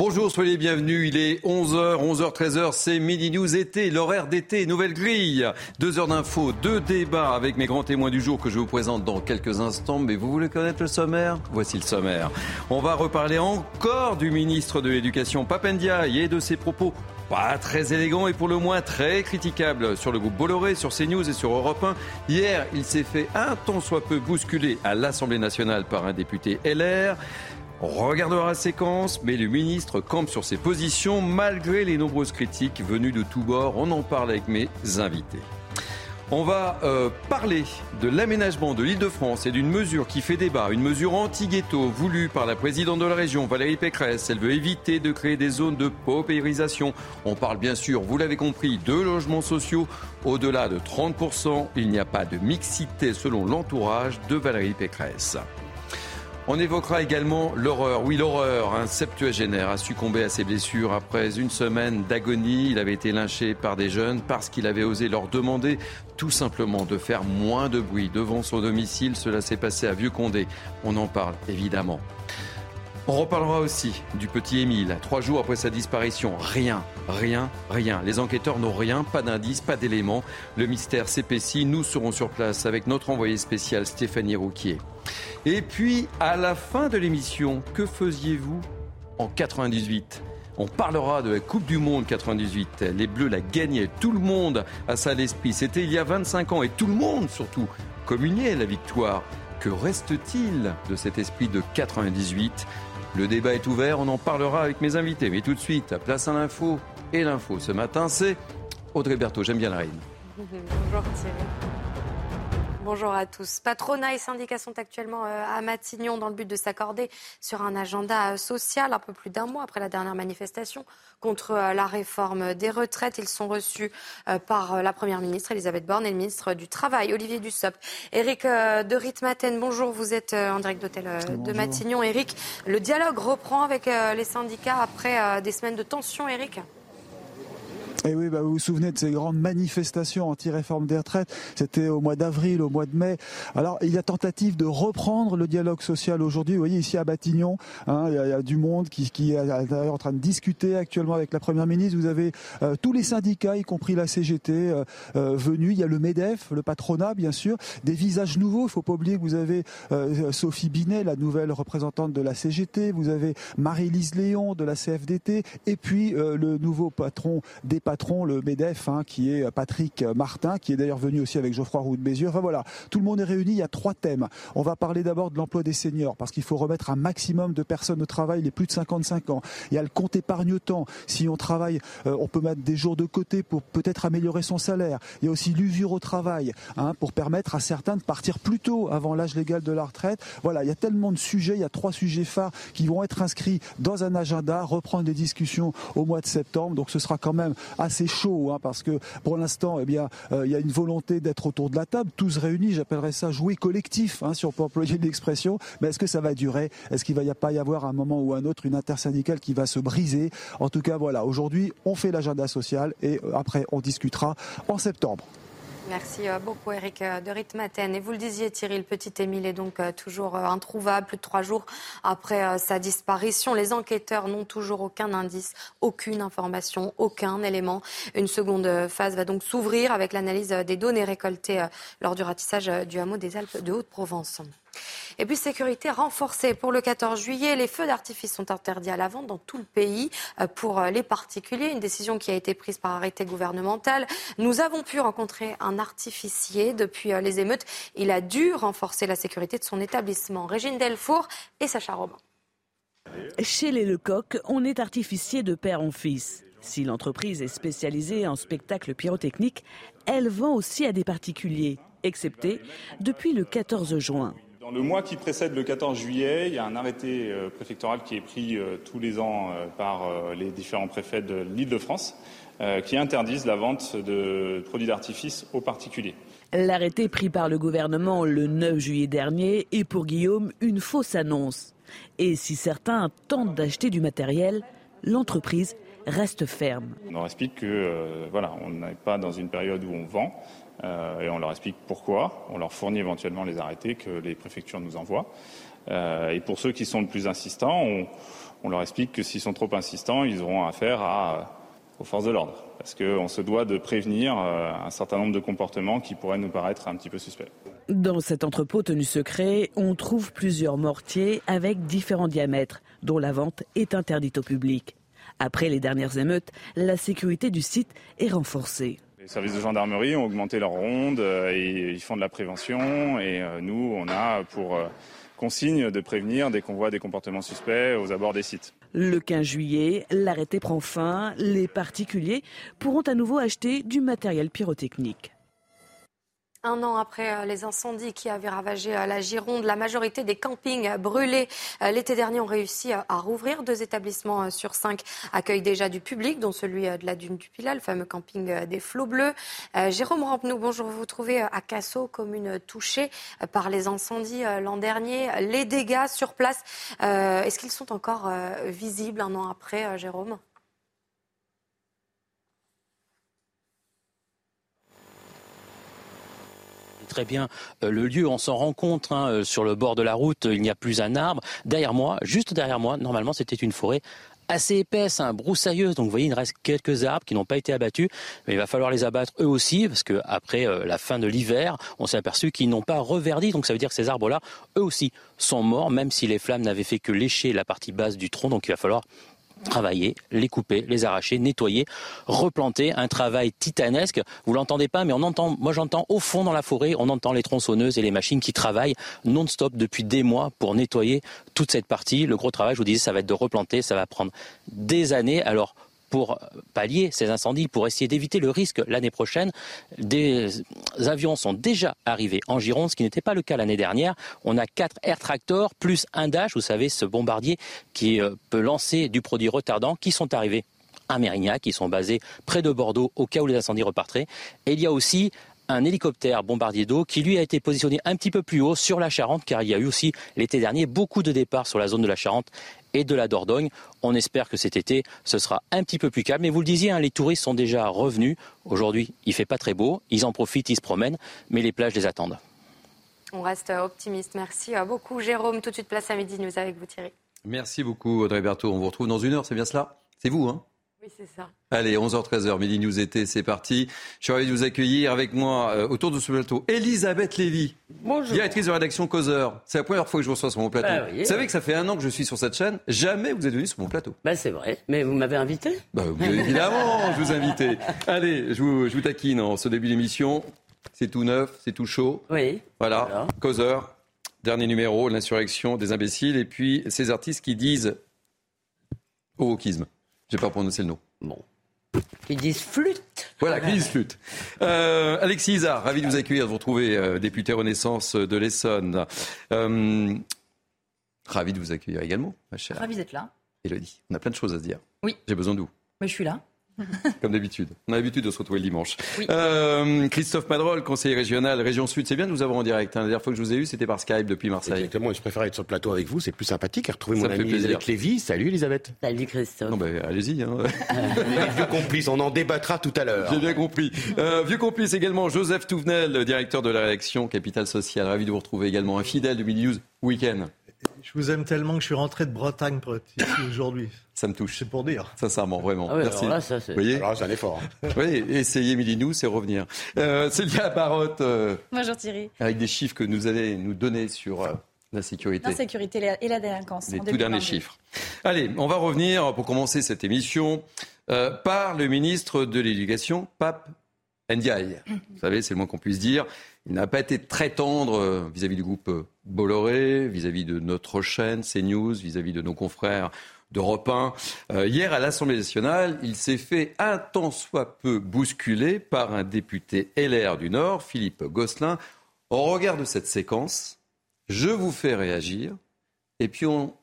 Bonjour, soyez les bienvenus. Il est 11h, 11h, 13h, c'est Midi News été, l'horaire d'été, nouvelle grille. Deux heures d'infos, deux débats avec mes grands témoins du jour que je vous présente dans quelques instants. Mais vous voulez connaître le sommaire? Voici le sommaire. On va reparler encore du ministre de l'Éducation, Papendiaï, et de ses propos pas très élégants et pour le moins très critiquables sur le groupe Bolloré, sur CNews et sur Europe 1. Hier, il s'est fait un tant soit peu bousculer à l'Assemblée nationale par un député LR. On regardera la séquence, mais le ministre campe sur ses positions malgré les nombreuses critiques venues de tous bords. On en parle avec mes invités. On va euh, parler de l'aménagement de l'île de France et d'une mesure qui fait débat, une mesure anti-ghetto voulue par la présidente de la région, Valérie Pécresse. Elle veut éviter de créer des zones de paupérisation. On parle bien sûr, vous l'avez compris, de logements sociaux. Au-delà de 30%, il n'y a pas de mixité selon l'entourage de Valérie Pécresse. On évoquera également l'horreur. Oui, l'horreur. Un septuagénaire a succombé à ses blessures après une semaine d'agonie. Il avait été lynché par des jeunes parce qu'il avait osé leur demander tout simplement de faire moins de bruit devant son domicile. Cela s'est passé à Vieux-Condé. On en parle évidemment. On reparlera aussi du petit Émile. Trois jours après sa disparition, rien, rien, rien. Les enquêteurs n'ont rien, pas d'indices, pas d'éléments. Le mystère s'épaissit. Nous serons sur place avec notre envoyé spécial Stéphanie Rouquier. Et puis, à la fin de l'émission, que faisiez-vous en 98 on parlera de la Coupe du Monde 98. Les Bleus la gagnaient. Tout le monde a ça à l'esprit. C'était il y a 25 ans et tout le monde surtout communiait la victoire. Que reste-t-il de cet esprit de 98 Le débat est ouvert, on en parlera avec mes invités. Mais tout de suite, place à l'info. Et l'info ce matin, c'est Audrey Berthaud. J'aime bien la reine. Bonjour Thierry. Bonjour à tous. Patronat et syndicats sont actuellement euh, à Matignon dans le but de s'accorder sur un agenda euh, social un peu plus d'un mois après la dernière manifestation contre euh, la réforme des retraites. Ils sont reçus par la Première ministre Elisabeth Borne et le ministre du Travail Olivier Dussopt. Éric de Ritmaten, bonjour. Vous êtes en direct d'hôtel de Matignon. Éric, le dialogue reprend avec les syndicats après des semaines de tension, Éric? Et oui, bah, vous vous souvenez de ces grandes manifestations anti-réforme des retraites. C'était au mois d'avril, au mois de mai. Alors, il y a tentative de reprendre le dialogue social aujourd'hui. Vous voyez, ici à Batignon, hein, il, y a, du monde qui, qui est en train de discuter actuellement avec la Première ministre. Vous avez euh, tous les syndicats, y compris la CGT, euh, euh, venus. Il y a le MEDEF, le patronat, bien sûr. Des visages nouveaux. Il faut pas oublier que vous avez Sophie Binet, la nouvelle représentante de la CGT. Vous avez Marie-Lise Léon de la CFDT. Et puis, le nouveau patron des patron, le MEDEF, hein, qui est Patrick Martin, qui est d'ailleurs venu aussi avec Geoffroy Roux de Bézieux. Enfin voilà, tout le monde est réuni. Il y a trois thèmes. On va parler d'abord de l'emploi des seniors, parce qu'il faut remettre un maximum de personnes au travail, les plus de 55 ans. Il y a le compte épargne-temps. Si on travaille, euh, on peut mettre des jours de côté pour peut-être améliorer son salaire. Il y a aussi l'usure au travail, hein, pour permettre à certains de partir plus tôt avant l'âge légal de la retraite. Voilà, il y a tellement de sujets. Il y a trois sujets phares qui vont être inscrits dans un agenda, reprendre les discussions au mois de septembre. Donc ce sera quand même assez chaud, hein, parce que pour l'instant, eh bien, euh, il y a une volonté d'être autour de la table, tous réunis. J'appellerais ça jouer collectif, hein, si on peut employer l'expression. Mais est-ce que ça va durer? Est-ce qu'il va y pas y avoir un moment ou un autre une intersyndicale qui va se briser? En tout cas, voilà. Aujourd'hui, on fait l'agenda social et euh, après, on discutera en septembre. Merci euh, beaucoup, Eric euh, de Ritmaten. Et vous le disiez, Thierry, le petit Émile est donc euh, toujours introuvable, plus de trois jours après sa disparition. Les enquêteurs n'ont toujours aucun indice, aucune information, aucun élément. Une seconde phase va donc s'ouvrir avec l'analyse des données récoltées lors du ratissage du hameau des Alpes de Haute-Provence. Et puis sécurité renforcée pour le 14 juillet. Les feux d'artifice sont interdits à la vente dans tout le pays euh, pour euh, les particuliers. Une décision qui a été prise par arrêté gouvernemental. Nous avons pu rencontrer un artificier depuis euh, les émeutes. Il a dû renforcer la sécurité de son établissement. Régine Delfour et Sacha Robin. Chez les Lecoq, on est artificier de père en fils. Si l'entreprise est spécialisée en spectacles pyrotechniques, elle vend aussi à des particuliers, excepté depuis le 14 juin. Dans le mois qui précède le 14 juillet, il y a un arrêté euh, préfectoral qui est pris euh, tous les ans euh, par les différents préfets de l'Île-de-France qui interdisent la vente de produits d'artifice aux particuliers. L'arrêté pris par le gouvernement le 9 juillet dernier est pour Guillaume une fausse annonce. Et si certains tentent d'acheter du matériel, l'entreprise reste ferme. On leur explique que voilà, on n'est pas dans une période où on vend, et on leur explique pourquoi. On leur fournit éventuellement les arrêtés que les préfectures nous envoient. Euh, et pour ceux qui sont le plus insistants, on leur explique que s'ils sont trop insistants, ils auront affaire aux forces de l'ordre. Parce qu'on se doit de prévenir euh, un certain nombre de comportements qui pourraient nous paraître un petit peu suspects. Dans cet entrepôt tenu secret, on trouve plusieurs mortiers avec différents diamètres, dont la vente est interdite au public. Après les dernières émeutes, la sécurité du site est renforcée. Les services de gendarmerie ont augmenté leur ronde euh, et ils font de la prévention. Et euh, nous, on a pour consigne de prévenir dès qu'on voit des comportements suspects aux abords des sites. Le 15 juillet, l'arrêté prend fin. Les particuliers pourront à nouveau acheter du matériel pyrotechnique. Un an après euh, les incendies qui avaient ravagé euh, la Gironde, la majorité des campings brûlés euh, l'été dernier ont réussi à rouvrir. Deux établissements sur cinq accueillent déjà du public, dont celui de la Dune du Pilat, le fameux camping des Flots Bleus. Jérôme Rampenou, bonjour. Vous vous trouvez à Casso, commune touchée par les incendies l'an dernier. Les dégâts sur place, est-ce qu'ils sont encore visibles un an après, Jérôme? Très bien euh, le lieu. On s'en rend compte hein, euh, sur le bord de la route. Il n'y a plus un arbre. Derrière moi, juste derrière moi, normalement, c'était une forêt assez épaisse, hein, broussailleuse. Donc vous voyez, il reste quelques arbres qui n'ont pas été abattus, mais il va falloir les abattre eux aussi, parce que après euh, la fin de l'hiver, on s'est aperçu qu'ils n'ont pas reverdi. Donc ça veut dire que ces arbres-là, eux aussi, sont morts, même si les flammes n'avaient fait que lécher la partie basse du tronc. Donc il va falloir travailler, les couper, les arracher, nettoyer, replanter, un travail titanesque. Vous l'entendez pas, mais on entend, moi j'entends au fond dans la forêt, on entend les tronçonneuses et les machines qui travaillent non-stop depuis des mois pour nettoyer toute cette partie. Le gros travail, je vous disais, ça va être de replanter, ça va prendre des années. Alors pour pallier ces incendies, pour essayer d'éviter le risque l'année prochaine. Des avions sont déjà arrivés en Gironde, ce qui n'était pas le cas l'année dernière. On a quatre Air Tractor plus un Dash, vous savez, ce bombardier qui euh, peut lancer du produit retardant, qui sont arrivés à Mérignac, qui sont basés près de Bordeaux au cas où les incendies repartiraient. Et il y a aussi un hélicoptère bombardier d'eau qui lui a été positionné un petit peu plus haut sur la Charente car il y a eu aussi l'été dernier beaucoup de départs sur la zone de la Charente et de la Dordogne. On espère que cet été, ce sera un petit peu plus calme. Mais vous le disiez, hein, les touristes sont déjà revenus. Aujourd'hui, il fait pas très beau. Ils en profitent, ils se promènent, mais les plages les attendent. On reste optimiste. Merci beaucoup, Jérôme. Tout de suite, place à midi, nous avec vous, Thierry. Merci beaucoup, Audrey Berthaud. On vous retrouve dans une heure, c'est bien cela C'est vous, hein oui, c'est ça. Allez, 11h-13h, Midi News été, c'est parti. Je suis ravi de vous accueillir avec moi euh, autour de ce plateau. Elisabeth Lévy, Bonjour. directrice de rédaction Causeur. C'est la première fois que je vous reçois sur mon plateau. Bah vous savez que ça fait un an que je suis sur cette chaîne. Jamais vous êtes venu sur mon plateau. Bah c'est vrai, mais vous m'avez invité? Bah, Évidemment, je vous invite. Allez, je vous, je vous taquine en ce début d'émission. C'est tout neuf, c'est tout chaud. Oui. Voilà, Causeur, dernier numéro, l'insurrection des imbéciles. Et puis ces artistes qui disent au wokisme. Je n'ai pas prononcé le nom. Bon. Qui disent flûte. Voilà, qui disent flûte. Euh, Alexis Isard, ravi de vous accueillir, de vous retrouver, euh, député Renaissance de l'Essonne. Euh, ravi de vous accueillir également, ma chère. Ravi d'être là. Elodie, on a plein de choses à se dire. Oui. J'ai besoin de vous. Mais je suis là. Comme d'habitude. On a l'habitude de se retrouver le dimanche. Euh, Christophe Madrol, conseiller régional, région Sud. C'est bien de nous avoir en direct. Hein. La dernière fois que je vous ai eu, c'était par Skype depuis Marseille. Exactement. Je préfère être sur le plateau avec vous. C'est plus sympathique. Et retrouver mon ami Elisabeth Lévy. Salut Elisabeth. Salut Christophe. Ben, allez-y. Hein. vieux complices, on en débattra tout à l'heure. J'ai bien compris. Euh, vieux complice également, Joseph Touvenel, directeur de la rédaction Capital Social. Ravi de vous retrouver également. Un fidèle du Midi News Week-end. Je vous aime tellement que je suis rentré de Bretagne pour être ici aujourd'hui. Ça me touche. C'est pour dire. Sincèrement, vraiment. Ah Merci. Là, ça, c'est... Vous voyez alors, c'est un effort. Hein. oui, essayer Milinou, c'est revenir. Euh, Célia Barotte. Euh, Bonjour Thierry. Avec des chiffres que nous allez nous donner sur euh, la sécurité. La sécurité et la délinquance. Les tout derniers chiffres. Allez, on va revenir pour commencer cette émission euh, par le ministre de l'Éducation, Pape Ndiaye. Vous savez, c'est le moins qu'on puisse dire. Il n'a pas été très tendre euh, vis-à-vis du groupe euh, Bolloré, vis-à-vis de notre chaîne CNews, vis-à-vis de nos confrères d'Europe 1. Euh, hier, à l'Assemblée nationale, il s'est fait un tant soit peu bousculer par un député LR du Nord, Philippe Gosselin. Au regard de cette séquence, je vous fais réagir et puis on,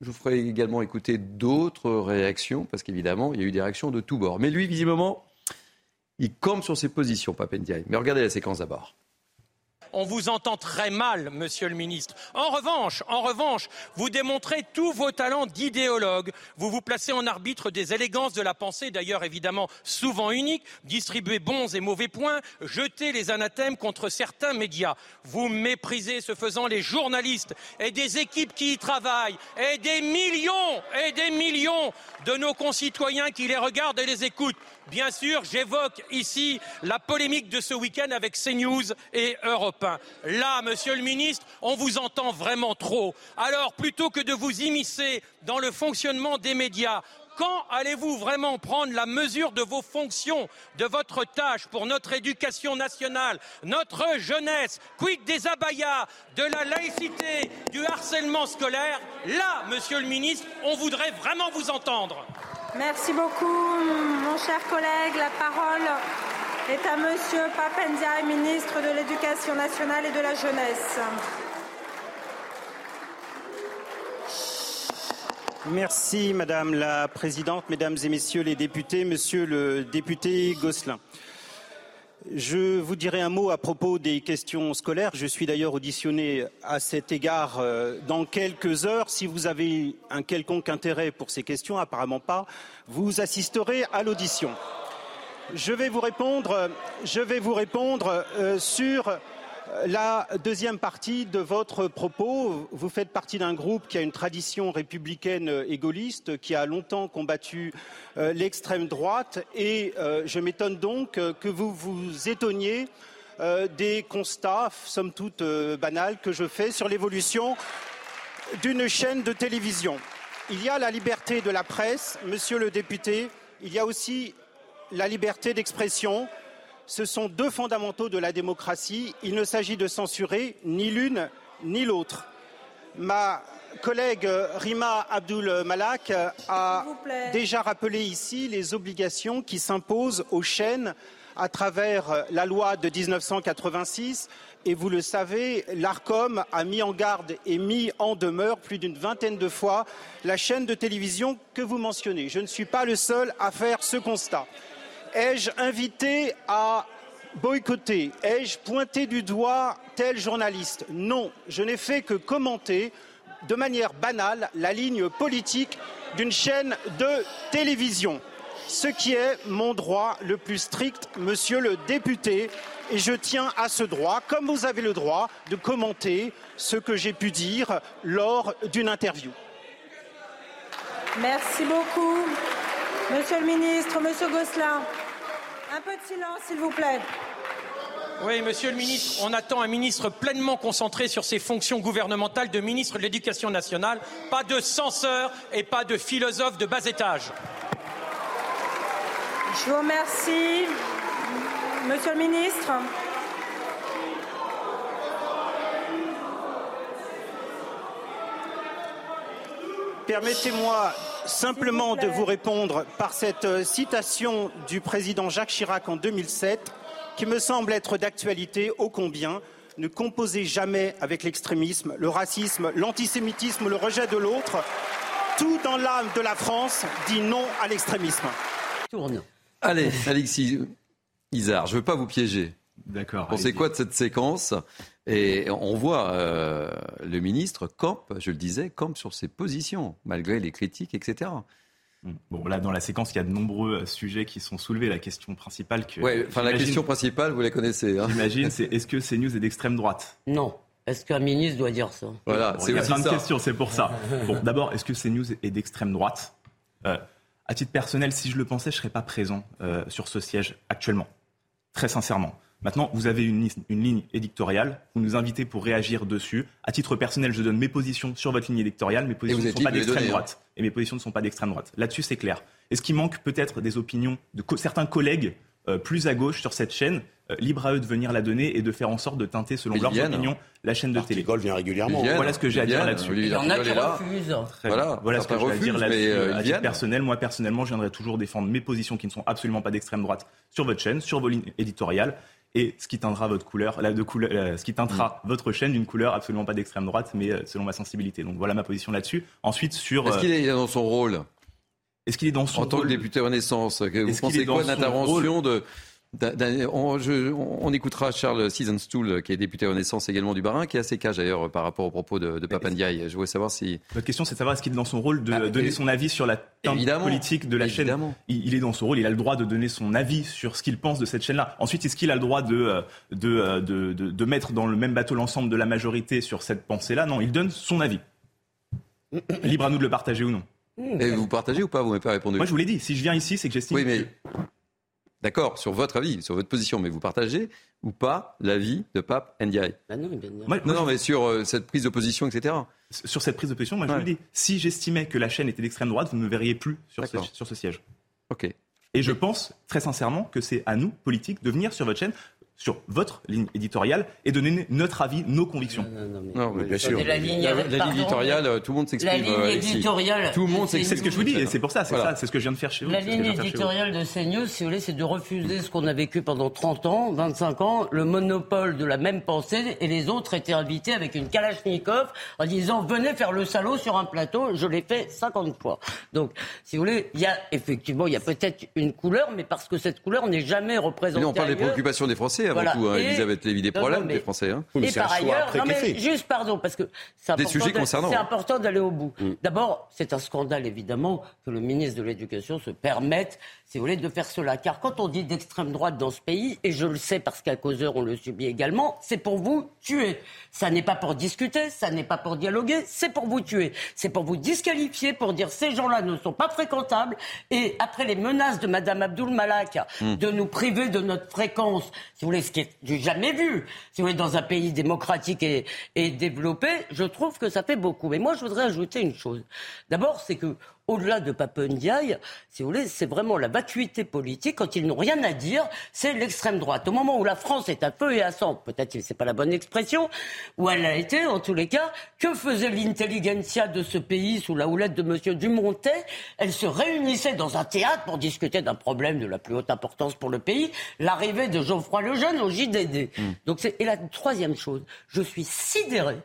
je vous ferai également écouter d'autres réactions, parce qu'évidemment, il y a eu des réactions de tous bords. Mais lui, visiblement, il campe sur ses positions, Papendiaï. Mais regardez la séquence d'abord. On vous entend très mal, monsieur le ministre. En revanche, en revanche, vous démontrez tous vos talents d'idéologue. Vous vous placez en arbitre des élégances de la pensée, d'ailleurs évidemment souvent uniques, distribuez bons et mauvais points, jetez les anathèmes contre certains médias. Vous méprisez, ce faisant, les journalistes et des équipes qui y travaillent, et des millions et des millions de nos concitoyens qui les regardent et les écoutent. Bien sûr, j'évoque ici la polémique de ce week-end avec CNews et Europe 1. Là, monsieur le ministre, on vous entend vraiment trop. Alors, plutôt que de vous immiscer dans le fonctionnement des médias, quand allez-vous vraiment prendre la mesure de vos fonctions, de votre tâche pour notre éducation nationale, notre jeunesse, quid des abayas, de la laïcité, du harcèlement scolaire? Là, monsieur le ministre, on voudrait vraiment vous entendre. Merci beaucoup, mon cher collègue. La parole est à Monsieur Papendia, ministre de l'Éducation nationale et de la jeunesse. Merci Madame la Présidente, Mesdames et Messieurs les députés, Monsieur le député Gosselin. Je vous dirai un mot à propos des questions scolaires. Je suis d'ailleurs auditionné à cet égard euh, dans quelques heures. Si vous avez un quelconque intérêt pour ces questions, apparemment pas, vous assisterez à l'audition. Je vais vous répondre, euh, sur la deuxième partie de votre propos, vous faites partie d'un groupe qui a une tradition républicaine et qui a longtemps combattu euh, l'extrême droite, et euh, je m'étonne donc que vous vous étonniez euh, des constats, somme toute banals, que je fais sur l'évolution d'une chaîne de télévision. Il y a la liberté de la presse, monsieur le député, il y a aussi la liberté d'expression, ce sont deux fondamentaux de la démocratie. Il ne s'agit de censurer ni l'une ni l'autre. Ma collègue Rima Abdul Malak a déjà rappelé ici les obligations qui s'imposent aux chaînes à travers la loi de 1986. Et vous le savez, l'ARCOM a mis en garde et mis en demeure plus d'une vingtaine de fois la chaîne de télévision que vous mentionnez. Je ne suis pas le seul à faire ce constat. Ai-je invité à boycotter Ai-je pointé du doigt tel journaliste? Non, je n'ai fait que commenter de manière banale la ligne politique d'une chaîne de télévision, ce qui est mon droit le plus strict, monsieur le député, et je tiens à ce droit, comme vous avez le droit de commenter ce que j'ai pu dire lors d'une interview. Merci beaucoup. Monsieur le ministre, monsieur Gosselin, un peu de silence, s'il vous plaît. Oui, monsieur le ministre, on attend un ministre pleinement concentré sur ses fonctions gouvernementales de ministre de l'Éducation nationale, pas de censeur et pas de philosophe de bas étage. Je vous remercie. Monsieur le ministre. Permettez-moi simplement de vous répondre par cette euh, citation du président Jacques Chirac en 2007, qui me semble être d'actualité ô combien. Ne composez jamais avec l'extrémisme, le racisme, l'antisémitisme, le rejet de l'autre. Tout dans l'âme de la France dit non à l'extrémisme. Allez, Alexis Isard, je ne veux pas vous piéger. D'accord. Pensez quoi de cette séquence Et on voit euh, le ministre campe, je le disais, campe sur ses positions, malgré les critiques, etc. Hmm. Bon, là, dans la séquence, il y a de nombreux sujets qui sont soulevés. La question principale que. Ouais, enfin, la question principale, vous la connaissez. Hein. J'imagine, c'est est-ce que CNews est d'extrême droite? Non. Est-ce qu'un ministre doit dire ça? Voilà, Il y a plein de questions, c'est pour ça. Bon, d'abord, est-ce que CNews est d'extrême droite? Euh, À titre personnel, si je le pensais, je ne serais pas présent euh, sur ce siège actuellement. Très sincèrement. Maintenant, vous avez une, une, ligne édictoriale, vous nous invitez pour réagir dessus. À titre personnel, je donne mes positions sur votre ligne édictoriale, mes positions ne sont pas d'extrême hein. droite. Et mes positions ne sont pas d'extrême droite. Là-dessus, c'est clair. Est-ce qu'il manque peut-être des opinions de co certains collègues euh, plus à gauche sur cette chaîne euh, Libre à eux de venir la donner et de faire en sorte de teinter, selon leurs opinions, la chaîne de télé. vient régulièrement. Vienne, voilà ce que j'ai à dire là-dessus. Il y en a qui refusent. Voilà, voilà ce que j'ai à dire là-dessus. Euh, à titre personnel, moi personnellement, je viendrai toujours défendre mes positions qui ne sont absolument pas d'extrême droite sur votre chaîne, sur vos lignes éditoriales et ce qui teindra votre couleur, la de couleur, euh, ce qui teintera mm. votre chaîne d'une couleur absolument pas d'extrême droite, mais euh, selon ma sensibilité. Donc voilà ma position là-dessus. Ensuite sur. Est-ce qu'il est dans son rôle Est-ce qu'il est dans son en tant que député Renaissance Vous pensez quoi de l'intervention de On, on, écoutera Charles Seasonstool, qui est député Renaissance également du Barin, qui est assez cage d'ailleurs par rapport au propos de, de Papandiaï. Je voulais savoir si. La question, c'est de savoir est-ce qu'il est dans son rôle de ah, donner son avis sur la politique de la chaîne. Il, il, est dans son rôle, il a le droit de donner son avis sur ce qu'il pense de cette chaîne-là. Ensuite, est-ce qu'il a le droit de de, de, de, mettre dans le même bateau l'ensemble de la majorité sur cette pensée-là? Non, il donne son avis. Libre à nous de le partager ou non. Et vous partagez ou pas? Vous m'avez pas répondu. Moi, je vous l'ai dit. Si je viens ici, c'est que j'estime. Oui, mais D'accord, sur votre avis, sur votre position, mais vous partagez ou pas l'avis de Pape Ndiaye? Bah non, non, mais sur euh, cette prise de position, etc. Sur cette prise de position, moi je vous le dis, si j'estimais que la chaîne était d'extrême droite, vous ne me verriez plus sur ce, sur ce siège. Ok. Et je pense très sincèrement que c'est à nous, politiques, de venir sur votre chaîne sur votre ligne éditoriale et donner notre avis, nos convictions. Non, bien sûr. La ligne, éditoriale, euh, tout le monde s'exprime. La ligne euh, éditoriale. Tout le monde C'est ce que je vous dis, et c'est pour ça, c'est ça, c'est ce que je viens de faire chez vous. La ligne éditoriale de CNews, si vous voulez, c'est de refuser ce qu'on a vécu pendant 30 ans, 25 ans, le monopole de la même pensée, et les autres étaient invités avec une Kalachnikov en disant venez faire le salaud sur un plateau. Je l'ai fait 50 fois. Donc, si vous voulez, il y a effectivement, il y a peut-être une couleur, mais parce que cette couleur n'est jamais représentée. Mais on parle des préoccupations des Français avant tout, hein, Elisabeth Lévy, des problèmes des Français. Hein. et par ailleurs, non, mais juste pardon, parce que c'est important, important d'aller au bout. Mm. D'abord, c'est un scandale évidemment que le ministre de l'Éducation se permette, si vous voulez, de faire cela. Car quand on dit d'extrême droite dans ce pays, et je le sais parce qu'à causeur on le subit également, c'est pour vous tuer. Ça n'est pas pour discuter, ça n'est pas pour dialoguer, c'est pour vous tuer. C'est pour vous disqualifier, pour dire ces gens-là ne sont pas fréquentables. Et après les menaces de Madame Abdul Malak mm. de nous priver de notre fréquence, si vous voulez, ce qui est du jamais vu. Si vous voulez, dans un pays démocratique et, et développé, je trouve que ça fait beaucoup. Mais moi, je voudrais ajouter une chose. D'abord, c'est que au-delà de Papendiaï, si vous voulez, c'est vraiment la vacuité politique. Quand ils n'ont rien à dire, c'est l'extrême droite. Au moment où la France est à feu et à sang, peut-être que c'est pas la bonne expression, où elle a été, en tous les cas, que faisait l'intelligentsia de ce pays sous la houlette de M. Dumontet? Elle se réunissait dans un théâtre pour discuter d'un problème de la plus haute importance pour le pays, l'arrivée de Geoffroy Lejeune au JDD. Hmm. Donc c'est, et la troisième chose, je suis sidéré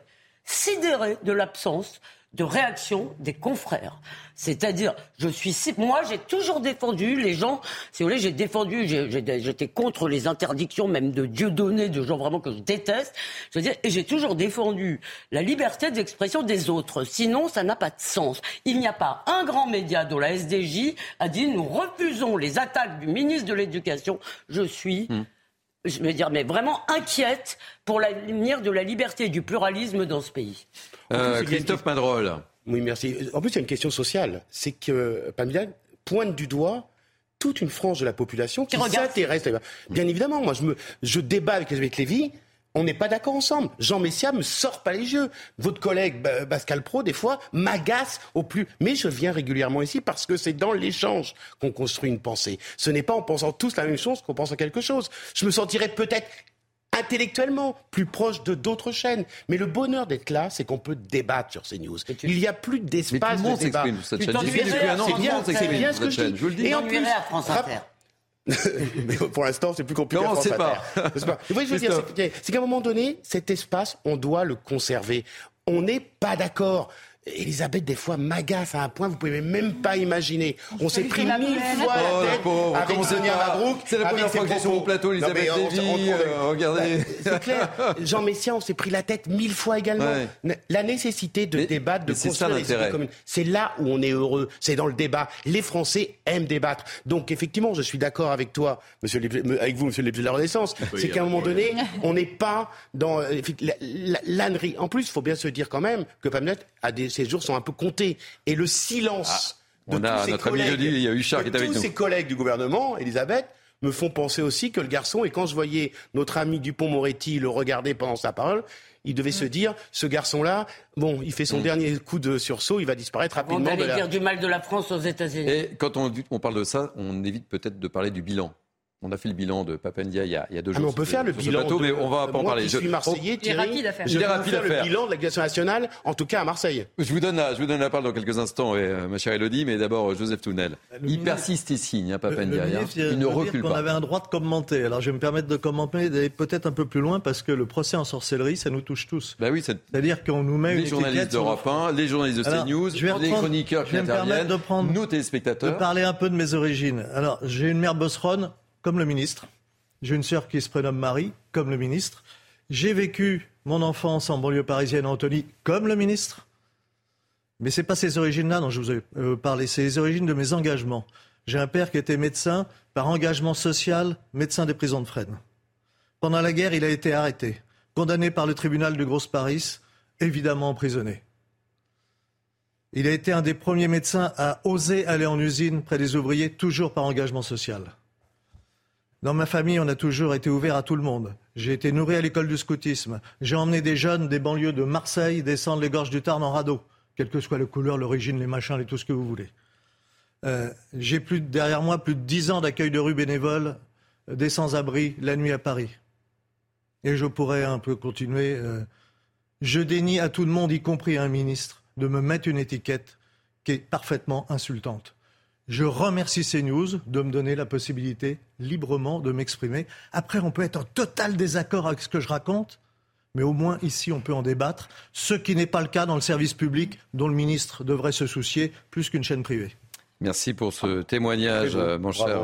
sidéré de l'absence de réaction des confrères. C'est-à-dire, je suis, moi, j'ai toujours défendu les gens. Si vous voulez, j'ai défendu, j'étais contre les interdictions, même de Dieu donné, de gens vraiment que je déteste. Je veux dire, et j'ai toujours défendu la liberté d'expression des autres. Sinon, ça n'a pas de sens. Il n'y a pas un grand média dont la SDJ a dit nous refusons les attaques du ministre de l'Éducation. Je suis hmm je veux dire, mais vraiment inquiète pour l'avenir de la liberté et du pluralisme dans ce pays. Euh, Christophe Madrol. Oui, merci. En plus, il y a une question sociale. C'est que Pamela pointe du doigt toute une frange de la population qui s'intéresse. Bien évidemment, moi, je, me, je débat avec Elisabeth Lévy on n'est pas d'accord ensemble. Jean Messia me sort pas les yeux. Votre collègue Pascal Pro, des fois, m'agace au plus. Mais je viens régulièrement ici parce que c'est dans l'échange qu'on construit une pensée. Ce n'est pas en pensant tous la même chose qu'on pense à quelque chose. Je me sentirais peut-être intellectuellement plus proche de d'autres chaînes. Mais le bonheur d'être là, c'est qu'on peut débattre sur ces news. Il n'y a plus d'espace de débat. C'est bien, c'est bien ce que je dis. Et en plus, Inter. mais pour l'instant, c'est plus compliqué. Non, on sait pas. c'est qu'à un moment donné, cet espace, on doit le conserver. On n'est pas d'accord. Elisabeth, des fois, m'agace à un point, vous pouvez même pas imaginer. On s'est pris mille fois la tête oh, avec Sonia Mabrouk. C'est la première fois que j'ai sur mon plateau, Elisabeth Lévy. Euh, regardez. Bah, c'est clair. Jean Messia, on s'est pris la tête mille fois également. La nécessité de débattre, de construire les communes. C'est là où on est heureux. C'est dans le débat. Les Français aiment débattre. Donc, effectivement, je suis d'accord avec toi, monsieur, avec vous, monsieur le député de la Renaissance. C'est qu'à un moment donné, on n'est pas dans euh, l'ânerie. En plus, il faut bien se dire quand même que Pamela a des ces jours sont un peu comptés. Et le silence ah, de tous ses collègues, il y a qui tous ses collègues du gouvernement, Elisabeth, me font penser aussi que le garçon, et quand je voyais notre ami Dupont-Moretti le regarder pendant sa parole, il devait se dire, ce garçon-là, bon, il fait son mm. dernier coup de sursaut, il va disparaître rapidement. On allait dire du mal de la France aux États-Unis. Et quand on, on parle de ça, on évite peut-être de parler du bilan. On a fait le bilan de Papendia il y a, il y a deux ah, jours. on peut faire le bilan. mais on va pas en parler. Je suis Marseillais, Thierry. rapide à faire. Je vais faire le bilan de l'aviation nationale, en tout cas à Marseille. Je vous donne la, je vous donne la parole dans quelques instants, euh, ma chère Elodie, mais d'abord Joseph Tounel. il persiste et signe, hein, Papendia. Il ne recule pas. On avait un droit de commenter. Alors je vais me permettre de commenter d'aller peut-être un peu plus loin parce que le procès en sorcellerie, ça nous touche tous. Bah oui, c'est-à-dire qu'on nous met les journalistes d'Europe 1, les journalistes de CNews, les chroniqueurs qui interviennent, nos téléspectateurs. De parler un peu de mes origines. Alors j'ai une mère bosseronne comme le ministre. J'ai une sœur qui se prénomme Marie, comme le ministre. J'ai vécu mon enfance en banlieue parisienne, Anthony, comme le ministre. Mais ce n'est pas ces origines-là dont je vous ai euh, parlé, c'est les origines de mes engagements. J'ai un père qui était médecin par engagement social, médecin des prisons de Fresnes. Pendant la guerre, il a été arrêté, condamné par le tribunal de Grosse Paris, évidemment emprisonné. Il a été un des premiers médecins à oser aller en usine près des ouvriers, toujours par engagement social. Dans ma famille, on a toujours été ouvert à tout le monde. J'ai été nourri à l'école du scoutisme. J'ai emmené des jeunes des banlieues de Marseille descendre les gorges du Tarn en radeau, quelle que soit la couleur, l'origine, les machins, et tout ce que vous voulez. Euh, j'ai plus derrière moi plus de dix ans d'accueil de rue bénévole euh, des sans-abri la nuit à Paris. Et je pourrais un peu continuer. Euh, je dénie à tout le monde, y compris à un ministre, de me mettre une étiquette qui est parfaitement insultante. Je remercie CNews de me donner la possibilité librement de m'exprimer. Après, on peut être en total désaccord avec ce que je raconte, mais au moins ici, on peut en débattre, ce qui n'est pas le cas dans le service public dont le ministre devrait se soucier plus qu'une chaîne privée. Merci pour ce témoignage, mon cher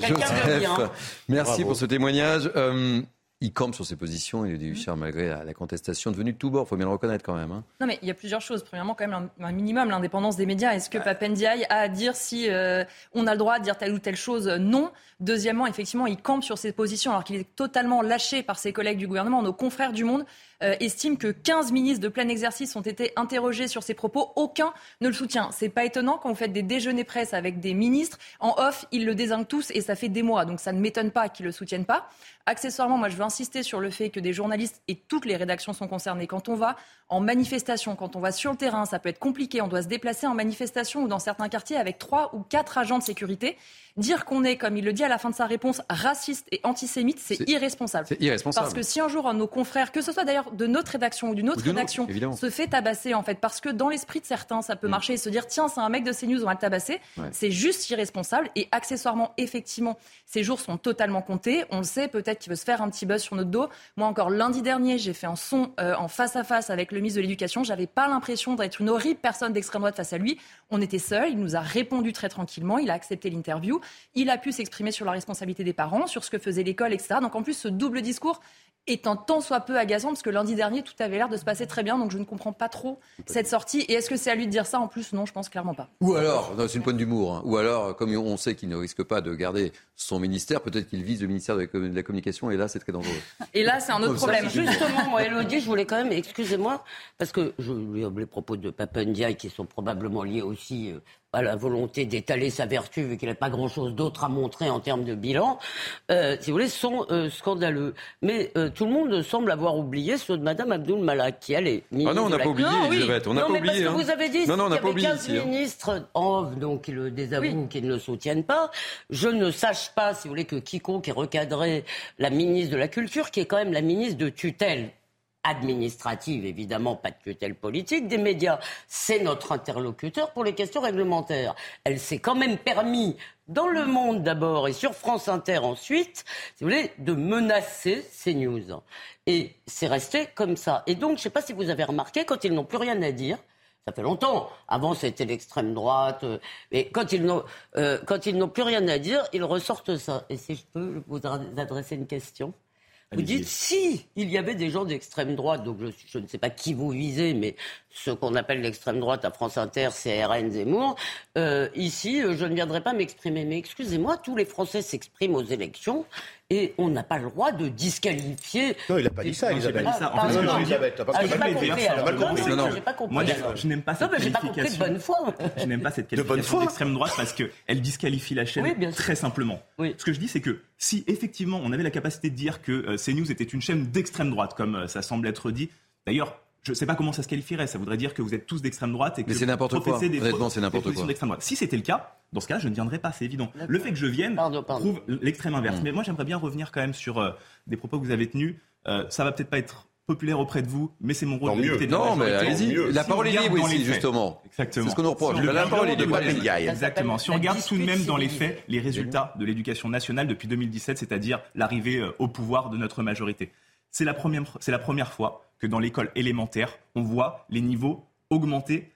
Joseph. Merci pour ce témoignage. Euh, il campe sur ses positions, il est du cher malgré la, contestation devenue de tout bord, il faut bien le reconnaître quand même. Hein. Non mais il y a plusieurs choses. Premièrement, quand même un, minimum, l'indépendance des médias. Est-ce que Papendiaï a à dire si euh, on a le droit de dire telle ou telle chose? Non. Deuxièmement, effectivement, il campe sur ses positions alors qu'il est totalement lâché par ses collègues du gouvernement, nos confrères du Monde. Euh, estime que 15 ministres de plein exercice ont été interrogés sur ces propos. Aucun ne le soutient. C'est pas étonnant quand vous faites des déjeuners presse avec des ministres. En off, ils le désignent tous et ça fait des mois. Donc ça ne m'étonne pas qu'ils le soutiennent pas. Accessoirement, moi, je veux insister sur le fait que des journalistes et toutes les rédactions sont concernées. Quand on va en manifestation, quand on va sur le terrain, ça peut être compliqué. On doit se déplacer en manifestation ou dans certains quartiers avec trois ou quatre agents de sécurité. Dire qu'on est, comme il le dit à la fin de sa réponse, raciste et antisémite, c'est irresponsable. C'est irresponsable. Parce que si un jour un de nos confrères, que ce soit d'ailleurs de notre rédaction ou d'une autre rédaction, se fait tabasser, en fait, parce que dans l'esprit de certains, ça peut mm. marcher et se dire, tiens, c'est un mec de CNews, on va le tabasser, c'est juste irresponsable. Et accessoirement, effectivement, ces jours sont totalement comptés. On le sait, peut-être qu'il veut se faire un petit buzz sur notre dos. Moi, encore lundi dernier, j'ai fait un son euh, en face à face avec le ministre de l'Éducation. J'avais pas l'impression d'être une horrible personne d'extrême droite face à lui. On était seuls. Il nous a répondu très tranquillement. Il a accepté l'interview. Il a pu s'exprimer sur la responsabilité des parents, sur ce que faisait l'école, etc. Donc en plus, ce double discours est un tant soit peu agaçant parce que lundi dernier, tout avait l'air de se passer très bien. Donc je ne comprends pas trop cette sortie. Et est-ce que c'est à lui de dire ça en plus? Non, je pense clairement pas. Ou alors, c'est une pointe d'humour. Hein. Ou alors, comme on sait qu'il ne risque pas de garder son ministère, peut-être qu'il vise le ministère de la communication. Et là, c'est très dangereux. Et là, c'est un autre problème. Justement, moi, Elodie, je voulais quand même, excusez-moi, parce que je, les propos de Papendia qui sont probablement liés aussi euh, à la volonté d'étaler sa vertu, vu qu'il n'a pas grand-chose d'autre à montrer en termes de bilan, euh, si vous voulez, sont euh, scandaleux. Mais euh, tout le monde semble avoir oublié ceux de Mme Abdul Malak, qui elle est ministre. Ah non, on n'a pas oublié, Elisabeth, on n'a pas oublié. Parce que hein. vous avez dit qu'il y avait 15 hein. ministres en donc qui le désavouent, qui ne le soutiennent pas. Je ne sache pas, si vous voulez, que quiconque ait recadré la ministre de la Culture, qui est quand même la ministre de tutelle administrative, évidemment, pas de tutelle politique, des médias. C'est notre interlocuteur pour les questions réglementaires. Elle s'est quand même permis, dans le monde d'abord et sur France Inter ensuite, si vous voulez, de menacer ces news. Et c'est resté comme ça. Et donc, je ne sais pas si vous avez remarqué, quand ils n'ont plus rien à dire, ça fait longtemps. Avant, c'était l'extrême droite. Euh, et quand ils n'ont euh, plus rien à dire, ils ressortent ça. Et si je peux vous adresser une question? Vous dites si il y avait des gens d'extrême droite, donc je, ne sais pas qui vous visez, mais ce qu'on appelle l'extrême droite à France Inter, CRN, Zemmour, euh, ici, euh, je ne viendrai pas m'exprimer. Mais excusez-moi, tous les Français s'expriment aux élections et on n'a pas le droit de disqualifier. Non, il n'a pas dit ça, Elisabeth. Pas dit ça. non, Elisabeth, parce que mal compris. Non, non, j'ai pas compris. Moi, je n'aime pas cette non, mais qualification. Pas compris de bonne foi. Je n'aime pas cette qualification d'extrême droite parce qu'elle disqualifie la chaîne très simplement. Ce que je dis, c'est que si effectivement on avait la capacité de dire que euh, CNews était une chaîne d'extrême droite, comme euh, ça semble être dit, d'ailleurs, je ne sais pas comment ça se qualifierait. Ça voudrait dire que vous êtes tous d'extrême droite et que c'est n'importe quoi. Des Honnêtement, c'est n'importe quoi. d'extrême droite. Si c'était le cas, dans ce cas, je ne viendrais pas. C'est évident. Le fait que je vienne prouve l'extrême inverse. Mm. Mais moi, j'aimerais bien revenir quand même sur euh, des propos que vous avez tenus. Euh, ça va peut-être pas être populaire auprès de vous, mais c'est mon rôle de mieux. Non, mais allez-y. La parole est libre ici, justement. Exactement. C'est ce qu'on nous reproche. la parole est libre. Exactement. Si on regarde tout de même dans les faits les résultats de l'éducation nationale depuis 2017, c'est-à-dire l'arrivée euh, au pouvoir de notre majorité, c'est la première, c'est la première fois que dans l'école élémentaire, on voit les niveaux augmenter.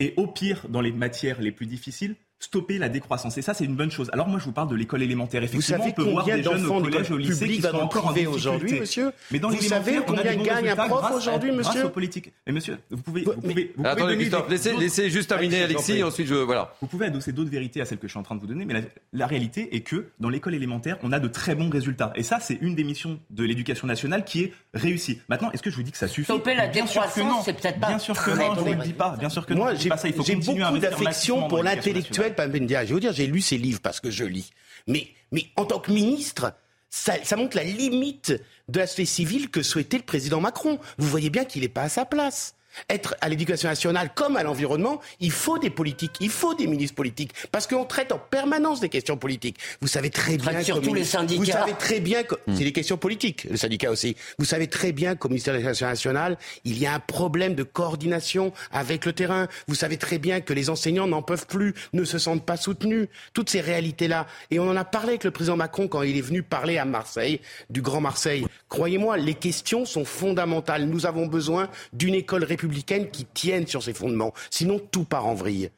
Et au pire, dans les matières les plus difficiles, stopper la décroissance. Et ça, c'est une bonne chose. Alors moi, je vous parle de l'école élémentaire. Effectivement, vous savez on peut voir des jeunes au collège, au lycée qui sont encore en aujourd'hui, monsieur Mais dans vous savez combien gagne un prof aujourd'hui, monsieur Grâce aux politiques. Mais monsieur, vous pouvez... Vous pouvez, vous Attendez, Christophe, laissez, laissez, juste terminer Alexis, ensuite je... Voilà. Vous pouvez adosser d'autres vérités à celles que je suis en train de vous donner, mais la, la réalité est que dans l'école élémentaire, on a de très bons résultats. Et ça, c'est une des missions de l'éducation nationale qui est réussie. Maintenant, est-ce que je vous dis que ça suffit Stopper la décroissance, c'est peut-être pas... Bien sûr que non, je ne vous le dis pas. Bien sûr que non. Moi, j'ai beaucoup d'affection pour l'intellectuel Je vous dire, j'ai lu ses livres parce que je lis. Mais, en tant que ministre, ça, ça montre la limite de la société civile que souhaitait le président Macron. Vous voyez bien qu'il n'est pas à sa place être à l'éducation nationale comme à l'environnement, il faut des politiques, il faut des ministres politiques, parce qu'on traite en permanence des questions politiques. Vous savez très bien surtout les syndicats. Vous savez très bien que hmm. c'est des questions politiques, le syndicat aussi. Vous savez très bien qu'au ministère de l'éducation nationale, il y a un problème de coordination avec le terrain. Vous savez très bien que les enseignants n'en peuvent plus, ne se sentent pas soutenus. Toutes ces réalités-là. Et on en a parlé avec le président Macron quand il est venu parler à Marseille, du Grand Marseille. Croyez-moi, les questions sont fondamentales. Nous avons besoin d'une école républicaine républicaine qui tienne sur ses fondements. Sinon, tout part en vrille.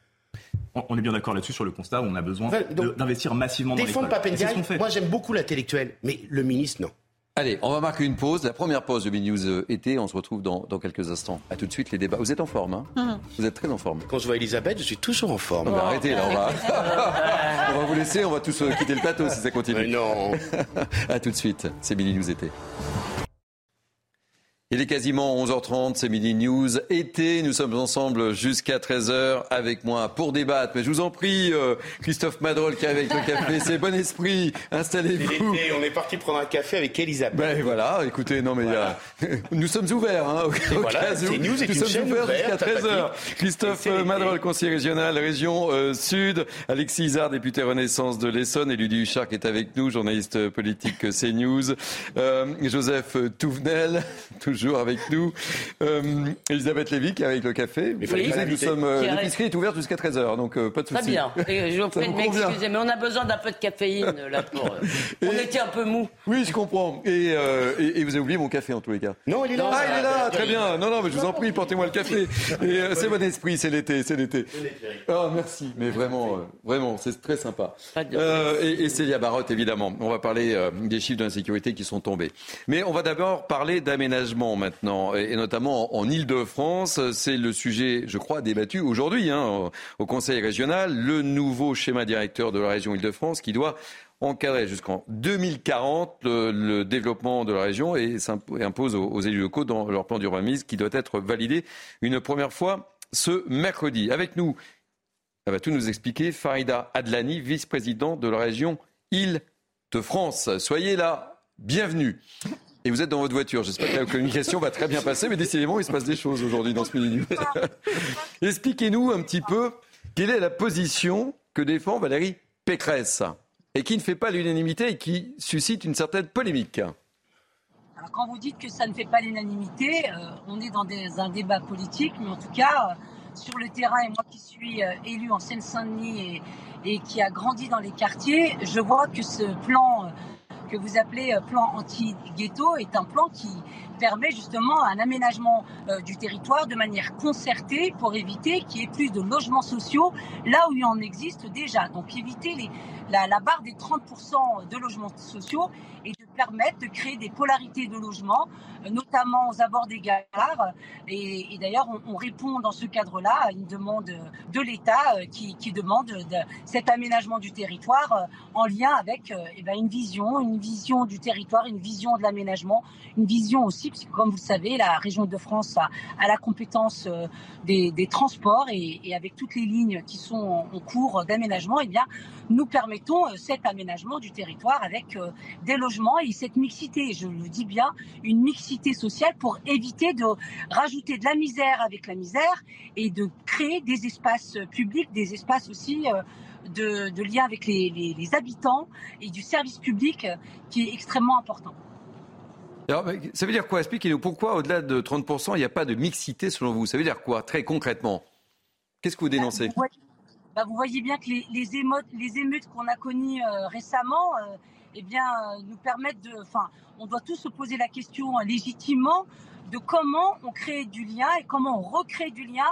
On est bien d'accord là-dessus sur le constat où on a besoin d'investir massivement dans l'école. Défendre moi j'aime beaucoup l'intellectuel, mais le ministre, non. Allez, on va marquer une pause, la première pause de News euh, été. On se retrouve dans, quelques instants. A tout de suite les débats. Vous êtes en forme, hein mhm. Vous êtes très en forme. Quand je vois Elisabeth, je suis toujours en forme. arrêtez, là, on va... on va vous laisser, on va tous euh, quitter le plateau si ça continue. Mais non. A tout de suite, c'est Mini News été. Il est quasiment 11h30, c'est Midi News. Été, nous sommes ensemble jusqu'à 13h avec moi pour débattre. Mais je vous en prie, euh, Christophe Madrol qui est avec le café, c'est bon esprit, installez-vous. on est parti prendre un café avec Elisabeth. Ben voilà, écoutez, non mais nous sommes ouverts, hein, au, voilà, News nous sommes ouverts jusqu'à 13h. Christophe Madrol, conseiller régional, région euh, Sud, Alexis Isard, député Renaissance de l'Essonne, et Ludie Huchard qui est avec nous, journaliste politique CNews, euh, Joseph Touvenel, toujours toujours avec nous. Euh, Elisabeth Lévy qui est avec le café. Mais oui, nous sommes, euh, l'épicerie est ouverte jusqu'à 13h, donc euh, pas de souci. Très bien. Et je vous prie de m'excuser, mais on a besoin d'un peu de caféine là pour. on était un peu mou. Oui, je comprends. Et, et, vous avez oublié mon café en tous les cas. Non, il est là. Ah, il est là, très bien. Non, non, mais je vous en prie, portez-moi le café. c'est bon esprit, c'est l'été, c'est l'été. Oh, merci, mais vraiment, vraiment, c'est très sympa. et, et Célia Barotte, évidemment. On va parler des chiffres de l'insécurité qui sont tombés. Mais on va d'abord parler d'aménagement maintenant et notamment en Ile-de-France. C'est le sujet, je crois, débattu aujourd'hui hein, au Conseil régional, le nouveau schéma directeur de la région Ile-de-France qui doit encadrer jusqu'en 2040 le, développement de la région et impose aux, élus locaux dans leur plan d'urbanisme qui doit être validé une première fois ce mercredi. Avec nous, elle va tout nous expliquer, Farida Adlani, vice-présidente de la région Île-de-France. Soyez là, bienvenue et vous êtes dans votre voiture. J'espère que la communication va très bien passer, mais décidément, il se passe des choses aujourd'hui dans ce mini Expliquez-nous un petit peu quelle est la position que défend Valérie Pécresse et qui ne fait pas l'unanimité et qui suscite une certaine polémique. Alors quand vous dites que ça ne fait pas l'unanimité, euh, on est dans un débat politique, mais en tout cas, euh, sur le terrain, et moi qui suis euh, élu en Seine-Saint-Denis et, et, qui a grandi dans les quartiers, je vois que ce plan que vous appelez euh, plan anti-ghetto est un plan qui permet justement un aménagement euh, du territoire de manière concertée pour éviter qu'il y ait plus de logements sociaux là où il en existe déjà. Donc éviter la, barre des 30% de logements sociaux et de permettre de créer des polarités de logements, euh, notamment aux abords des gares. Et, d'ailleurs, on, on, répond dans ce cadre-là à une demande de l'État euh, qui, demande de, cet aménagement du territoire en lien avec eh ben, une vision, une vision du territoire, une vision de l'aménagement, une vision aussi, parce que comme vous le savez, la région de France a, la compétence des, des transports et, avec toutes les lignes qui sont en, cours d'aménagement, eh bien, nous permettons cet aménagement du territoire avec des logements et cette mixité, je le dis bien, une mixité sociale pour éviter de rajouter de la misère avec la misère et de créer des espaces publics, des espaces aussi euh, de, de lien avec les, habitants et du service public qui est extrêmement important. Alors, ça veut dire quoi? Expliquez-nous pourquoi, au-delà de 30%, il n'y a pas de mixité selon vous? Ça veut dire quoi, très concrètement? Qu'est-ce que vous dénoncez? Bah, bah, vous, voyez, bien que les, les, les émeutes qu'on a connues euh, récemment, euh, eh bien, nous permettent de. Enfin, on doit tous se poser la question légitimement de comment on crée du lien et comment on recrée du lien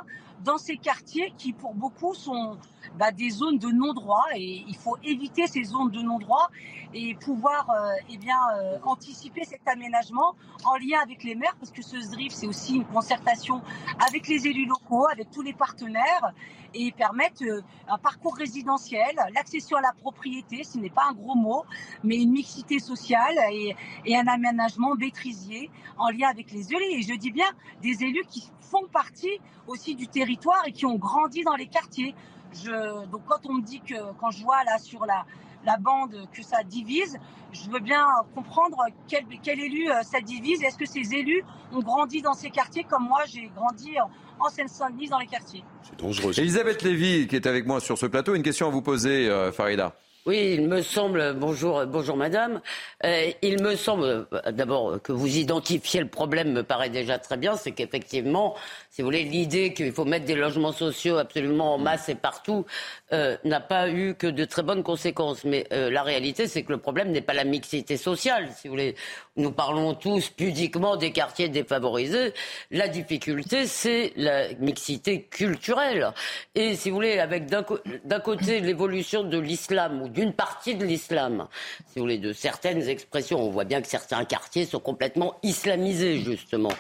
dans ces quartiers qui, pour beaucoup, sont bah, des zones de non-droit. Et il faut éviter ces zones de non-droit et pouvoir euh, eh bien, euh, anticiper cet aménagement en lien avec les maires, parce que ce SDRIF, c'est aussi une concertation avec les élus locaux, avec tous les partenaires, et permettre euh, un parcours résidentiel, l'accession à la propriété, ce n'est pas un gros mot, mais une mixité sociale et, et un aménagement maîtrisier en lien avec les élus. Et je dis bien des élus qui font partie aussi du territoire et qui ont grandi dans les quartiers. Je, donc quand on me dit que, quand je vois là sur la, la bande que ça divise, je veux bien comprendre quel, quel élu euh, ça divise. Est-ce que ces élus ont grandi dans ces quartiers comme moi j'ai grandi en Seine-Saint-Denis dans les quartiers? C'est dangereux. Elisabeth Lévy qui est avec moi sur ce plateau, une question à vous poser, euh, Farida. Oui, il me semble, bonjour, bonjour madame, euh, il me semble d'abord que vous identifiez le problème me paraît déjà très bien, c'est qu'effectivement, si vous voulez, l'idée qu'il faut mettre des logements sociaux absolument en masse et partout euh, n'a pas eu que de très bonnes conséquences. Mais la réalité, c'est que le problème n'est pas la mixité sociale, si vous voulez. Nous parlons tous pudiquement des quartiers défavorisés. La difficulté, c'est la mixité culturelle. Et si vous voulez, avec d'un côté l'évolution de l'islam ou d'une partie de l'islam, si vous voulez, de certaines expressions. On voit bien que certains quartiers sont complètement islamisés, justement.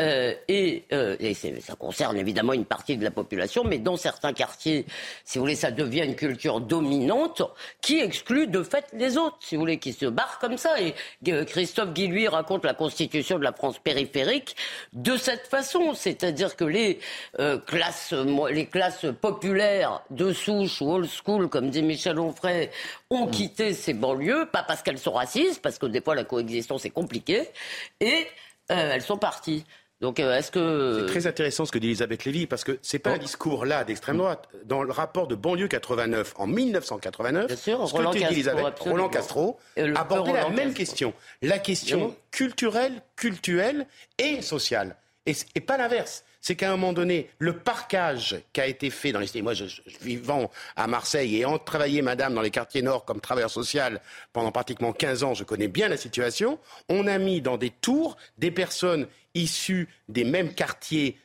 Euh, et, euh, et ça concerne évidemment une partie de la population, mais dans certains quartiers, si vous voulez, ça devient une culture dominante qui exclut de fait les autres, si vous voulez, qui se barrent comme ça. Et euh, Christophe Guy, lui, raconte la constitution de la France périphérique de cette façon, c'est-à-dire que les classes, les classes populaires de souche ou old school, comme dit Michel Onfray, ont quitté ces banlieues, pas parce qu'elles sont racistes, parce que des fois la coexistence est compliquée, et elles sont parties. Donc, euh, est-ce que c'est très intéressant ce que dit Elisabeth Lévy parce que c'est pas un discours là d'extrême droite. Dans le rapport de banlieue 89 en 1989, ce Roland que dit Elisabeth, Roland Castro abordait la même question, la question culturelle, culturelle et sociale, et, et pas l'inverse c'est qu'à un moment donné, le parquage qui a été fait dans les... Moi, je, je, vivant à Marseille et en travaillé, madame, dans les quartiers nord comme travailleur social pendant pratiquement 15 ans, je connais bien la situation. On a mis dans des tours des personnes issues des mêmes quartiers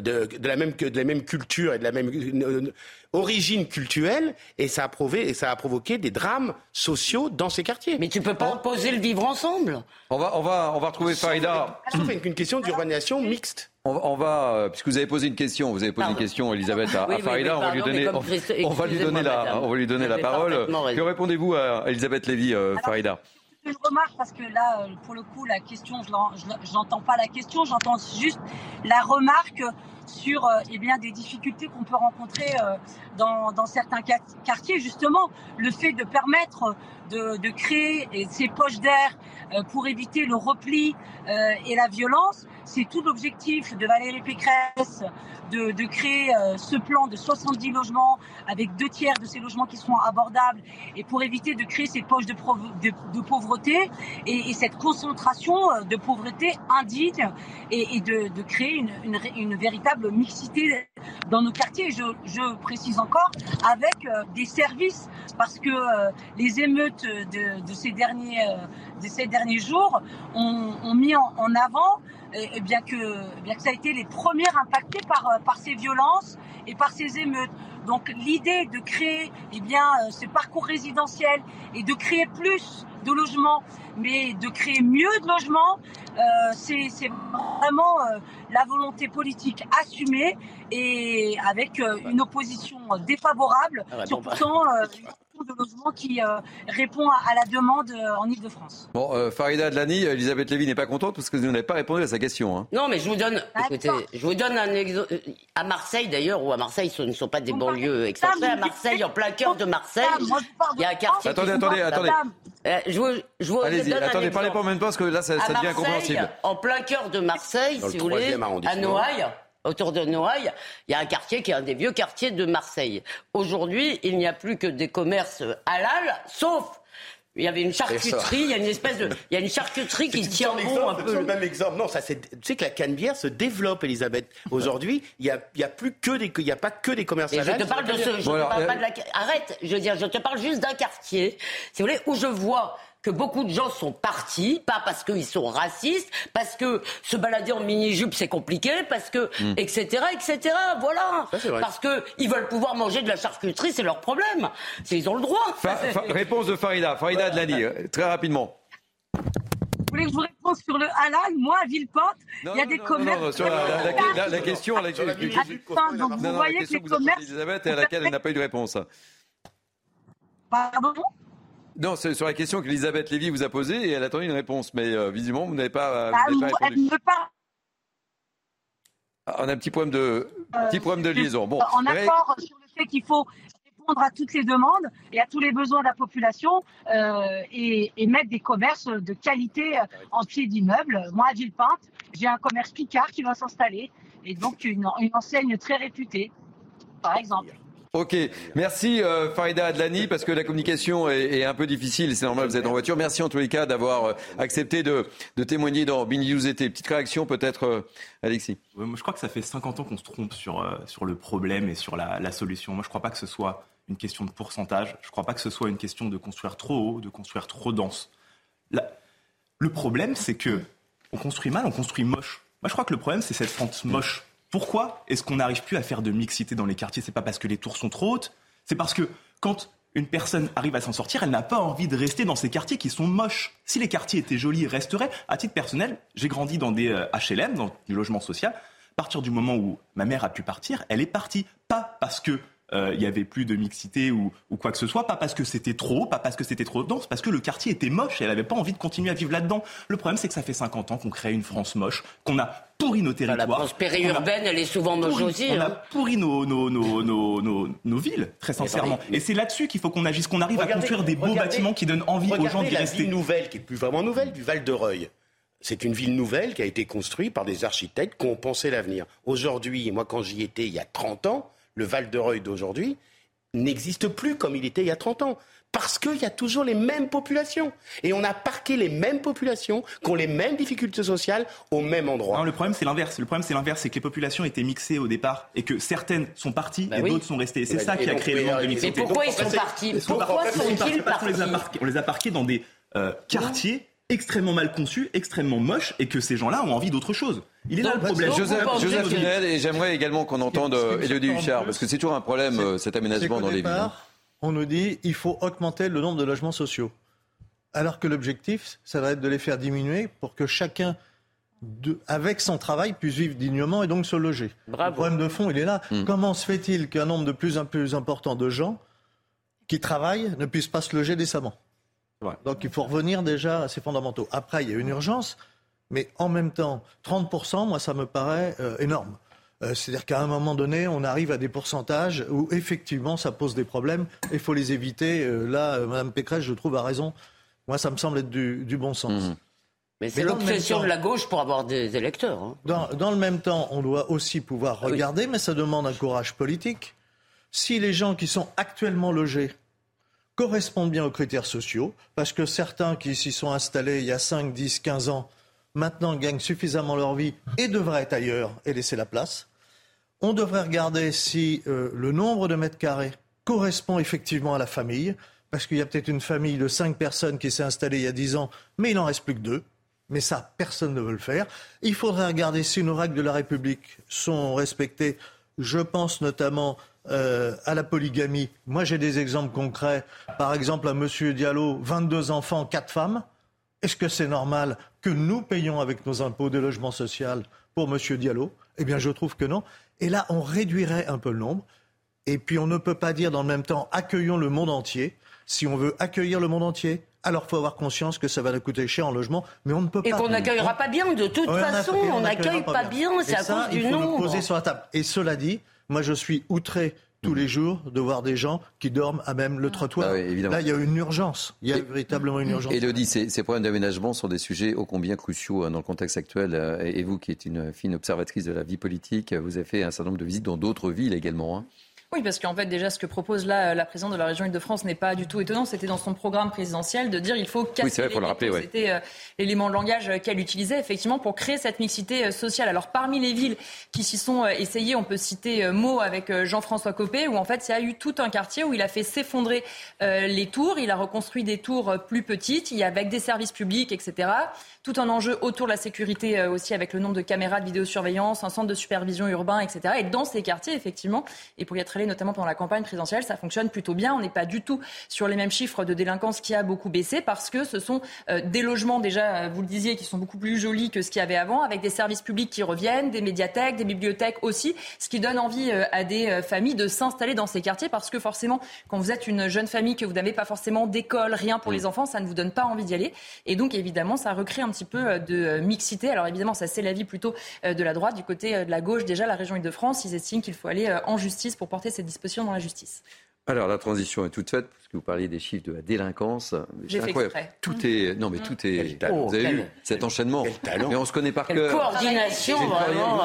de, la même, de la même culture et de la même euh, origine culturelle, et ça, a prouvé, et ça a provoqué des drames sociaux dans ces quartiers. Mais tu peux pas opposer le vivre ensemble. On va, on va, on va retrouver Farida. C'est une question d'urbanisation mixte. On va, euh, puisque vous avez posé une question, vous avez posé une question, Elisabeth, à, Farida, on va lui donner, on, va lui donner la, on va lui donner la parole. Que répondez-vous à Elisabeth Lévy, euh, Farida je remarque, parce que là, euh, pour le coup, la question, je n'entends pas la question, j'entends juste la remarque sur eh bien, des difficultés qu'on peut rencontrer dans, dans, certains quartiers. Justement, le fait de permettre de, de créer ces poches d'air pour éviter le repli et la violence, c'est tout l'objectif de Valérie Pécresse de, créer euh, ce plan de 70 logements avec deux tiers de ces logements qui seront abordables et pour éviter de créer ces poches de, pauvreté et, et, cette concentration euh, de pauvreté indigne et, de, créer une, véritable mixité dans nos quartiers. Je, précise encore avec euh, des services parce que les émeutes de, ces derniers jours ont, mis en avant et, bien, que, bien que ça a été les premières impactées par, euh, par ces violences et par ces émeutes. Donc l'idée de créer eh bien, euh, ce parcours résidentiel et de créer plus de logements, mais de créer mieux de logements, euh, c'est vraiment euh, la volonté politique assumée et avec euh, une opposition défavorable ah sur pourtant de logement qui euh, répond à, la demande euh, en Ile-de-France. Bon, euh, Farida Adlani, Elisabeth Lévy n'est pas contente parce que vous n'avez pas répondu à sa question. Hein. Non, mais je vous donne, écoutez, je vous donne un exemple. À Marseille, d'ailleurs, ou à Marseille, ce ne sont pas des banlieues excentrées. À Marseille, en plein cœur de Marseille, il y a un quartier. Attendez, attendez, attendez. je vous, je vous Allez-y, attendez, parlez pas en même temps parce que là, ça, ça devient incompréhensible. En plein cœur de Marseille, si vous voulez, à Noailles autour de Noailles, il y a un quartier qui est un des vieux quartiers de Marseille. Aujourd'hui, il n'y a plus que des commerces halal, sauf il y avait une charcuterie, il y a une espèce de, il y a une charcuterie qui tient bon un peu. le même exemple. Non, ça c'est, tu sais que la canebière se développe, Elisabeth. Aujourd'hui, il y a, il y a plus que des, il y a pas que des commerces. je te parle de ce, je te parle pas de la, arrête, je veux dire, je te parle juste d'un quartier, si vous voulez, où je vois que beaucoup de gens sont partis, pas parce qu'ils sont racistes, parce que se balader en mini-jupe c'est compliqué, parce que, etc., hmm. etc., voilà. parce qu'ils veulent pouvoir manger de la charcuterie, c'est leur problème. Ils ont le droit. réponse de Farida, Farida Adlani, euh, très rapidement. Vous voulez que je vous réponde sur le halal Moi, à Villepinte, il y a des commerces. Non, non, sur la, la, question, la, donc vous voyez que les commerces. Elisabeth, et à laquelle elle n'a pas eu de réponse. Pardon? Non, c'est sur la question qu'Elisabeth Lévy vous a posée et elle attendait une réponse. Mais euh, visiblement, vous n'avez pas, bah, vous pas répondu. Elle ne pas. Ah, on a un petit problème de, euh, petit problème de liaison. Bon, en accord sur le fait qu'il faut répondre à toutes les demandes et à tous les besoins de la population euh, et, et, mettre des commerces de qualité en pied d'immeuble. Moi, à Villepinte, j'ai un commerce Picard qui va s'installer et donc une, une enseigne très réputée, par exemple. Ok, merci euh, Farida Adlani parce que la communication est, un peu difficile, c'est normal, vous êtes en voiture. Merci en tous les cas d'avoir euh, accepté de, témoigner dans Bini Petite réaction peut-être, euh, Alexis Je crois que ça fait 50 ans qu'on se trompe sur, sur le problème et sur la, solution. Moi je ne crois pas que ce soit une question de pourcentage, je ne crois pas que ce soit une question de construire trop haut, de construire trop dense. le problème c'est que on construit mal, on construit moche. Moi je crois que le problème c'est cette fente moche pourquoi est-ce qu'on n'arrive plus à faire de mixité dans les quartiers? C'est pas parce que les tours sont trop hautes, c'est parce que quand une personne arrive à s'en sortir, elle n'a pas envie de rester dans ces quartiers qui sont moches. Si les quartiers étaient jolis, ils resteraient. À titre personnel, j'ai grandi dans des HLM, euh, dans du logement social. À partir du moment où ma mère a pu partir, elle est partie. Pas parce que il n'y avait plus de mixité ou, quoi que ce soit, pas parce que c'était trop, pas parce que c'était trop dense, parce que le quartier était moche et elle n'avait pas envie de continuer à vivre là-dedans. Le problème, c'est que ça fait 50 ans qu'on crée une France moche, qu'on a pourri nos territoires. La France périurbaine, elle est souvent moche aussi. On a hein. pourri nos, nos, nos, nos, villes, très sincèrement. Et c'est là-dessus qu'il faut qu'on agisse, qu'on arrive à construire des beaux bâtiments qui donnent envie aux gens d'y rester. Une nouvelle, qui est plus vraiment nouvelle, du Val de Reuil. C'est une ville nouvelle qui a été construite par des architectes qui ont pensé l'avenir. Aujourd'hui, moi quand j'y étais il y a 30 ans, le Val de Reuil d'aujourd'hui, n'existe plus comme il était il y a 30 ans. Parce qu'il y a toujours les mêmes populations. Et on a parqué les mêmes populations qui ont les mêmes difficultés sociales au même endroit. Non, le problème, c'est l'inverse. Le problème, c'est l'inverse. C'est que les populations étaient mixées au départ et que certaines sont parties bah et d'autres sont restées. c'est ça qui a créé le manque de mixité. Mais pourquoi ils sont partis Pourquoi sont-ils partis on les, a parqués dans des euh, quartiers extrêmement mal conçus, extrêmement moches et que ces gens-là ont envie d'autre chose. Il est là le problème. Joseph, Joseph et j'aimerais également qu'on entende Elodie Huchard, parce que c'est toujours un problème, euh, cet aménagement dans les villes. On nous dit il faut augmenter le nombre de logements sociaux. Alors que l'objectif, ça va être de les faire diminuer pour que chacun, avec son travail, puisse vivre dignement et donc se loger. Le problème de fond, il est là. Hmm. Comment se fait-il qu'un nombre de plus en plus important de gens qui travaillent ne puissent pas se loger décemment? Donc il faut revenir déjà à ces fondamentaux. Après, il y a une urgence. Mais en même temps, 30%, moi, ça me paraît euh, énorme. Euh, c'est-à-dire qu'à un moment donné, on arrive à des pourcentages où effectivement ça pose des problèmes et il faut les éviter. Euh, là, Mme Pécresse, je trouve, a raison. Moi, ça me semble être du, bon sens. Mmh. Mais c'est l'obsession de la gauche pour avoir des électeurs. Hein. Dans, le même temps, on doit aussi pouvoir ah regarder, mais ça demande un courage politique. Si les gens qui sont actuellement logés correspondent bien aux critères sociaux, parce que certains qui s'y sont installés il y a 5, 10, 15 ans maintenant gagnent suffisamment leur vie et devraient être ailleurs et laisser la place. On devrait regarder si euh, le nombre de mètres carrés correspond effectivement à la famille, parce qu'il y a peut-être une famille de cinq personnes qui s'est installée il y a dix ans, mais il n'en reste plus que deux. Mais ça, personne ne veut le faire. Il faudrait regarder si nos règles de la République sont respectées. Je pense notamment euh, à la polygamie. Moi, j'ai des exemples concrets. Par exemple, à M. Diallo, 22 enfants, 4 femmes. Est-ce que c'est normal que nous payons avec nos impôts de logement social pour M. Diallo Eh bien, je trouve que non. Et là, on réduirait un peu le nombre. Et puis, on ne peut pas dire dans le même temps accueillons le monde entier. Si on veut accueillir le monde entier, alors il faut avoir conscience que ça va nous coûter cher en logement, mais on ne peut pas. Et qu'on n'accueillera pas bien, de toute façon, on n'accueille pas, bien, c'est à cause du il faut Le poser sur la table. Et cela dit, moi je suis outré tous les jours de voir des gens qui dorment à même le trottoir. Ah Là, il y a une urgence. Il y a véritablement une urgence. Elodie, ces, ces problèmes d'aménagement sont des sujets ô combien cruciaux hein, dans le contexte actuel. Euh, et vous, qui êtes une fine observatrice de la vie politique, vous avez fait un certain nombre de visites dans d'autres villes également. Hein. Oui, parce qu'en fait, déjà, ce que propose là la présidente de la région Île-de-France n'est pas du tout étonnant. C'était dans son programme présidentiel de dire il faut casser. Oui, c'est vrai, faut le rappeler. C'était euh, l'élément de langage qu'elle utilisait effectivement pour créer cette mixité euh, sociale. Alors, parmi les villes qui s'y sont euh, essayées, on peut citer Meaux avec Jean-François Copé, où en fait, il y a eu tout un quartier où il a fait s'effondrer les tours. Il a reconstruit des tours plus petites, il y avec des services publics, etc tout un enjeu autour de la sécurité euh, aussi avec le nombre de caméras de vidéosurveillance, un centre de supervision urbain, etc. Et dans ces quartiers, effectivement, et pour y être allé notamment pendant la campagne présidentielle, ça fonctionne plutôt bien. On n'est pas du tout sur les mêmes chiffres de délinquance qui a beaucoup baissé parce que ce sont euh, des logements déjà, euh, vous le disiez, qui sont beaucoup plus jolis que ce qu'il y avait avant, avec des services publics qui reviennent, des médiathèques, des bibliothèques aussi, ce qui donne envie à des familles de s'installer dans ces quartiers parce que forcément, quand vous êtes une jeune famille, que vous n'avez pas forcément d'école, rien pour les enfants, ça ne vous donne pas envie d'y aller. Et donc, évidemment, ça recrée un petit peu euh, de euh, mixité. Alors évidemment, ça c'est l'avis plutôt euh, de la droite. Du côté de la gauche, déjà, la région Île-de-France, ils estiment qu'il faut aller en justice pour porter cette disposition dans la justice. Alors la transition est toute faite parce que vous parliez des chiffres de la délinquance. J'ai fait exprès. Tout est non mais tout est. vous avez vu cet enchaînement. Mais on se connaît par cœur. Coordination vraiment.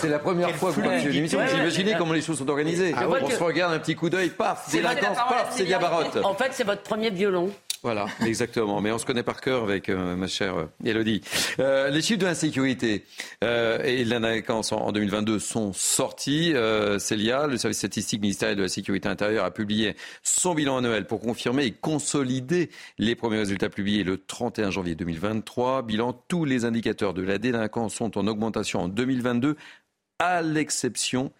C'est la première fois que vous faites l'émission. Vous imaginez comment les choses sont organisées. Ah on se regarde un petit coup d'œil, paf, délinquance, paf, c'est Diabarotte. En fait, c'est votre premier violon. Voilà, exactement. Mais on se connaît par cœur avec euh, ma chère Elodie. Euh, les chiffres de l'insécurité euh, et de la délinquance en 2022 sont sortis. Euh, Célia, le service statistique ministériel de la Sécurité intérieure, a publié son bilan annuel pour confirmer et consolider les premiers résultats publiés le 31 janvier 2023. Bilan, tous les indicateurs de la délinquance sont en augmentation en 2022, à l'exception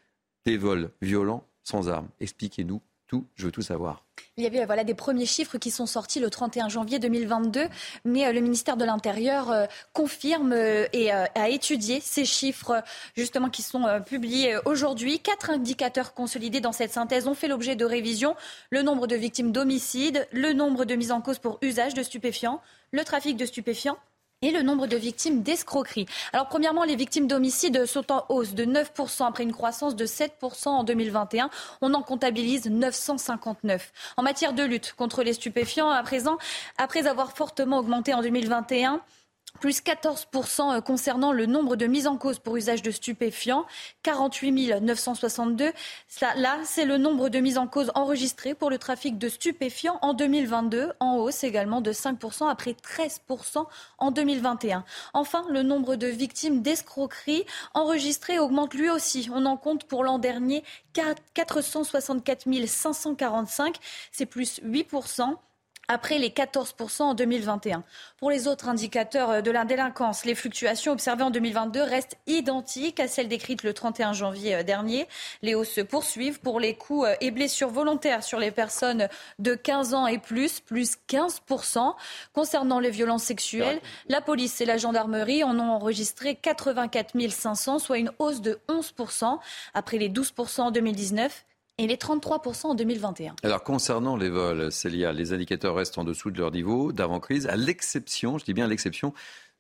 des vols violents sans armes. Expliquez-nous tout, je veux tout savoir. Il y avait des premiers chiffres qui sont sortis le 31 janvier 2022, mais euh, le ministère de l'Intérieur euh, confirme euh, et a étudié ces chiffres justement qui sont publiés aujourd'hui. Quatre indicateurs consolidés dans cette synthèse ont fait l'objet de révision. Le nombre de victimes d'homicides, le nombre de mises en cause pour usage de stupéfiants, le trafic de stupéfiants et le nombre de victimes d'escroquerie. Alors premièrement, les victimes d'homicide sont en hausse de 9% après une croissance de 7% en 2021. On en comptabilise 959. En matière de lutte contre les stupéfiants, à présent, après avoir fortement augmenté en 2021, plus 14% euh, concernant le nombre de mises en cause pour usage de stupéfiants, 48 962. là, c'est le nombre de mises en cause enregistrées pour le trafic de stupéfiants en 2022, en hausse également de 5% après 13% en 2021. Enfin, le nombre de victimes d'escroquerie enregistrées augmente lui aussi. On en compte pour l'an dernier 464 545, c'est plus 8% après les 14% en 2021. Pour les autres indicateurs euh, de la délinquance, les fluctuations observées en 2022 restent identiques à celles décrites le 31 janvier euh, dernier. Les hausses se poursuivent pour les coups euh, et blessures volontaires sur les personnes de 15 ans et plus, plus 15%. Concernant les violences sexuelles, la police et la gendarmerie en ont enregistré 84 500, soit une hausse de 11% après les 12% en 2019 et les 33% en 2021. Alors concernant les vols, Célia, les indicateurs restent en dessous de leur niveau d'avant-crise, à l'exception, je dis bien à l'exception,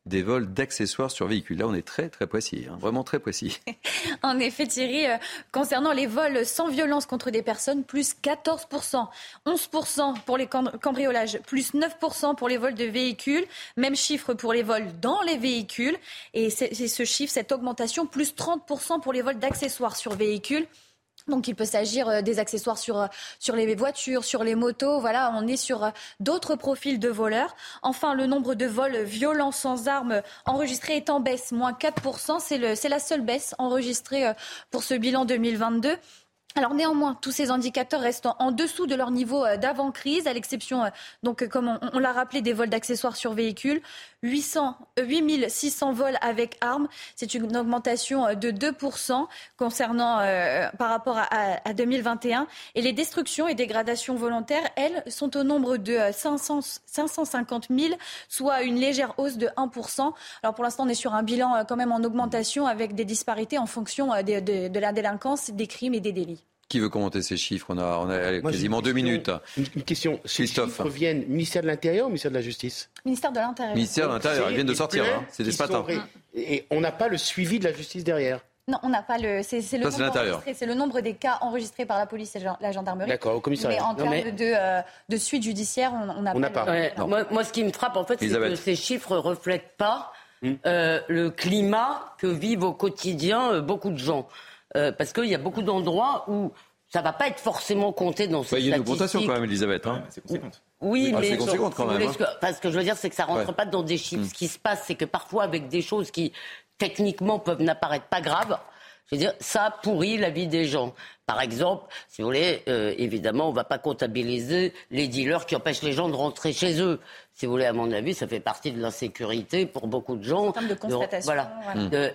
des vols d'accessoires sur véhicules. Là, on est très très précis, hein, vraiment très précis. en effet, Thierry, euh, concernant les vols sans violence contre des personnes, plus 14%, 11% pour les cambriolages, plus 9% pour les vols de véhicules, même chiffre pour les vols dans les véhicules, et c'est ce chiffre, cette augmentation, plus 30% pour les vols d'accessoires sur véhicules. Donc il peut s'agir euh, des accessoires sur, euh, sur les voitures, sur les motos. Voilà, on est sur euh, d'autres profils de voleurs. Enfin, le nombre de vols violents sans armes enregistrés est en baisse, moins 4%. C'est la seule baisse enregistrée pour ce bilan 2022. Alors néanmoins, tous ces indicateurs restent en, dessous de leur niveau euh, d'avant-crise, à l'exception, euh, donc euh, comme on, l'a rappelé, des vols d'accessoires sur véhicules. 800, 8600 vols avec armes, c'est une augmentation de 2% concernant par rapport à, 2021. Et les destructions et dégradations volontaires, elles, sont au nombre de 500, 550 000, soit une légère hausse de 1%. Alors pour l'instant, on est sur un bilan quand même en augmentation avec des disparités en fonction de la délinquance, des crimes et des délits. Qui veut commenter ces chiffres? On a, on a quasiment deux minutes. Une, question. Ces chiffres viennent ministère de l'Intérieur ou ministère de la Justice? Ministère de l'Intérieur. Ministère de l'Intérieur, ils viennent de sortir. Hein. C'est des matins. Et on n'a pas le suivi de la justice derrière. Non, on n'a pas le. C'est le, le, nombre des cas enregistrés par la police et la gendarmerie. D'accord, au commissariat. Mais en termes De, euh, de, suite judiciaire, on n'a pas. pas. moi, ce qui me frappe, en fait, c'est que ces chiffres ne reflètent pas hmm. euh, le climat que vivent au quotidien euh, beaucoup de gens. Parce qu'il y a beaucoup d'endroits où ça va pas être forcément compté dans ces statistiques. Il y a une augmentation quand même, Elisabeth. Hein. C'est Oui, mais ce que, je veux dire, c'est que ça rentre pas dans des chiffres. Mm. Ce qui se passe, c'est que parfois, avec des choses qui techniquement peuvent n'apparaître pas graves, je veux dire, ça pourrit la vie des gens. Par exemple, si vous voulez, euh, évidemment, on ne va pas comptabiliser les dealers qui empêchent les gens de rentrer chez eux. Si vous voulez, à mon avis, ça fait partie de l'insécurité pour beaucoup de gens. En termes de constatation. voilà.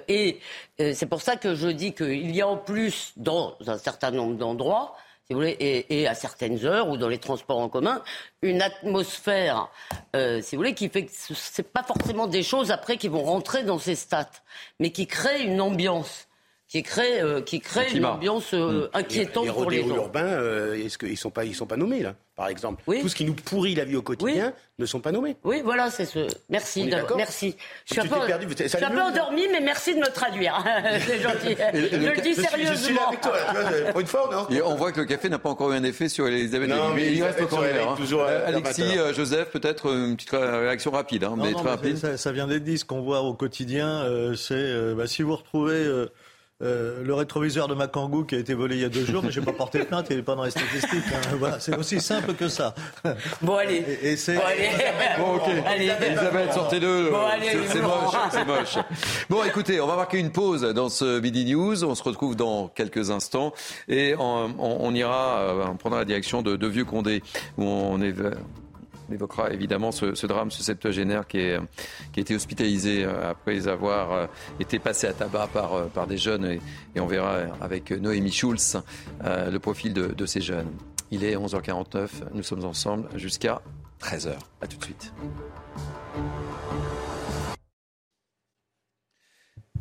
et euh, c'est pour ça que je dis qu'il y a en plus, dans un certain nombre d'endroits, si vous voulez, et, à certaines heures ou dans les transports en commun, une atmosphère, euh, si vous voulez, qui fait que c'est pas forcément des choses après qui vont rentrer dans ces stats, mais qui créent une ambiance qui crée, euh, qui crée une ambiance euh, mm. inquiétante pour les gens. urbains, euh, est-ce qu'ils sont pas, ils sont pas nommés là, par exemple Tout ce qui nous pourrit la vie au quotidien ne sont pas nommés. Oui, voilà, c'est ce. Merci, merci. Je suis un peu, perdu, je suis un peu endormi, mais merci de me traduire. c'est gentil. je le dis sérieusement. Je suis, là avec toi, pour une fois, non Et on voit que le café n'a pas encore eu un effet sur Elisabeth. Non, mais, il reste encore hein. toujours. Alexis, Joseph, peut-être une petite réaction rapide, hein, mais très rapide. Ça, vient d'être dit. Ce qu'on voit au quotidien, c'est bah, si vous retrouvez euh, le rétroviseur de ma Kangoo qui a été volé il y a deux jours, mais je n'ai pas porté plainte, il n'est pas dans les statistiques. Hein. Voilà, c'est aussi simple que ça. Bon, allez. Et, c'est... Bon, allez. Bon, ok. Allez. Elisabeth, sortez-le. Bon, c'est, moche, c'est moche. Bon, écoutez, on va marquer une pause dans ce Midi News. On se retrouve dans quelques instants et on, ira, euh, on prendra la direction de, de Vieux Condé, où on est on évoquera évidemment ce, drame, ce septuagénaire qui, qui a été hospitalisé euh, après avoir euh, été passé à tabac par, euh, des jeunes. Et, on verra avec Noémie Schulz le profil de, de ces jeunes. Il est 11h49, nous sommes ensemble jusqu'à 13h. A tout de suite.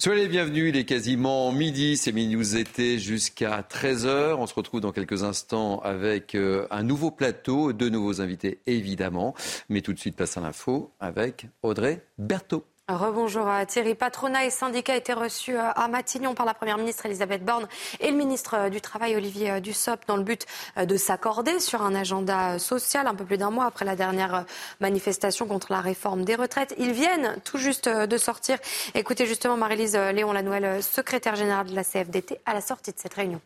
Soyez les bienvenus, il est quasiment midi, c'est Midi News été jusqu'à 13h. On se retrouve dans quelques instants avec euh, un nouveau plateau, deux nouveaux invités évidemment. Mais tout de suite, passe à l'info avec Audrey Berthaud. Rebonjour à Thierry. Patronat et syndicats étaient reçus euh, à Matignon par la Première ministre Elisabeth Borne et le ministre euh, du Travail Olivier euh, Dussopt dans le but de s'accorder sur un agenda social un peu plus d'un mois après la dernière manifestation contre la réforme des retraites. Ils viennent tout juste de sortir. Écoutez justement Marie-Lise Léon, la nouvelle secrétaire générale de la CFDT, à la sortie de cette réunion.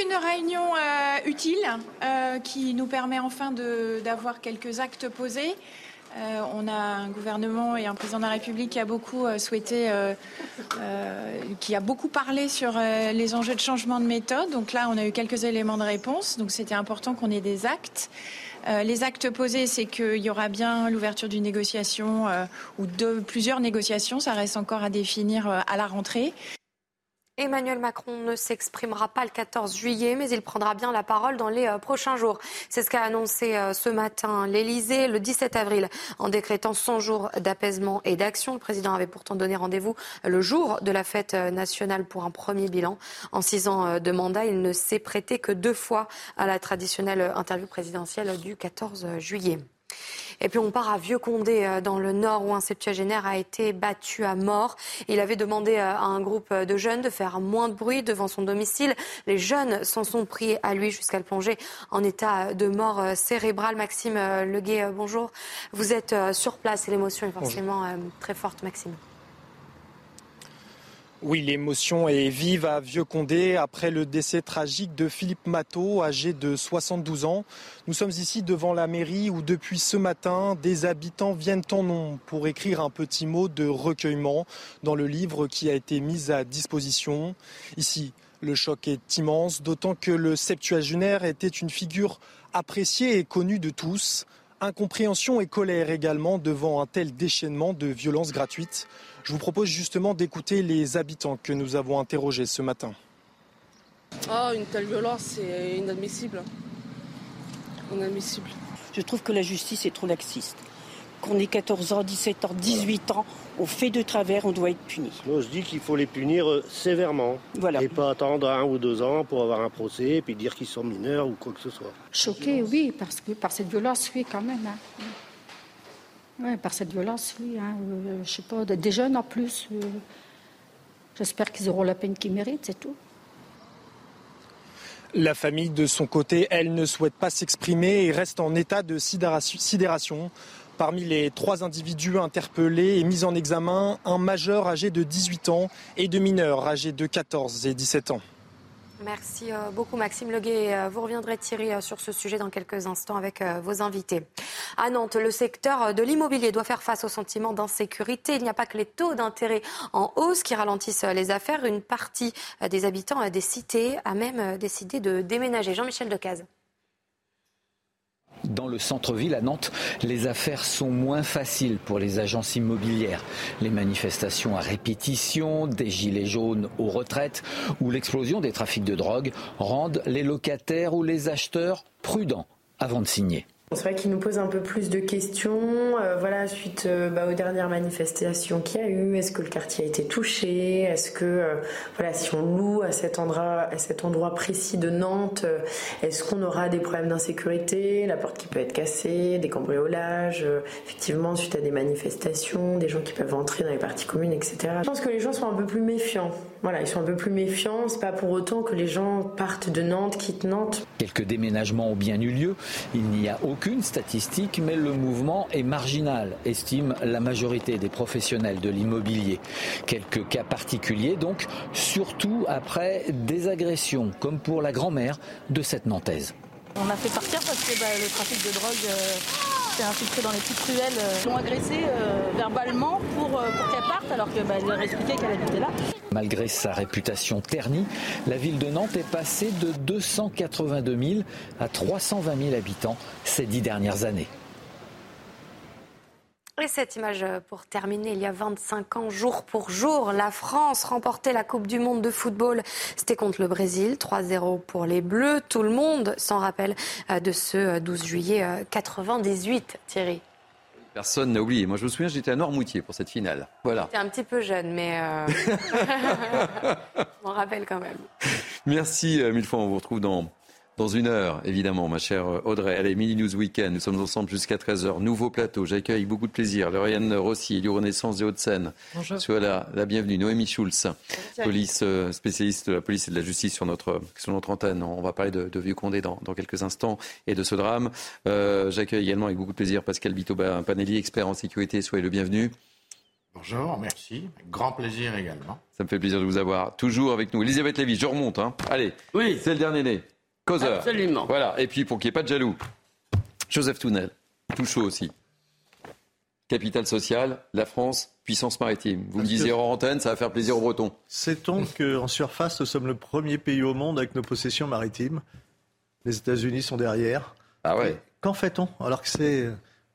Une réunion utile qui nous permet enfin d'avoir quelques actes posés. Euh, on a un gouvernement et un président de la République qui a beaucoup euh, souhaité, euh, qui a beaucoup parlé sur les enjeux de changement de méthode. Donc là, on a eu quelques éléments de réponse. Donc c'était important qu'on ait des actes. les actes posés, c'est qu'il y aura bien l'ouverture d'une négociation ou de plusieurs négociations. Ça reste encore à définir à la rentrée. Emmanuel Macron ne s'exprimera pas le 14 juillet, mais il prendra bien la parole dans les euh, prochains jours. C'est ce qu'a annoncé euh, ce matin l'Élysée le 17 avril en décrétant 100 jours d'apaisement et d'action. Le président avait pourtant donné rendez-vous le jour de la fête euh, nationale pour un premier bilan. En six ans de mandat, il ne s'est prêté que deux fois à la traditionnelle interview présidentielle du 14 juillet. Et puis on part à Vieux-Condé euh, dans le nord où un septuagénaire a été battu à mort. Il avait demandé euh, à un groupe de jeunes de faire moins de bruit devant son domicile. Les jeunes s'en sont pris à lui jusqu'à le plonger en état de mort euh, cérébrale. Maxime Leguet, bonjour. Vous êtes sur place et l'émotion est forcément très forte, Maxime. Oui, l'émotion est vive à Vieux-Condé après le décès tragique de Philippe Matteau, âgé de 72 ans. Nous sommes ici devant la mairie où depuis ce matin, des habitants viennent en nombre pour écrire un petit mot de recueillement dans le livre qui a été mis à disposition. Ici, le choc est immense, d'autant que le septuagénaire était une figure appréciée et connue de tous. Incompréhension et colère également devant un tel déchaînement de violences gratuites. Je vous propose justement d'écouter les habitants que nous avons interrogés ce matin. Oh, une telle violence, c'est inadmissible. Inadmissible. Je trouve que la justice est trop laxiste. Qu'on ait 14 ans, 17 ans, 18 ans, on fait de travers, on doit être puni. Moi, je dis qu'il faut les punir euh, sévèrement. Voilà. Et pas attendre un ou deux ans pour avoir un procès et puis dire qu'ils sont mineurs ou quoi que ce soit. Choqué, oui, parce que par cette violence, oui, quand même. Hein. Oui, par cette violence, oui. Hein, euh, je sais pas, des jeunes en plus. Euh, j'espère qu'ils auront la peine qu'ils méritent, c'est tout. La famille, de son côté, elle ne souhaite pas s'exprimer et reste en état de sidération. Parmi les trois individus interpellés et mis en examen, un majeur âgé de 18 ans et deux mineurs âgés de 14 et 17 ans. Merci euh, beaucoup Maxime Leguet. Euh, vous reviendrez Thierry euh, sur ce sujet dans quelques instants avec vos invités. À Nantes, le secteur de l'immobilier doit faire face au sentiment d'insécurité. Il n'y a pas que les taux d'intérêt en hausse qui ralentissent les affaires. Une partie des habitants des cités a même décidé de déménager. Jean-Michel Decaze. Dans le centre-ville à Nantes, les affaires sont moins faciles pour les agences immobilières. Les manifestations à répétition, des gilets jaunes aux retraites ou l'explosion des trafics de drogue rendent les locataires ou les acheteurs prudents avant de signer. C'est vrai qu'il nous pose un peu plus de questions, euh, voilà, suite euh, bah, aux dernières manifestations qu'il y a eu. Est-ce que le quartier a été touché? Est-ce que, euh, voilà, si on loue à cet endroit, à cet endroit précis de Nantes, est-ce qu'on aura des problèmes d'insécurité? La porte qui peut être cassée, des cambriolages, effectivement, suite à des manifestations, des gens qui peuvent entrer dans les parties communes, etc. Je pense que les gens sont un peu plus méfiants. Voilà, ils sont un peu plus méfiants. C'est pas pour autant que les gens partent de Nantes, quittent Nantes. Quelques déménagements ont bien eu lieu. Il n'y a aucun aucune statistique, mais le mouvement est marginal, estime la majorité des professionnels de l'immobilier. Quelques cas particuliers, donc, surtout après des agressions, comme pour la grand-mère de cette Nantaise. On a fait partir parce que bah, le trafic de drogue euh, s'est infiltré dans les petites ruelles. Euh, l'ont agressée euh, verbalement pour, qu'elle parte alors qu'elle bah, leur expliquait qu'elle habitait là. Malgré sa réputation ternie, la ville de Nantes est passée de 282 000 à 320 000 habitants ces dix dernières années. Et cette image pour terminer, il y a 25 ans, jour pour jour, la France remportait la Coupe du Monde de football. C'était contre le Brésil, 3-0 pour les Bleus. Tout le monde s'en rappelle euh, de ce 12 juillet 98, Thierry. Personne n'a oublié. Moi, je me souviens, j'étais à Noirmoutier pour cette finale. Voilà. J'étais un petit peu jeune, mais euh... je m'en rappelle quand même. Merci euh, mille fois. On vous retrouve dans, dans une heure, évidemment, ma chère Audrey. Allez, Mini News Weekend. Nous sommes ensemble jusqu'à 13h. Nouveau plateau. J'accueille avec beaucoup de plaisir Lauriane Rossi, élu Renaissance des Hauts-de-Seine. Bonjour. Sois la, la bienvenue. Noémie Schulz, police, euh, spécialiste de la police et de la justice sur notre, sur notre antenne. On va parler de, de Vieux-Condé dans, dans, quelques instants et de ce drame. Euh, J'accueille également avec beaucoup de plaisir Pascal Bitoba, un panelli expert en sécurité. Soyez le bienvenu. Bonjour, merci. Grand plaisir également. Ça me fait plaisir de vous avoir toujours avec nous. Elisabeth Lévy, je remonte. Hein. Allez, oui. c'est le dernier né. Causeur. Absolument. Voilà, et puis pour qu'il n'y ait pas de jaloux, Joseph Tounel, tout chaud aussi. Capital social, la France, puissance maritime. Vous me disiez hors antenne, ça va faire plaisir aux Bretons. Sait-on qu'en surface, nous sommes le premier pays au monde avec nos possessions maritimes? Les États-Unis sont derrière. Ah ouais. Qu'en fait-on? Alors que c'est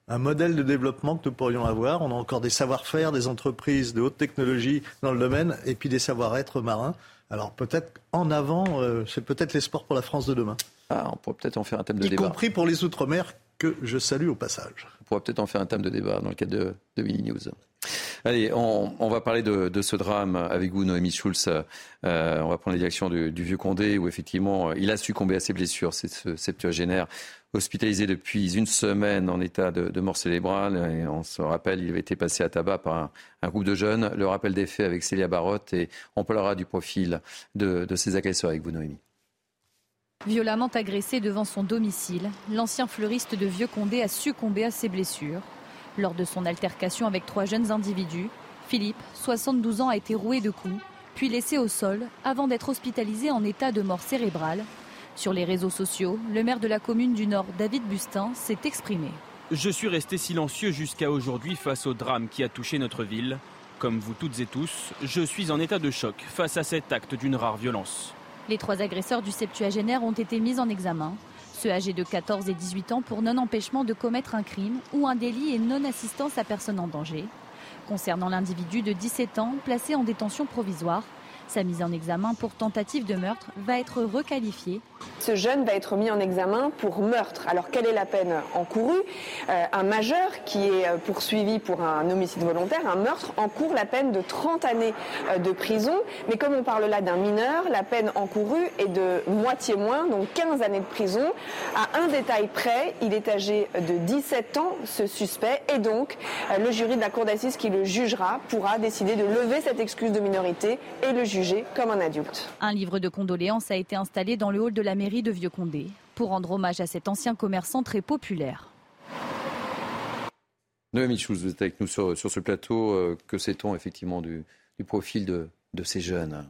un modèle de développement que nous pourrions avoir. On a encore des savoir-faire, des entreprises de haute technologie dans le domaine, et puis des savoir-être marins. Alors peut-être en avant, euh, c'est peut-être l'espoir pour la France de demain. Ah, on pourrait peut-être en faire un thème de débat. Y compris pour les Outre-mer, que je salue au passage. On pourrait peut-être en faire un thème de débat dans le cadre de, de Mini News. Allez, on, va parler de, ce drame avec vous, Noémie Schulz. Euh, on va prendre les directions du, Vieux Condé, où effectivement, il a succombé à ses blessures, ce septuagénaire hospitalisé depuis une semaine en état de, mort cérébrale. On se rappelle, il avait été passé à tabac par un, groupe de jeunes. Le rappel des faits avec Célia Barotte et on parlera du profil de, ces agresseurs avec vous, Noémie. Violemment agressé devant son domicile, l'ancien fleuriste de Vieux-Condé a succombé à ses blessures. Lors de son altercation avec trois jeunes individus, Philippe, 72 ans, a été roué de coups, puis laissé au sol avant d'être hospitalisé en état de mort cérébrale. Sur les réseaux sociaux, le maire de la commune du Nord, David Bustin, s'est exprimé. Je suis resté silencieux jusqu'à aujourd'hui face au drame qui a touché notre ville. Comme vous toutes et tous, je suis en état de choc face à cet acte d'une rare violence. Les trois agresseurs du septuagénaire ont été mis en examen. Ceux âgés de 14 et 18 ans pour non-empêchement de commettre un crime ou un délit et non-assistance à personne en danger. Concernant l'individu de 17 ans placé en détention provisoire, sa mise en examen pour tentative de meurtre va être requalifiée. Ce jeune va être mis en examen pour meurtre. Alors quelle est la peine encourue? Euh, Un majeur qui est euh, poursuivi pour un homicide volontaire, un meurtre, encourt la peine de 30 années euh, de prison. Mais comme on parle là d'un mineur, la peine encourue est de moitié moins, donc 15 années de prison. À un détail près, il est âgé de 17 ans, ce suspect, et donc le jury de la cour d'assises qui le jugera pourra décider de lever cette excuse de minorité et le juger comme un adulte. Un livre de condoléances a été installé dans le hall de la mairie de Vieux-Condé pour rendre hommage à cet ancien commerçant très populaire. Noémie Schulz, vous êtes avec nous sur, ce plateau. que sait-on effectivement du, profil de, ces jeunes?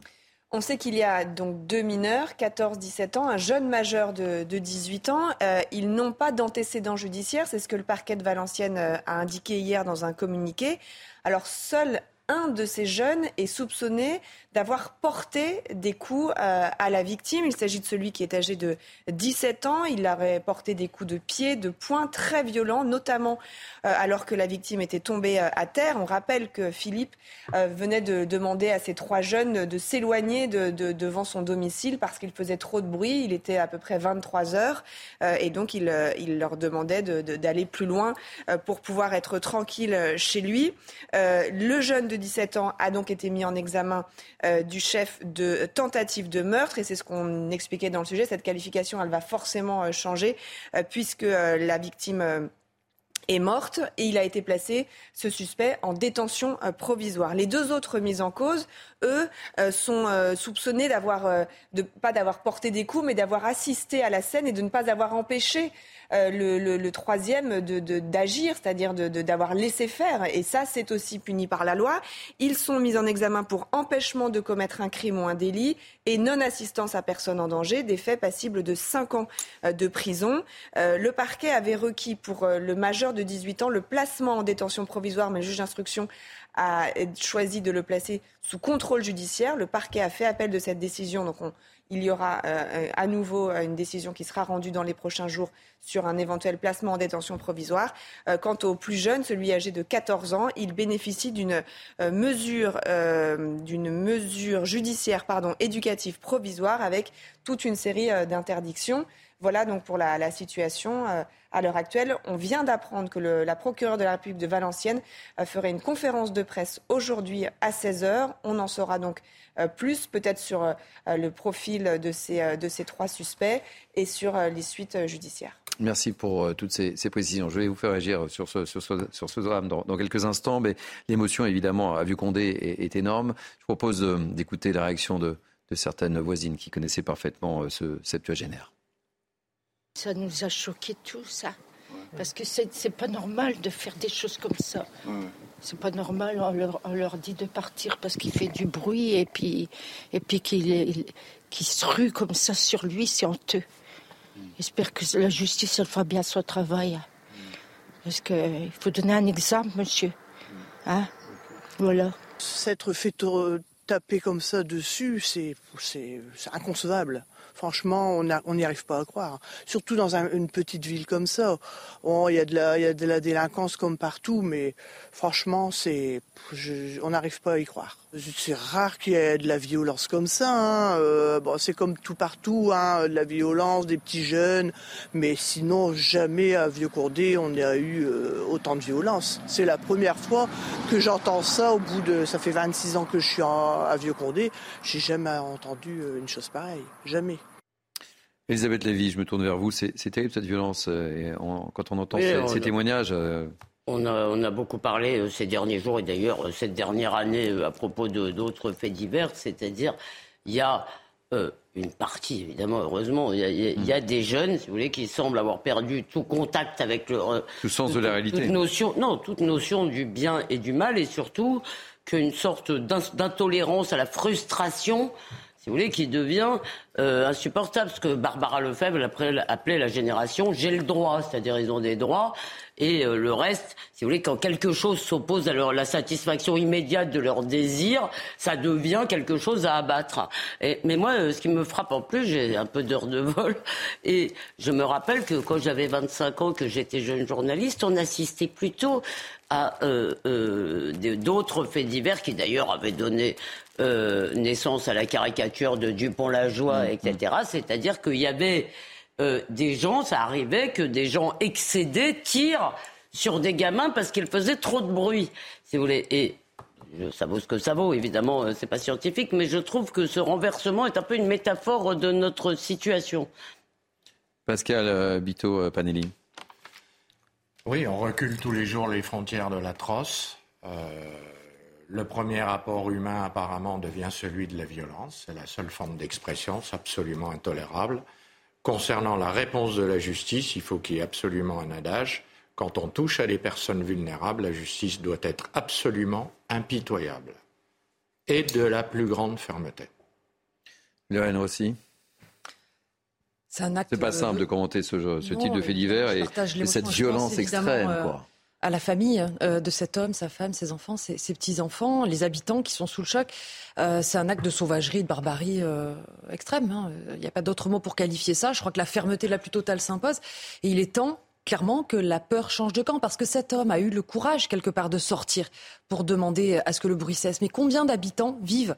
On sait qu'il y a donc deux mineurs, 14-17 ans, un jeune majeur de, 18 ans. ils n'ont pas d'antécédents judiciaires, c'est ce que le parquet de Valenciennes a indiqué hier dans un communiqué. Alors seul un de ces jeunes est soupçonné d'avoir porté des coups euh, à la victime. Il s'agit de celui qui est âgé de 17 ans. Il aurait porté des coups de pied, de poing très violents, notamment euh, alors que la victime était tombée euh, à terre. On rappelle que Philippe venait de demander à ces trois jeunes de s'éloigner de, devant son domicile parce qu'il faisait trop de bruit. Il était à peu près 23 heures et donc il, il leur demandait d'aller plus loin pour pouvoir être tranquille chez lui. le jeune de 17 ans a donc été mis en examen euh, du chef de tentative de meurtre. Et c'est ce qu'on expliquait dans le sujet. Cette qualification, elle va forcément euh, changer euh, puisque la victime est morte et il a été placé, ce suspect, en détention provisoire. Les deux autres mises en cause, eux, sont soupçonnés d'avoir, de, pas d'avoir porté des coups, mais d'avoir assisté à la scène et de ne pas avoir empêché euh, le, troisième d'agir, c'est-à-dire d'avoir laissé faire. Et ça, c'est aussi puni par la loi. Ils sont mis en examen pour empêchement de commettre un crime ou un délit et non-assistance à personne en danger, des faits passibles de 5 ans euh, de prison. Euh, le parquet avait requis pour le majeur de 18 ans le placement en détention provisoire, mais le juge d'instruction a choisi de le placer sous contrôle judiciaire. Le parquet a fait appel de cette décision, donc on, il y aura euh, à nouveau euh, une décision qui sera rendue dans les prochains jours sur un éventuel placement en détention provisoire. Euh, quant au plus jeune, celui âgé de 14 ans, il bénéficie d'une mesure, d'une mesure judiciaire pardon, éducative provisoire avec toute une série d'interdictions. Voilà donc pour la, situation à l'heure actuelle. On vient d'apprendre que la procureure de la République de Valenciennes ferait une conférence de presse aujourd'hui à 16h. On en saura donc euh, plus peut-être sur euh, le profil de ces, euh, trois suspects et sur les suites judiciaires. Merci pour toutes ces, précisions. Je vais vous faire réagir sur ce, drame dans, quelques instants, mais l'émotion, évidemment, à Vieux Condé est, énorme. Je propose d'écouter la réaction de, certaines voisines qui connaissaient parfaitement ce septuagénaire. Ça nous a choqués tous, ça. Parce que c'est pas normal de faire des choses comme ça. C'est pas normal, on leur, dit de partir parce qu'il fait du bruit et puis, et puis qu'il se rue comme ça sur lui, c'est honteux. J'espère que la justice elle fera bien son travail. Parce qu'il faut donner un exemple, monsieur. Hein? Voilà. S'être fait taper comme ça dessus, c'est inconcevable. Franchement, on n'y arrive pas à croire. Surtout dans une petite ville comme ça. il y, a de la, délinquance comme partout, mais franchement, c'est, on n'arrive pas à y croire. C'est rare qu'il y ait de la violence comme ça. Hein. Euh, bon, c'est comme tout partout, hein, de la violence, des petits jeunes. Mais sinon, jamais à Vieux-Courdé, on a eu euh, autant de violence. C'est la première fois que j'entends ça au bout de... Ça fait 26 ans que je suis à Vieux-Courdé. J'ai jamais entendu euh, une chose pareille. Jamais. Elisabeth Lévy, je me tourne vers vous. C'est terrible cette violence. Et quand on entend ces, témoignages. On a, beaucoup parlé euh, ces derniers jours et d'ailleurs euh, cette dernière année euh, à propos d'autres faits divers, c'est-à-dire il y a une partie, évidemment, heureusement, il y, a, des jeunes, si vous voulez, qui semblent avoir perdu tout contact avec le, tout sens de la réalité. Toute notion, non, toute notion du bien et du mal, et surtout qu'une sorte d'intolérance à la frustration si vous voulez, qui devient insupportable. Ce que Barbara Lefebvre appelait la génération j'ai le droit, c'est-à-dire ils ont des droits et euh, le reste, si vous voulez, quand quelque chose s'oppose à leur, la satisfaction immédiate de leur désir, ça devient quelque chose à abattre. Et, mais moi, euh, ce qui me frappe en plus, j'ai un peu d'heures de vol, et je me rappelle que quand j'avais 25 ans, que j'étais jeune journaliste, on assistait plutôt à euh, d'autres faits divers qui d'ailleurs avaient donné naissance à la caricature de Dupont-la-Joie, mmh, etc. Mmh. C'est-à-dire qu'il y avait euh, des gens, ça arrivait que des gens excédés tirent sur des gamins parce qu'ils faisaient trop de bruit, si vous voulez. Et ça vaut ce que ça vaut, évidemment, euh, c'est pas scientifique, mais je trouve que ce renversement est un peu une métaphore de notre situation. Pascal euh, Bito Panelli. Oui, on recule tous les jours les frontières de l'atroce. le premier rapport humain, apparemment, devient celui de la violence. C'est la seule forme d'expression, c'est absolument intolérable. Concernant la réponse de la justice, il faut qu'il y ait absolument un adage. quand on touche à des personnes vulnérables, la justice doit être absolument impitoyable et de la plus grande fermeté. Lorraine aussi c'est pas simple de commenter ce, type de fait divers et, cette violence extrême. Euh, à la famille euh, de cet homme, sa femme, ses enfants, ses, petits-enfants, les habitants qui sont sous le choc. Euh, c'est un acte de sauvagerie, de barbarie extrême. Hein. Il n'y a pas d'autre mot pour qualifier ça. Je crois que la fermeté la plus totale s'impose. Et il est temps clairement que la peur change de camp parce que cet homme a eu le courage quelque part de sortir pour demander à ce que le bruit cesse. Mais combien d'habitants vivent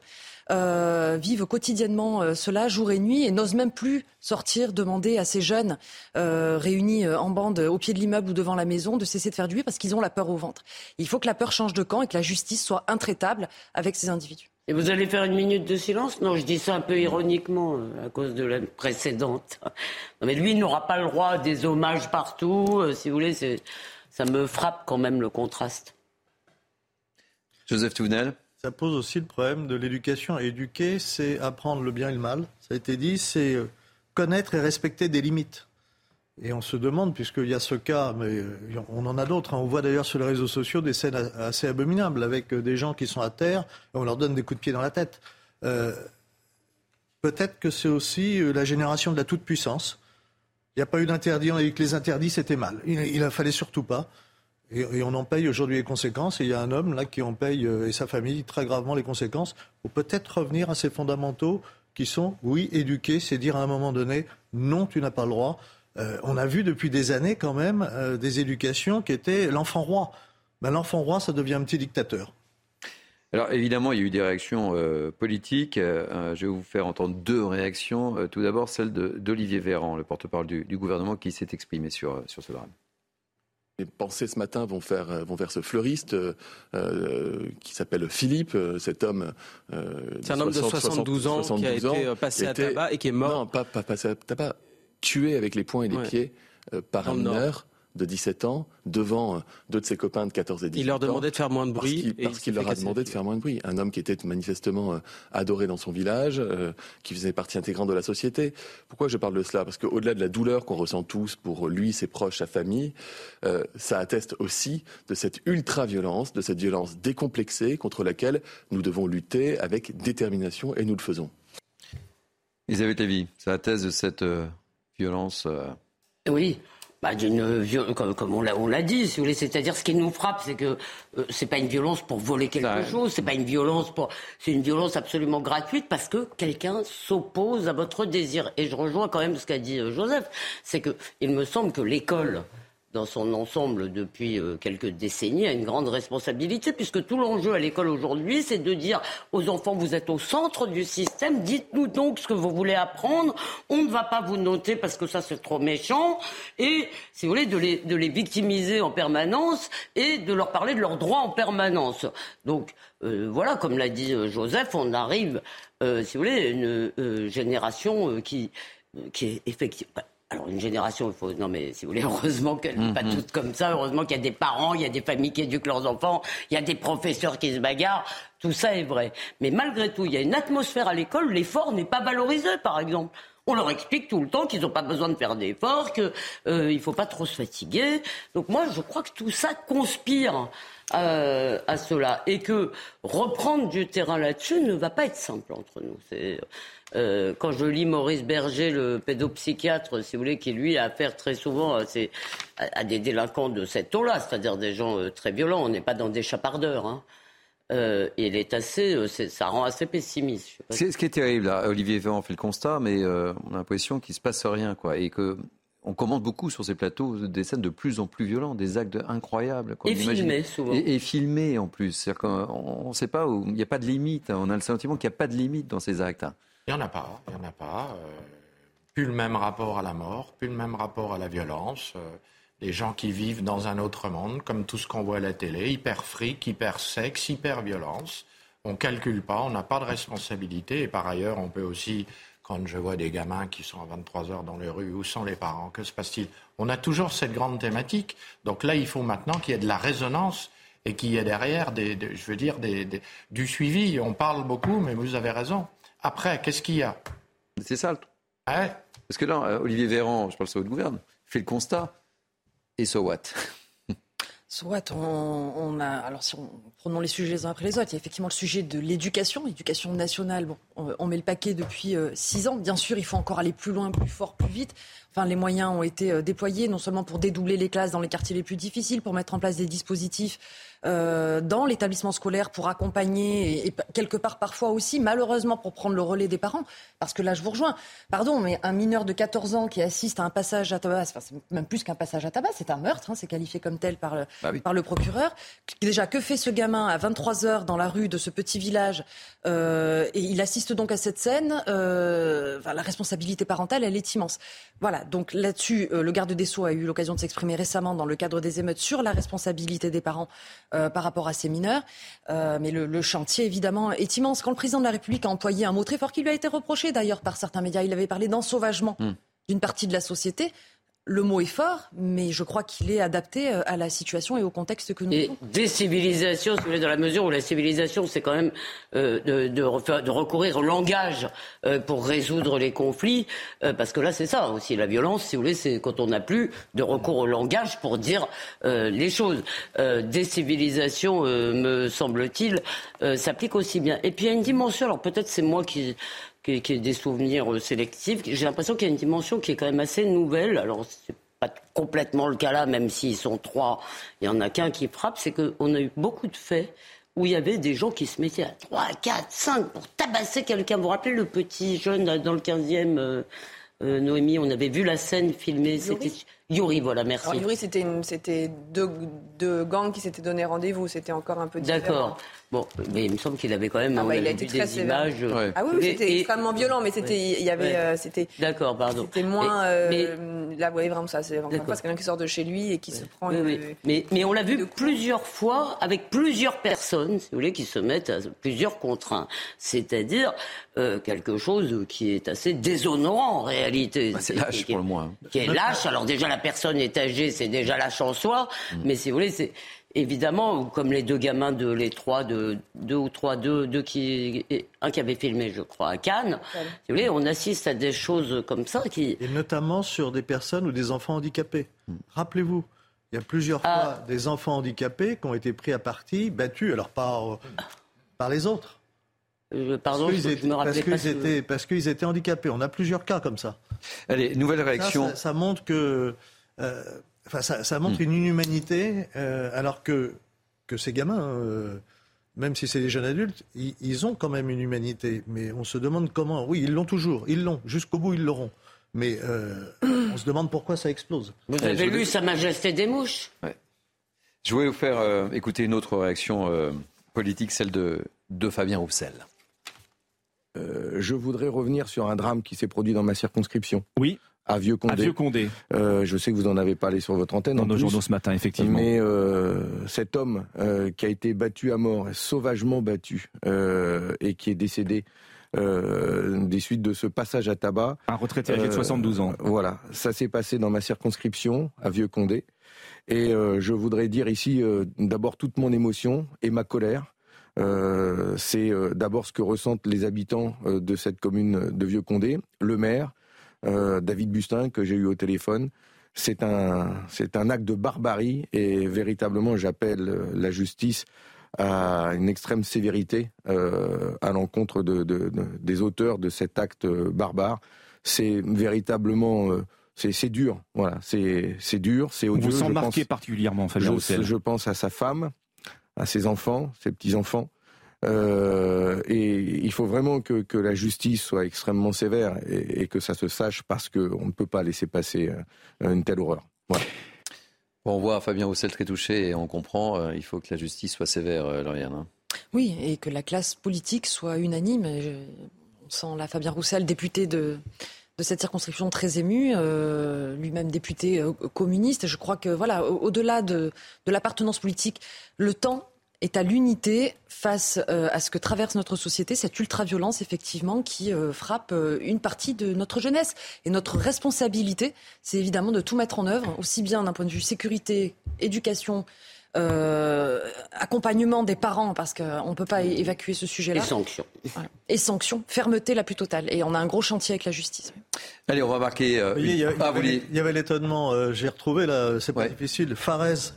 euh, vivent quotidiennement euh, cela jour et nuit et n'osent même plus sortir, demander à ces jeunes euh, réunis en bande au pied de l'immeuble ou devant la maison de cesser de faire du bruit parce qu'ils ont la peur au ventre. Il faut que la peur change de camp et que la justice soit intraitable avec ces individus. Et vous allez faire une minute de silence Non, je dis ça un peu ironiquement à cause de la précédente. mais lui n'aura pas le droit des hommages partout. si vous voulez, ça me frappe quand même le contraste. Joseph Tounel ça pose aussi le problème de l'éducation. Éduquer, c'est apprendre le bien et le mal. Ça a été dit, c'est euh, connaître et respecter des limites. Et on se demande, puisqu'il y a ce cas, mais euh, on en a d'autres, hein. on voit d'ailleurs sur les réseaux sociaux des scènes assez abominables avec euh, des gens qui sont à terre et on leur donne des coups de pied dans la tête. Peut-être que c'est aussi la génération de la toute-puissance. Il n'y a pas eu d'interdit, on a que les interdits c'était mal. Il ne fallait surtout pas. Et, on en paye aujourd'hui les conséquences. Et il y a un homme là qui en paye euh, et sa famille très gravement les conséquences. Il faut peut-être revenir à ces fondamentaux qui sont, oui, éduquer, c'est dire à un moment donné, non, tu n'as pas le droit. Euh, on a vu depuis des années quand même euh, des éducations qui étaient l'enfant roi. Ben, l'enfant roi, ça devient un petit dictateur. Alors évidemment, il y a eu des réactions politiques. je vais vous faire entendre deux réactions. tout d'abord, celle d'Olivier Véran, le porte-parole du, du, gouvernement, qui s'est exprimé sur, sur ce drame. Les pensées ce matin vont, faire, vont vers ce fleuriste euh, qui s'appelle Philippe, euh, cet homme. Euh, C'est un homme de 72 ans qui a été passé à tabac et qui est mort. Non, pas, pas passé à tabac, tué avec les poings et les pieds par un mineur de 17 ans devant euh, deux de ses copains de 14 et 18 ans. Il leur demandait de faire moins de bruit. Parce qu'il leur a demandé de faire moins de bruit. Un homme qui était manifestement euh, adoré dans son village, euh, qui faisait partie intégrante de la société. Pourquoi je parle de cela? Parce qu'au-delà de la douleur qu'on ressent tous pour lui, ses proches, sa famille, ça atteste aussi de cette ultra-violence, de cette violence décomplexée contre laquelle nous devons lutter avec détermination et nous le faisons. Elisabeth Lévy, ça atteste de cette violence. Oui, bah, d'une comme, comme on l'a dit, si vous voulez, c'est-à-dire ce qui nous frappe, c'est que euh, c'est pas une violence pour voler quelque chose, c'est pas une violence pour, c'est une violence absolument gratuite parce que quelqu'un s'oppose à votre désir. Et je rejoins quand même ce qu'a dit euh, Joseph, c'est que il me semble que l'école dans son ensemble depuis euh, quelques décennies a une grande responsabilité, puisque tout l'enjeu à l'école aujourd'hui, c'est de dire aux enfants, vous êtes au centre du système, dites-nous donc ce que vous voulez apprendre, on ne va pas vous noter parce que ça c'est trop méchant, et si vous voulez, de les, de les victimiser en permanence et de leur parler de leurs droits en permanence. Donc euh, voilà, comme l'a dit euh, Joseph, on arrive, si vous voulez, une génération qui, qui est effectivement alors une génération, il faut non mais si vous voulez, heureusement qu'elle n'est pas mhm. toute comme ça. Heureusement qu'il y a des parents, il y a des familles qui éduquent leurs enfants, il y a des professeurs qui se bagarrent. Tout ça est vrai. Mais malgré tout, il y a une atmosphère à l'école. L'effort n'est pas valorisé, par exemple. On leur explique tout le temps qu'ils n'ont pas besoin de faire d'efforts, qu'il euh, ne faut pas trop se fatiguer. Donc moi, je crois que tout ça conspire euh, à cela et que reprendre du terrain là-dessus ne va pas être simple entre nous. C'est euh, quand je lis Maurice Berger, le pédopsychiatre, si vous voulez, qui lui a affaire très souvent à, des délinquants de cette taux-là, c'est-à-dire des gens euh, très violents. On n'est pas dans des chapardeurs. Hein. Euh, il est assez, ça rend assez pessimiste. Ce qui est terrible, là, Olivier Véran fait le constat, mais on a l'impression qu'il se passe rien, quoi, et que on commente beaucoup sur ces plateaux des scènes de plus en plus violentes, des actes incroyables. et filmés souvent. Et, filmés en plus. cest on ne sait pas où il n'y a pas de limite. On a le sentiment qu'il n'y a pas de limite dans ces actes. Il n'y en a pas, il n'y en a pas. Euh, plus le même rapport à la mort, plus le même rapport à la violence. Euh, des gens qui vivent dans un autre monde, comme tout ce qu'on voit à la télé, hyper fric, hyper sexe, hyper violence. On ne calcule pas, on n'a pas de responsabilité. Et par ailleurs, on peut aussi, quand je vois des gamins qui sont à 23 heures dans les rues, où sont les parents? Que se passe-t-il? On a toujours cette grande thématique. Donc là, il faut maintenant qu'il y ait de la résonance et qu'il y ait derrière, des, je veux dire, du suivi. On parle beaucoup, mais vous avez raison. Après, qu'est-ce qu'il y a? C'est ça le truc. Parce que là, euh, Olivier Véran, je parle sur votre gouverne, fait le constat. Et so what? Soit on, a, alors si on prenons les sujets les uns après les autres, il y a effectivement le sujet de l'éducation, l'éducation nationale. On, met le paquet depuis euh, six ans. Bien sûr, il faut encore aller plus loin, plus fort, plus vite. Enfin, les moyens ont été euh, déployés non seulement pour dédoubler les classes dans les quartiers les plus difficiles, pour mettre en place des dispositifs euh, dans l'établissement scolaire pour accompagner et, quelque part parfois aussi, malheureusement, pour prendre le relais des parents. Parce que là, je vous rejoins. Pardon, mais un mineur de 14 ans qui assiste à un passage à tabac, enfin, c'est même plus qu'un passage à tabac, c'est un meurtre, hein, c'est qualifié comme tel par le, bah par le procureur. Déjà, que fait ce gamin à 23 heures dans la rue de ce petit village euh, Et il assiste donc à cette scène. Euh, enfin, la responsabilité parentale, elle est immense. Voilà, donc là-dessus, euh, le garde des Sceaux a eu l'occasion de s'exprimer récemment dans le cadre des émeutes sur la responsabilité des parents euh, par rapport à ces mineurs. Euh, mais le, chantier, évidemment, est immense. Quand le président de la République a employé un mot très fort qui lui a été reproché d'ailleurs par certains médias, il avait parlé d'ensauvagement hmm. d'une partie de la société le mot est fort, mais je crois qu'il est adapté euh, à la situation et au contexte que nous et Décivilisation, si vous voulez, dans la mesure où la civilisation, c'est quand même euh, de, de, recourir au langage euh, pour résoudre les conflits, parce que là, c'est ça aussi, la violence, si vous voulez, c'est quand on n'a plus de recours au langage pour dire les choses. décivilisation, me semble-t-il, s'applique aussi bien. Et puis il y a une dimension, alors peut-être c'est moi qui qui est, des souvenirs euh, sélectifs. J'ai l'impression qu'il y a une dimension qui est quand même assez nouvelle. Alors, c'est pas complètement le cas là, même s'ils sont trois, il y en a qu'un qui frappe, c'est qu'on a eu beaucoup de faits où il y avait des gens qui se mettaient à 3, 4, 5 pour tabasser quelqu'un. Vous vous rappelez le petit jeune dans le 15e, euh, euh, Noémie, on avait vu la scène filmée. C'était Yuri, voilà, merci. Alors, Yuri, c'était deux, deux gangs qui s'étaient donné rendez-vous. C'était encore un peu différent. D'accord. Bon, mais il me semble qu'il avait quand même ah bah, il a été des très images. Ah oui, c'était extrêmement violent, mais c'était, il y avait, euh, c'était. D'accord, pardon. C'était moins. Euh, là, vous voyez vraiment ça, c'est vraiment pas quelqu'un qui sort de chez lui et qui se prend. mais, mais on l'a vu plusieurs fois avec plusieurs personnes, si vous voulez, qui se mettent à plusieurs contraintes. C'est-à-dire euh, quelque chose qui est assez déshonorant en réalité. Bah, c'est lâche pour le moins. Qui est lâche. Alors déjà la personne est âgée, c'est déjà lâche en soi. Mm. Mais si vous voulez, c'est évidemment, comme les deux gamins de les trois, de, deux ou trois, deux, deux qui, un qui avait filmé, je crois, à Cannes. Vous voulez, on assiste à des choses comme ça qui. Et notamment sur des personnes ou des enfants handicapés. Hmm. Rappelez-vous, il y a plusieurs ah. fois des enfants handicapés qui ont été pris à partie, battus, alors par, par les autres. pardon, parce qu'ils étaient, étaient, parce qu'ils étaient handicapés. On a plusieurs cas comme ça. Allez, nouvelle réaction. Ça, montre que. Euh, Enfin, ça, montre hmm. une inhumanité, euh, alors que, que ces gamins, euh, même si c'est des jeunes adultes, ils, ont quand même une humanité. Mais on se demande comment. Oui, ils l'ont toujours, ils l'ont. Jusqu'au bout, ils l'auront. Mais euh, on se demande pourquoi ça explose. Vous avez lu Sa Majesté des Mouches? Je voulais vous faire écouter une autre réaction politique, celle de, de Fabien Roussel. Je voudrais revenir sur un drame qui s'est produit dans ma circonscription. Oui à Vieux Condé. Vieux Condé. Euh, je sais que vous en avez parlé sur votre antenne. Dans nos journaux ce matin, effectivement. Mais euh, cet homme euh, qui a été battu à mort, sauvagement battu, et qui est décédé des suites de ce passage à tabac. Un retraité âgé de 72 ans. Voilà, ça s'est passé dans ma circonscription, à Vieux Condé. Et je voudrais dire ici d'abord toute mon émotion et ma colère. C'est d'abord ce que ressentent les habitants de cette commune de Vieux Condé, le maire, euh, David Bustin, que j'ai eu au téléphone. C'est un, c'est un acte de barbarie et véritablement j'appelle euh, la justice à une extrême sévérité euh, à l'encontre de, des auteurs de cet acte barbare. C'est véritablement c'est dur, voilà, c'est c'est dur, c'est odieux. vous sent marqué particulièrement, Fabien je, je pense à sa femme, à ses enfants, ses petits enfants. Euh, et il faut vraiment que, que, la justice soit extrêmement sévère et, et que ça se sache parce qu'on ne peut pas laisser passer euh, une telle horreur. Voilà. Bon, on voit Fabien Roussel très touché et on comprend, euh, il faut que la justice soit sévère, euh, Lauriane. Hein. Oui, et que la classe politique soit unanime. on sent là Fabien Roussel, député de, de cette circonscription très ému, euh, lui-même député euh, communiste. Je crois que voilà, au-delà de, de l'appartenance politique, le temps est à l'unité face euh, à ce que traverse notre société, cette ultra-violence effectivement qui euh, frappe euh, une partie de notre jeunesse. Et notre responsabilité, c'est évidemment de tout mettre en œuvre, aussi bien d'un point de vue sécurité, éducation, accompagnement des parents, parce qu'on ne peut pas évacuer ce sujet-là. Et sanctions. Et sanctions, fermeté la plus totale. Et on a un gros chantier avec la justice. Allez, on va marquer. il, y avait, l'étonnement, j'ai retrouvé là, c'est pas difficile, Farez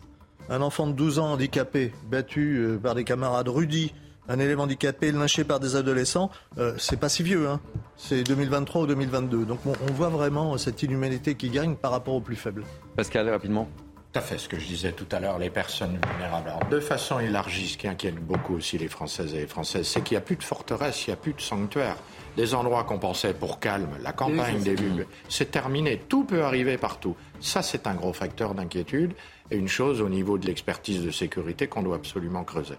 un enfant de 12 ans handicapé, battu euh, par des camarades Rudy, un élève handicapé lynché par des adolescents, euh, c'est pas si vieux, hein. c'est 2023 ou 2022. Donc on, voit vraiment cette inhumanité qui gagne par rapport aux plus faibles. Pascal, rapidement. Tout à fait ce que je disais tout à l'heure, les personnes vulnérables. Alors, de façon élargie, ce qui inquiète beaucoup aussi les Françaises et les Françaises, c'est qu'il n'y a plus de forteresse, il n'y a plus de sanctuaire. Des endroits qu'on pensait pour calme, la campagne des villes, c'est terminé. Tout peut arriver partout. Ça, c'est un gros facteur d'inquiétude une chose au niveau de l'expertise de sécurité qu'on doit absolument creuser.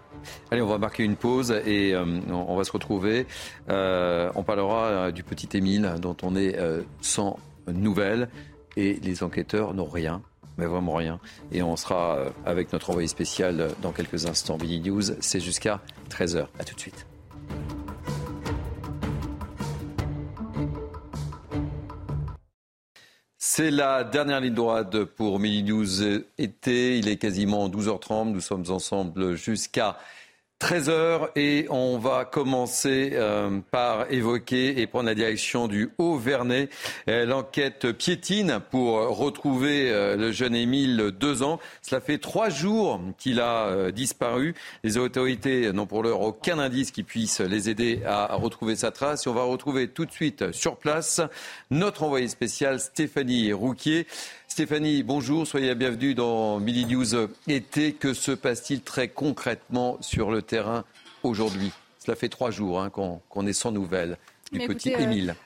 Allez, on va marquer une pause et euh, on va se retrouver. Euh, on parlera euh, du petit Émile dont on est sans nouvelles et les enquêteurs n'ont rien mais vraiment rien. Et on sera avec notre envoyé spécial dans quelques instants. Billy News, c'est jusqu'à 13h. A tout de suite. C'est la dernière ligne droite pour Mini News été. Il est quasiment 12h30. Nous sommes ensemble jusqu'à 13h et on va commencer euh, par évoquer et prendre la direction du Haut-Vernay. Euh, l'enquête piétine pour retrouver euh, le jeune Émile, deux ans. Cela fait trois jours qu'il a disparu. Les autorités n'ont pour l'heure aucun indice qui puisse les aider à retrouver sa trace. On va retrouver tout de suite sur place notre envoyé spécial Stéphanie Rouquier. Stéphanie, bonjour, soyez la bienvenue dans Midi News été. Que se passe-t-il très concrètement sur le terrain aujourd'hui? Cela fait trois jours hein, qu'on est sans nouvelles du petit euh, Émile.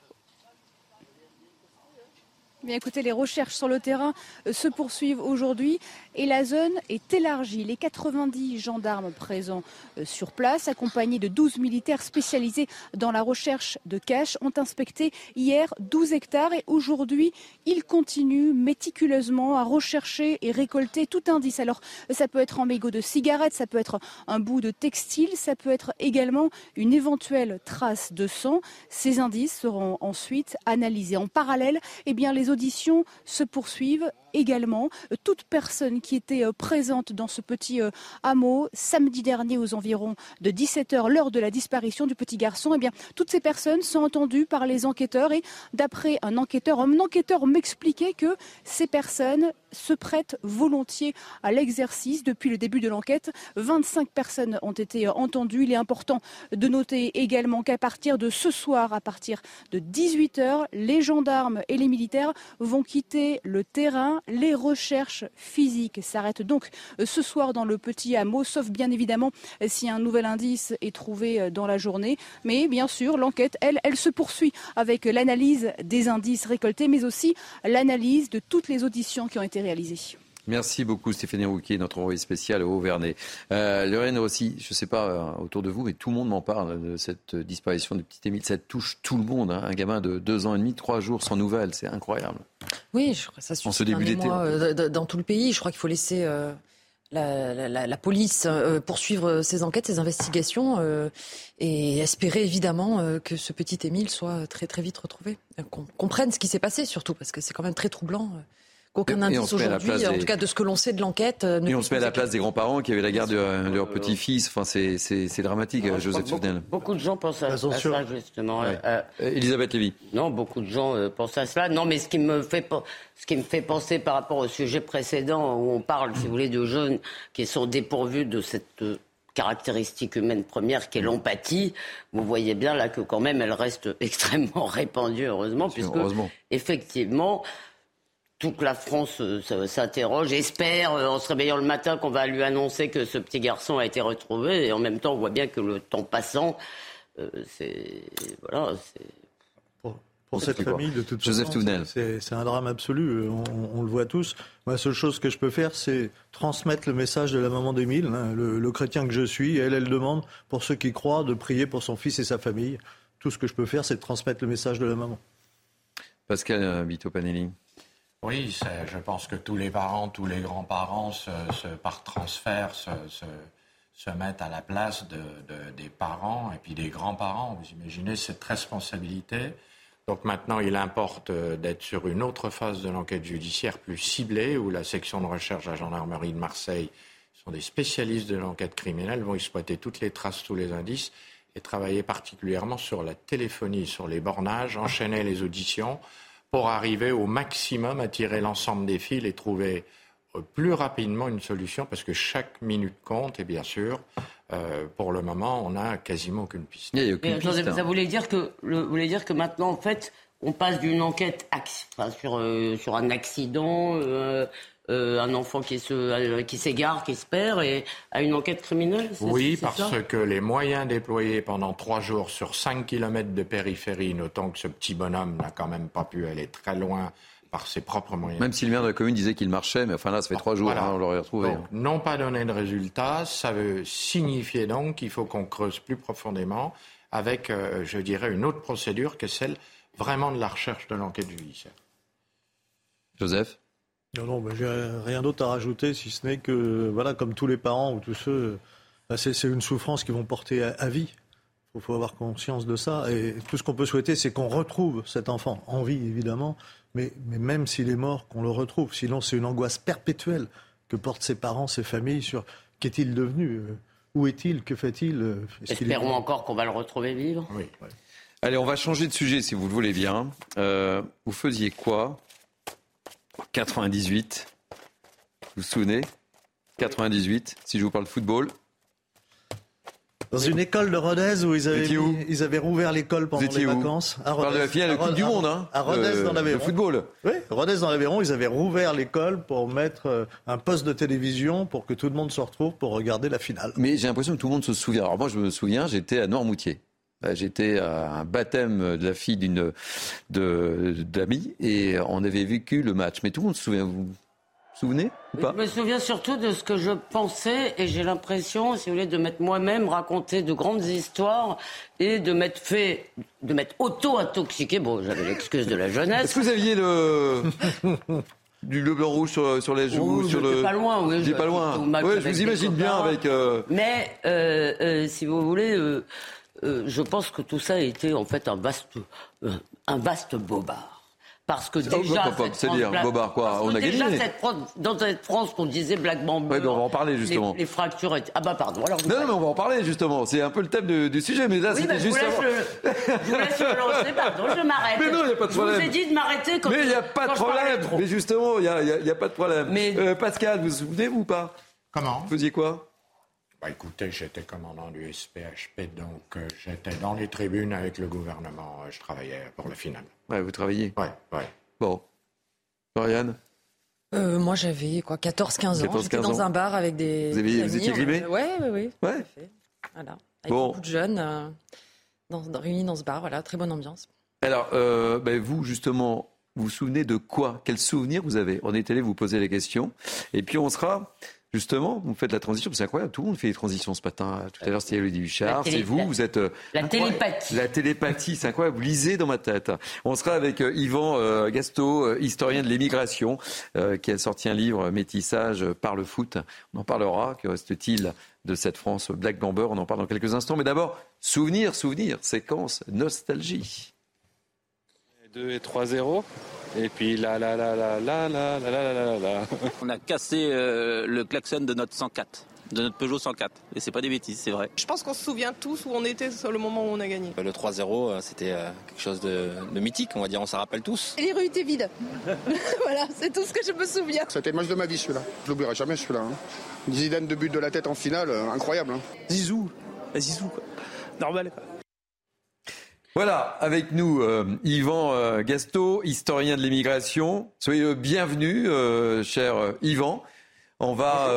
Bien écoutez, les recherches sur le terrain euh, se poursuivent aujourd'hui et la zone est élargie. Les 90 gendarmes présents euh, sur place, accompagnés de 12 militaires spécialisés dans la recherche de caches, ont inspecté hier 12 hectares et aujourd'hui, ils continuent méticuleusement à rechercher et récolter tout indice. Alors, ça peut être un mégot de cigarette, ça peut être un bout de textile, ça peut être également une éventuelle trace de sang. Ces indices seront ensuite analysés. En parallèle, eh bien, les auditions se poursuivent également. Toute personne qui était euh, présente dans ce petit euh, hameau samedi dernier aux environs de 17h, l'heure de la disparition du petit garçon, eh bien, toutes ces personnes sont entendues par les enquêteurs et d'après un enquêteur, un enquêteur m'expliquait que ces personnes se prêtent volontiers à l'exercice depuis le début de l'enquête. 25 personnes ont été entendues. Il est important de noter également qu'à partir de ce soir, à partir de 18h, les gendarmes et les militaires vont quitter le terrain. Les recherches physiques s'arrêtent donc ce soir dans le petit hameau, sauf bien évidemment si un nouvel indice est trouvé dans la journée. Mais bien sûr, l'enquête, elle, elle se poursuit avec l'analyse des indices récoltés, mais aussi l'analyse de toutes les auditions qui ont été réalisées. Merci beaucoup Stéphanie Rouquier, notre envoyé spécial au Vernet. Euh, Lorraine aussi, je ne sais pas euh, autour de vous, mais tout le monde m'en parle de cette disparition de petit Émile. Ça touche tout le monde. Hein. Un gamin de deux ans et demi, trois jours sans nouvelles, c'est incroyable. Oui, je crois que ça se ce début d'été. Euh, dans tout le pays, je crois qu'il faut laisser euh, la, police poursuivre ses enquêtes, ses investigations et espérer évidemment que ce petit Émile soit très très vite retrouvé. Qu'on comprenne ce qui s'est passé surtout, parce que c'est quand même très troublant qu'aucun indice aujourd'hui, en tout cas de ce que l'on sait de l'enquête. Euh, et on se met à la place des grands-parents qui avaient la garde de, leur petit-fils. Enfin, c'est dramatique, Joseph beaucoup, beaucoup, de gens pensent à, ça, justement. Euh, euh, Elisabeth Lévy. Non, beaucoup de gens pensent à cela. Non, mais ce qui me fait ce qui me fait penser par rapport au sujet précédent où on parle, si vous voulez, de jeunes qui sont dépourvus de cette caractéristique humaine première qui est l'empathie, vous voyez bien là que quand même elle reste extrêmement répandue, heureusement, puisque effectivement, toute la France euh, s'interroge, espère euh, en se réveillant le matin qu'on va lui annoncer que ce petit garçon a été retrouvé. Et en même temps, on voit bien que le temps passant, euh, c'est voilà, pour, cette famille, de toute Joseph façon, c'est un drame absolu. On, le voit tous. la seule chose que je peux faire, c'est transmettre le message de la maman d'Émile, hein, le, chrétien que je suis. Elle, elle demande pour ceux qui croient de prier pour son fils et sa famille. Tout ce que je peux faire, c'est de transmettre le message de la maman. Pascal Bito Panelli. Oui, je pense que tous les parents, tous les grands-parents, par transfert, se, mettent à la place des parents et puis des grands-parents. Vous imaginez cette responsabilité. Donc maintenant, il importe euh, d'être sur une autre phase de l'enquête judiciaire plus ciblée, où la section de recherche de la gendarmerie de Marseille sont des spécialistes de l'enquête criminelle, vont exploiter toutes les traces, tous les indices, et travailler particulièrement sur la téléphonie, sur les bornages, enchaîner les auditions pour arriver au maximum à tirer l'ensemble des fils et trouver plus rapidement une solution parce que chaque minute compte et bien sûr, euh, pour le moment, on n'a quasiment aucune piste. Mais attendez, ça voulait dire que, le, voulait dire que maintenant, en fait, on passe d'une enquête sur, euh, sur un accident, euh, un enfant qui, se, qui s'égare, qui se perd, et à une enquête criminelle Oui, parce que les moyens déployés pendant trois jours sur 5 km de périphérie, notons que ce petit bonhomme n'a quand même pas pu aller très loin par ses propres moyens. Même si le maire de la commune disait qu'il marchait, mais enfin là, ça fait trois jours, hein, on l'aurait retrouvé. Donc, non pas donné de résultat, ça veut signifier donc qu'il faut qu'on creuse plus profondément avec, euh, je dirais, une autre procédure que celle vraiment de la recherche de l'enquête judiciaire. Joseph? Non, non, mais j'ai rien d'autre à rajouter, si ce n'est que, voilà, comme tous les parents ou tous ceux, bah, c'est une souffrance qu'ils vont porter à, vie. Il faut avoir conscience de ça. Et tout ce qu'on peut souhaiter, c'est qu'on retrouve cet enfant en vie, évidemment, mais, même s'il est mort, qu'on le retrouve. Sinon, c'est une angoisse perpétuelle que portent ses parents, ses familles sur qu'est-il devenu euh, Où est-il Que fait-il euh, Espérons encore qu'on va le retrouver vivre. Oui. Allez, on va changer de sujet si vous le voulez bien. Euh, vous faisiez quoi 98. Vous vous souvenez? 98, si je vous parle de football. Dans une école de Rodez où ils avaient, ils avaient rouvert l'école pendant les vacances. À Rodez, de la finale de Coupe du Monde, hein À Rodez dans l'Aveyron. Le football. Oui, Rodez dans l'Aveyron, ils avaient rouvert l'école pour mettre euh, un poste de télévision pour que tout le monde se retrouve pour regarder la finale. Mais j'ai l'impression que tout le monde se souvient. Alors moi, je me souviens, j'étais à Noirmoutier. Euh, j'étais à un baptême de la fille d'une d'amie et on avait vécu le match. Mais tout le monde se souvient. Vous souvenez Je me souviens surtout de ce que je pensais et j'ai l'impression, si vous voulez, de m'être moi-même raconté de grandes histoires et de m'être fait, de m'être auto-intoxiqué. Bon, j'avais l'excuse de la jeunesse. Est-ce que vous aviez le du bleu blanc rouge sur, sur les joues, sur le. pas loin, oui. J'ai pas loin. Ouais, je vous imagine bien avec. Euh, Mais euh, euh, si vous voulez, je pense que tout ça a été en fait un vaste, un vaste bobard. Parce que déjà. C'est dire, Bobard, quoi, on a déjà gagné. Cette dans cette France qu'on disait Black Bamboo. Oui, on va en parler justement. Les, fractures étaient. Ah bah pardon. Alors non, non, mais on va en parler justement. C'est un peu le thème du sujet, mais là, c'était juste. Je vous laisse le lancer, pardon, je m'arrête. Mais non, il n'y a pas de problème. Je vous ai dit de m'arrêter quand Mais il n'y a pas de problème. Mais justement, il n'y a, pas de problème. Mais... Euh, Pascal, vous vous souvenez ou pas? Comment? Vous faisiez quoi? Bah, écoutez, j'étais commandant du SPHP, donc euh, j'étais dans les tribunes avec le gouvernement. Euh, je travaillais pour la finale. Ouais, vous travailliez Ouais, ouais. Bon. Marianne euh, Moi, j'avais quoi, 14-15 ans. J'étais dans un bar avec des. Vous, avez, vous étiez grimé Oui, oui, oui. Ouais. Voilà. Avec beaucoup de jeunes euh, dans, réunis dans ce bar. Voilà, très bonne ambiance. Alors, euh, ben, vous, justement, vous vous souvenez de quoi? Quel souvenir vous avez? On est allé vous poser les questions. Et puis, on sera Justement, vous faites la transition, c'est incroyable, tout le monde fait les transitions ce matin. Tout à l'heure, c'était Elodie Huchard, c'est vous, vous êtes... Euh, la télépathie. La télépathie, c'est incroyable, vous lisez dans ma tête. On sera avec euh, Yvan euh, Gasto, historien de l'émigration, qui a sorti un livre, Métissage par le foot. On en parlera, que reste-t-il de cette France Black Bomber On en parle dans quelques instants, mais d'abord, souvenir, souvenir, séquence, nostalgie. 2 et 3-0. Et puis là, là, là, là, là, là, là, là, là, là. On a cassé euh, le klaxon de notre 104 de notre Peugeot 104. Et c'est pas des bêtises, c'est vrai. Je pense qu'on se souvient tous où on était sur le moment où on a gagné. Le 3-0, euh, c'était euh, quelque chose de, mythique, on va dire, on s'en rappelle tous. Et les rues étaient vides. voilà, c'est tout ce que je me souviens. C'était le match de ma vie celui-là. Je l'oublierai jamais celui-là. Hein. Une dizaine de buts de la tête en finale, incroyable. Hein. Zizou, Zizou, quoi. Normal, quoi. Voilà, avec nous euh, Yvan euh, Gasto, historien de l'immigration. Soyez le bienvenu, euh, cher Yvan. On va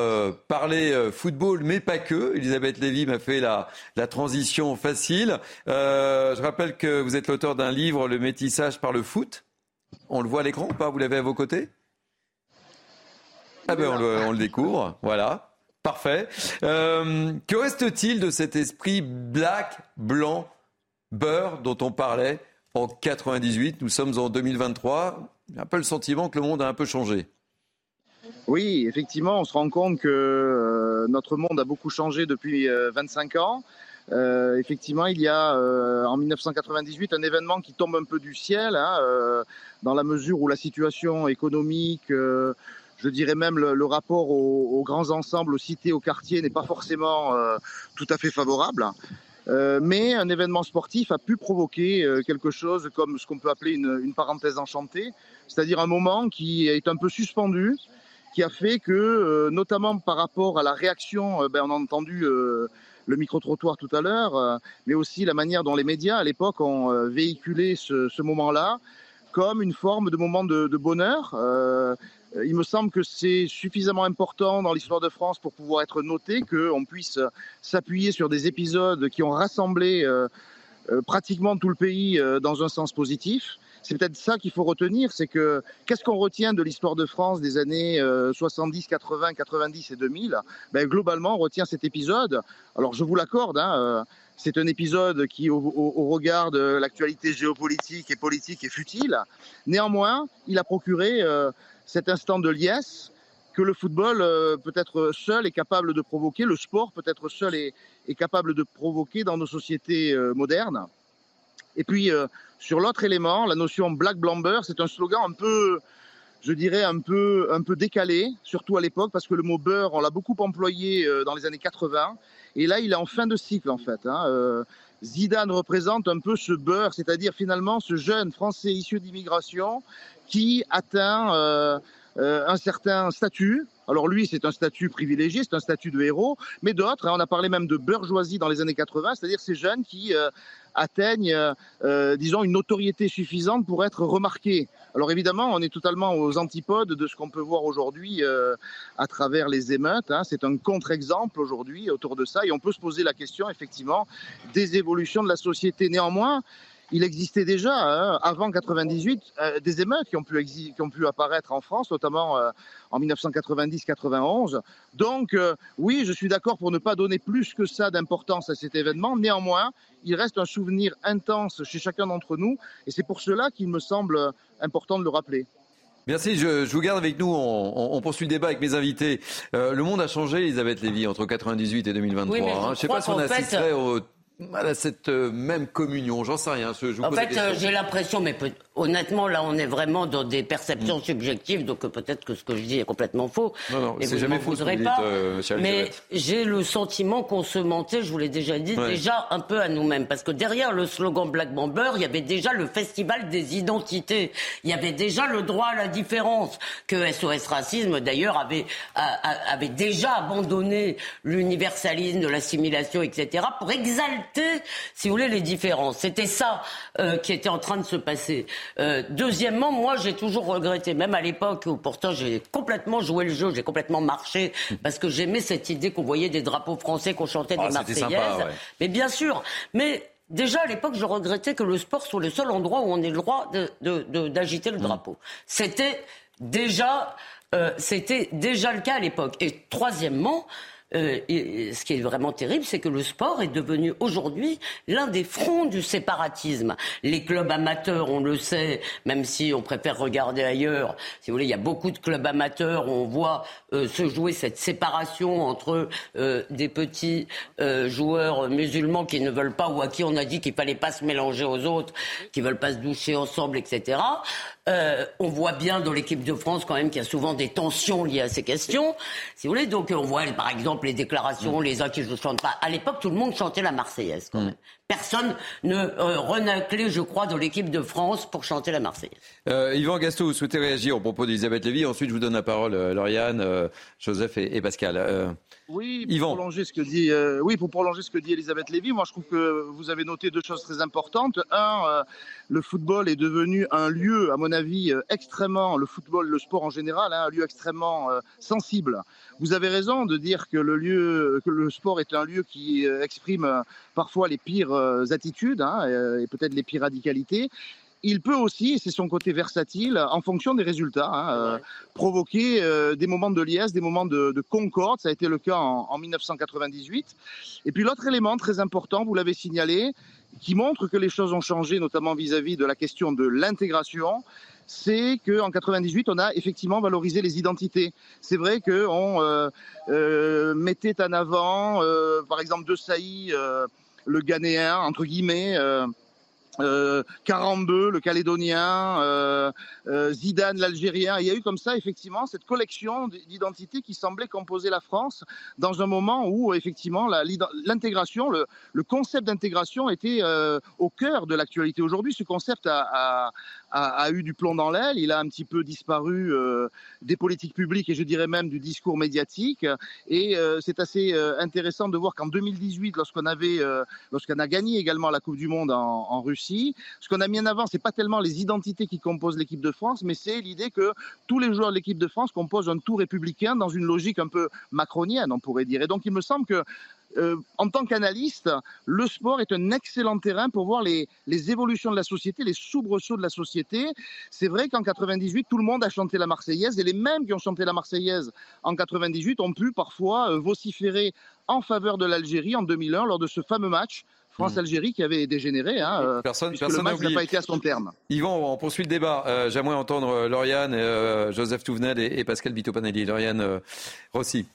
parler football, mais pas que. Elisabeth Lévy m'a fait la, la, transition facile. je rappelle que vous êtes l'auteur d'un livre, Le métissage par le foot. On le voit à l'écran ou pas? Vous l'avez à vos côtés? Ah ben on le, on le découvre, voilà. Parfait. que reste-t-il de cet esprit black, blanc, beurre dont on parlait en 98. Nous sommes en 2023. Il y a un peu le sentiment que le monde a un peu changé. Oui, effectivement, on se rend compte que euh, notre monde a beaucoup changé depuis 25 euh, ans. Euh, effectivement, il y a en 1998 un événement qui tombe un peu du ciel, hein, dans la mesure où la situation économique, je dirais même le, rapport aux, aux, grands ensembles, aux cités, aux quartiers n'est pas forcément tout à fait favorable. Euh, mais un événement sportif a pu provoquer euh, quelque chose comme ce qu'on peut appeler une, parenthèse enchantée, c'est-à-dire un moment qui est un peu suspendu qui a fait que, notamment par rapport à la réaction, ben, on a entendu le micro-trottoir tout à l'heure, mais aussi la manière dont les médias à l'époque ont véhiculé ce, moment-là comme une forme de moment de, bonheur. Il me semble que c'est suffisamment important dans l'histoire de France pour pouvoir être noté qu'on puisse s'appuyer sur des épisodes qui ont rassemblé pratiquement tout le pays dans un sens positif c'est peut-être ça qu'il faut retenir, c'est que qu'est-ce qu'on retient de l'histoire de France des années 70, 80, 90 et 2000 ben, Globalement, on retient cet épisode. Alors je vous l'accorde, hein, euh, c'est un épisode qui, au, regard de l'actualité géopolitique et politique, est futile. Néanmoins, il a procuré euh, cet instant de liesse que le football euh, peut être seul est capable de provoquer, le sport peut être seul est capable de provoquer dans nos sociétés modernes. Et puis, euh, sur l'autre élément, la notion Black Blamber, c'est un slogan un peu, je dirais, un peu, un peu décalé, surtout à l'époque, parce que le mot beurre, on l'a beaucoup employé euh, dans les années 80. Et là, il est en fin de cycle, en fait. Hein. Euh, Zidane représente un peu ce beurre, c'est-à-dire finalement ce jeune Français issu d'immigration qui atteint un certain statut. Alors lui, c'est un statut privilégié, c'est un statut de héros, mais d'autres, hein, on a parlé même de bourgeoisie dans les années 80, c'est-à-dire ces jeunes qui atteignent, euh, euh, disons, une notoriété suffisante pour être remarqués. Alors évidemment, on est totalement aux antipodes de ce qu'on peut voir aujourd'hui euh, à travers les émeutes. Hein. C'est un contre-exemple aujourd'hui autour de ça, et on peut se poser la question effectivement des évolutions de la société. Néanmoins, il existait déjà, hein, avant 98, euh, des émeutes qui ont, pu qui ont pu apparaître en France, notamment euh, en 1990-91. Donc, euh, oui, je suis d'accord pour ne pas donner plus que ça d'importance à cet événement. Néanmoins, il reste un souvenir intense chez chacun d'entre nous, et c'est pour cela qu'il me semble important de le rappeler. Merci, je, je, vous garde avec nous. On, on, poursuit le débat avec mes invités. le monde a changé, Elisabeth Lévy, entre 98 et 2023. Oui, hein. je ne sais pas si on assisterait au à cette euh, même communion J'en sais rien. Je en fait, euh, j'ai l'impression, mais honnêtement, là, on est vraiment dans des perceptions mm. subjectives, donc euh, peut-être que ce que je dis est complètement faux. Non, non, c'est jamais faux. Ce pas, mais j'ai le sentiment qu'on se mentait, je vous l'ai déjà dit, déjà un peu à nous-mêmes, parce que derrière le slogan Black Bomber, il y avait déjà le festival des identités, il y avait déjà le droit à la différence que SOS Racisme, d'ailleurs, avait, avait déjà abandonné l'universalisme de l'assimilation, etc., pour exalter si vous voulez, les différences. C'était ça euh, qui était en train de se passer. Euh, deuxièmement, moi, j'ai toujours regretté, même à l'époque où pourtant j'ai complètement joué le jeu, j'ai complètement marché, parce que j'aimais cette idée qu'on voyait des drapeaux français, qu'on chantait des ah, Marseillaises. Mais bien sûr, mais Déjà à l'époque, je regrettais que le sport soit le seul endroit où on ait le droit d'agiter le mm. drapeau. C'était déjà, euh, c'était déjà le cas à l'époque. Et troisièmement, euh, ce qui est vraiment terrible, c'est que le sport est devenu aujourd'hui l'un des fronts du séparatisme. Les clubs amateurs, on le sait, même si on préfère regarder ailleurs, si vous voulez, il y a beaucoup de clubs amateurs où on voit euh, se jouer cette séparation entre euh, des petits joueurs musulmans qui ne veulent pas ou à qui on a dit qu'il fallait pas se mélanger aux autres, qui veulent pas se doucher ensemble, etc. On voit bien dans l'équipe de France quand même qu'il y a souvent des tensions liées à ces questions. Si vous voulez, donc on voit par exemple les déclarations, les uns qui ne chantent pas. À l'époque, tout le monde chantait la Marseillaise quand mm. même. Personne ne euh, renaclait, je crois, dans l'équipe de France pour chanter la Marseillaise. Euh, Yvan Gaston, vous souhaitez réagir au propos d'Elisabeth Lévy. Ensuite, je vous donne la parole, euh, Lauriane, Joseph et, Pascal. Oui, pour prolonger ce que dit, oui, pour prolonger ce que dit Elisabeth Lévy, moi je trouve que vous avez noté deux choses très importantes. Un, le football est devenu un lieu, à mon avis, extrêmement, le football, le sport en général, hein, un lieu extrêmement sensible. Vous avez raison de dire que le lieu, que le sport est un lieu qui exprime parfois les pires euh, attitudes hein, euh, et peut-être les pires radicalités il peut aussi, c'est son côté versatile, en fonction des résultats, hein, euh, provoquer des moments de liesse, des moments de, concorde. Ça a été le cas en, 1998. Et puis l'autre élément très important, vous l'avez signalé, qui montre que les choses ont changé, notamment vis-à-vis de la question de l'intégration, c'est qu'en 98, on a effectivement valorisé les identités. C'est vrai qu'on mettait en avant, par exemple, De Sailly le Ghanéen, entre guillemets, euh, euh, le Calédonien, euh, euh, Zidane, l'Algérien. Il y a eu comme ça, effectivement, cette collection d'identités qui semblait composer la France dans un moment où, effectivement, l'intégration, le, concept d'intégration était au cœur de l'actualité. Aujourd'hui, ce concept a, a, eu du plomb dans l'aile, il a un petit peu disparu euh, des politiques publiques et je dirais même du discours médiatique. Et euh, c'est assez euh, intéressant de voir qu'en 2018, lorsqu'on avait, lorsqu'on a gagné également la Coupe du Monde en, en Russie, ce qu'on a mis en avant, c'est pas tellement les identités qui composent l'équipe de France, mais c'est l'idée que tous les joueurs de l'équipe de France composent un tout républicain dans une logique un peu macronienne, on pourrait dire. Et donc il me semble que euh, en tant qu'analyste, le sport est un excellent terrain pour voir les, évolutions de la société, les soubresauts de la société. C'est vrai qu'en 98, tout le monde a chanté la Marseillaise et les mêmes qui ont chanté la Marseillaise en 98 ont pu parfois euh, vociférer en faveur de l'Algérie en 2001 lors de ce fameux match France-Algérie qui avait dégénéré. Hein, euh, personne n'a pas été à son terme. Yvan, on poursuit le débat. J'aimerais entendre Lauriane, Joseph Touvenel et, Pascal Bitopanelli. Lauriane Rossi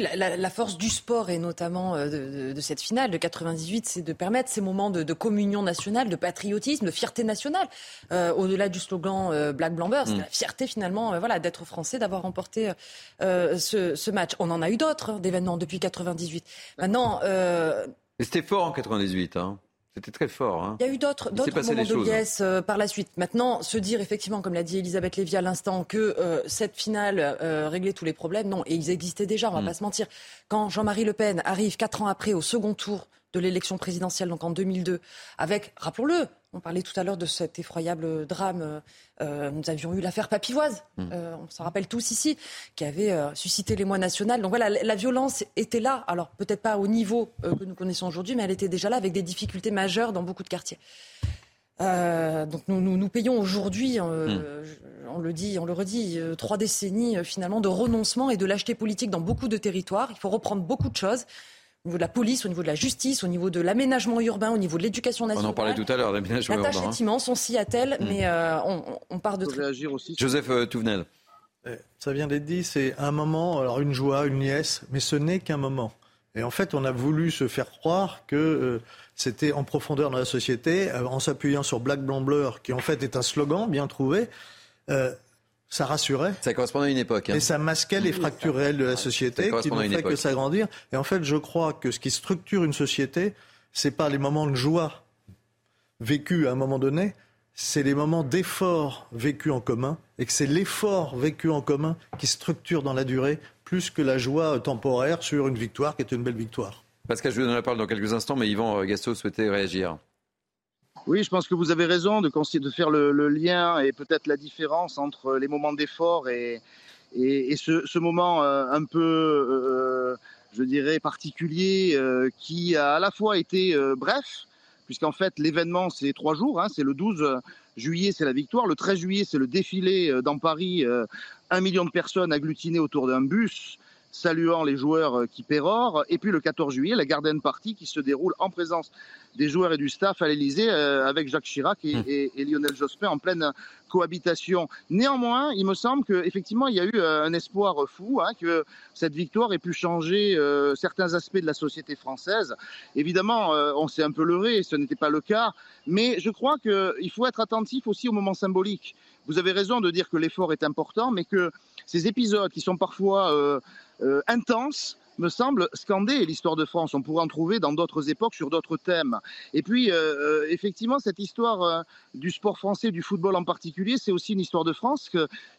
la, force du sport et notamment euh, de, cette finale de 98, c'est de permettre ces moments de, communion nationale, de patriotisme, de fierté nationale. Euh, au-delà du slogan euh, Black Blamber, c'est mm. la fierté finalement voilà, d'être français, d'avoir remporté ce, match. On en a eu d'autres hein, d'événements depuis 98. Maintenant. C'était fort en 98. Hein. C'était très fort. Hein. Il y a eu d'autres moments de liesse euh, par la suite. Maintenant, se dire effectivement, comme l'a dit Elisabeth Lévy à l'instant, que euh, cette finale euh, réglait tous les problèmes, non. Et ils existaient déjà, on ne va mm. pas se mentir. Quand Jean-Marie Le Pen arrive quatre ans après au second tour de l'élection présidentielle, donc en 2002, avec, rappelons-le, on parlait tout à l'heure de cet effroyable drame. Euh, nous avions eu l'affaire Papivoise, mmh. euh, on s'en rappelle tous ici, qui avait euh, suscité l'émoi national. Donc voilà, la, violence était là. Alors peut-être pas au niveau que nous connaissons aujourd'hui, mais elle était déjà là avec des difficultés majeures dans beaucoup de quartiers. donc nous, nous, payons aujourd'hui, mmh. on le dit, on le redit, trois décennies finalement de renoncement et de lâcheté politique dans beaucoup de territoires. Il faut reprendre beaucoup de choses au niveau de la police, au niveau de la justice, au niveau de l'aménagement urbain, au niveau de l'éducation nationale. On en parlait tout à l'heure, l'aménagement urbain. La tâche est immense, on s'y attelle, mais euh, on, part de... réagir aussi. Joseph euh, Touvenel. Eh, ça vient d'être dit, c'est un moment, alors une joie, une liesse, mais ce n'est qu'un moment. Et en fait, on a voulu se faire croire que euh, c'était en profondeur dans la société, en s'appuyant sur Black Blanc Blur, qui en fait est un slogan bien trouvé ça rassurait. Ça correspondait à une époque. Hein. Et ça masquait les fractures réelles de la société qui n'ont fait que s'agrandir. Et en fait, je crois que ce qui structure une société, c'est pas les moments de joie vécus à un moment donné, c'est les moments d'effort vécus en commun, et que c'est l'effort vécu en commun qui structure dans la durée plus que la joie temporaire sur une victoire qui est une belle victoire. Pascal, je vous donne la parole dans quelques instants, mais Yvan Gasto souhaitait réagir. Oui, je pense que vous avez raison de, faire le, lien et peut-être la différence entre les moments d'effort et, et, ce, moment euh, un peu, euh, je dirais, particulier euh, qui a à la fois été bref, puisqu'en fait l'événement c'est trois jours, hein, c'est le 12 juillet c'est la victoire, le 13 juillet c'est le défilé dans Paris, un million de personnes agglutinées autour d'un bus saluant les joueurs qui pérorent, et puis le 14 juillet la Garden Party qui se déroule en présence des joueurs et du staff à l'Elysée euh, avec Jacques Chirac et, mmh. Lionel Jospin en pleine cohabitation. Néanmoins, il me semble qu'effectivement, il y a eu euh, un espoir fou hein, que cette victoire ait pu changer euh, certains aspects de la société française. Évidemment, on s'est un peu leurré, ce n'était pas le cas, mais je crois qu'il faut être attentif aussi au moment symbolique. Vous avez raison de dire que l'effort est important, mais que ces épisodes qui sont parfois intenses, me semble scander l'histoire de France. On pourrait en trouver dans d'autres époques sur d'autres thèmes. Et puis, euh, euh, effectivement, cette histoire euh, du sport français, du football en particulier, c'est aussi une histoire de France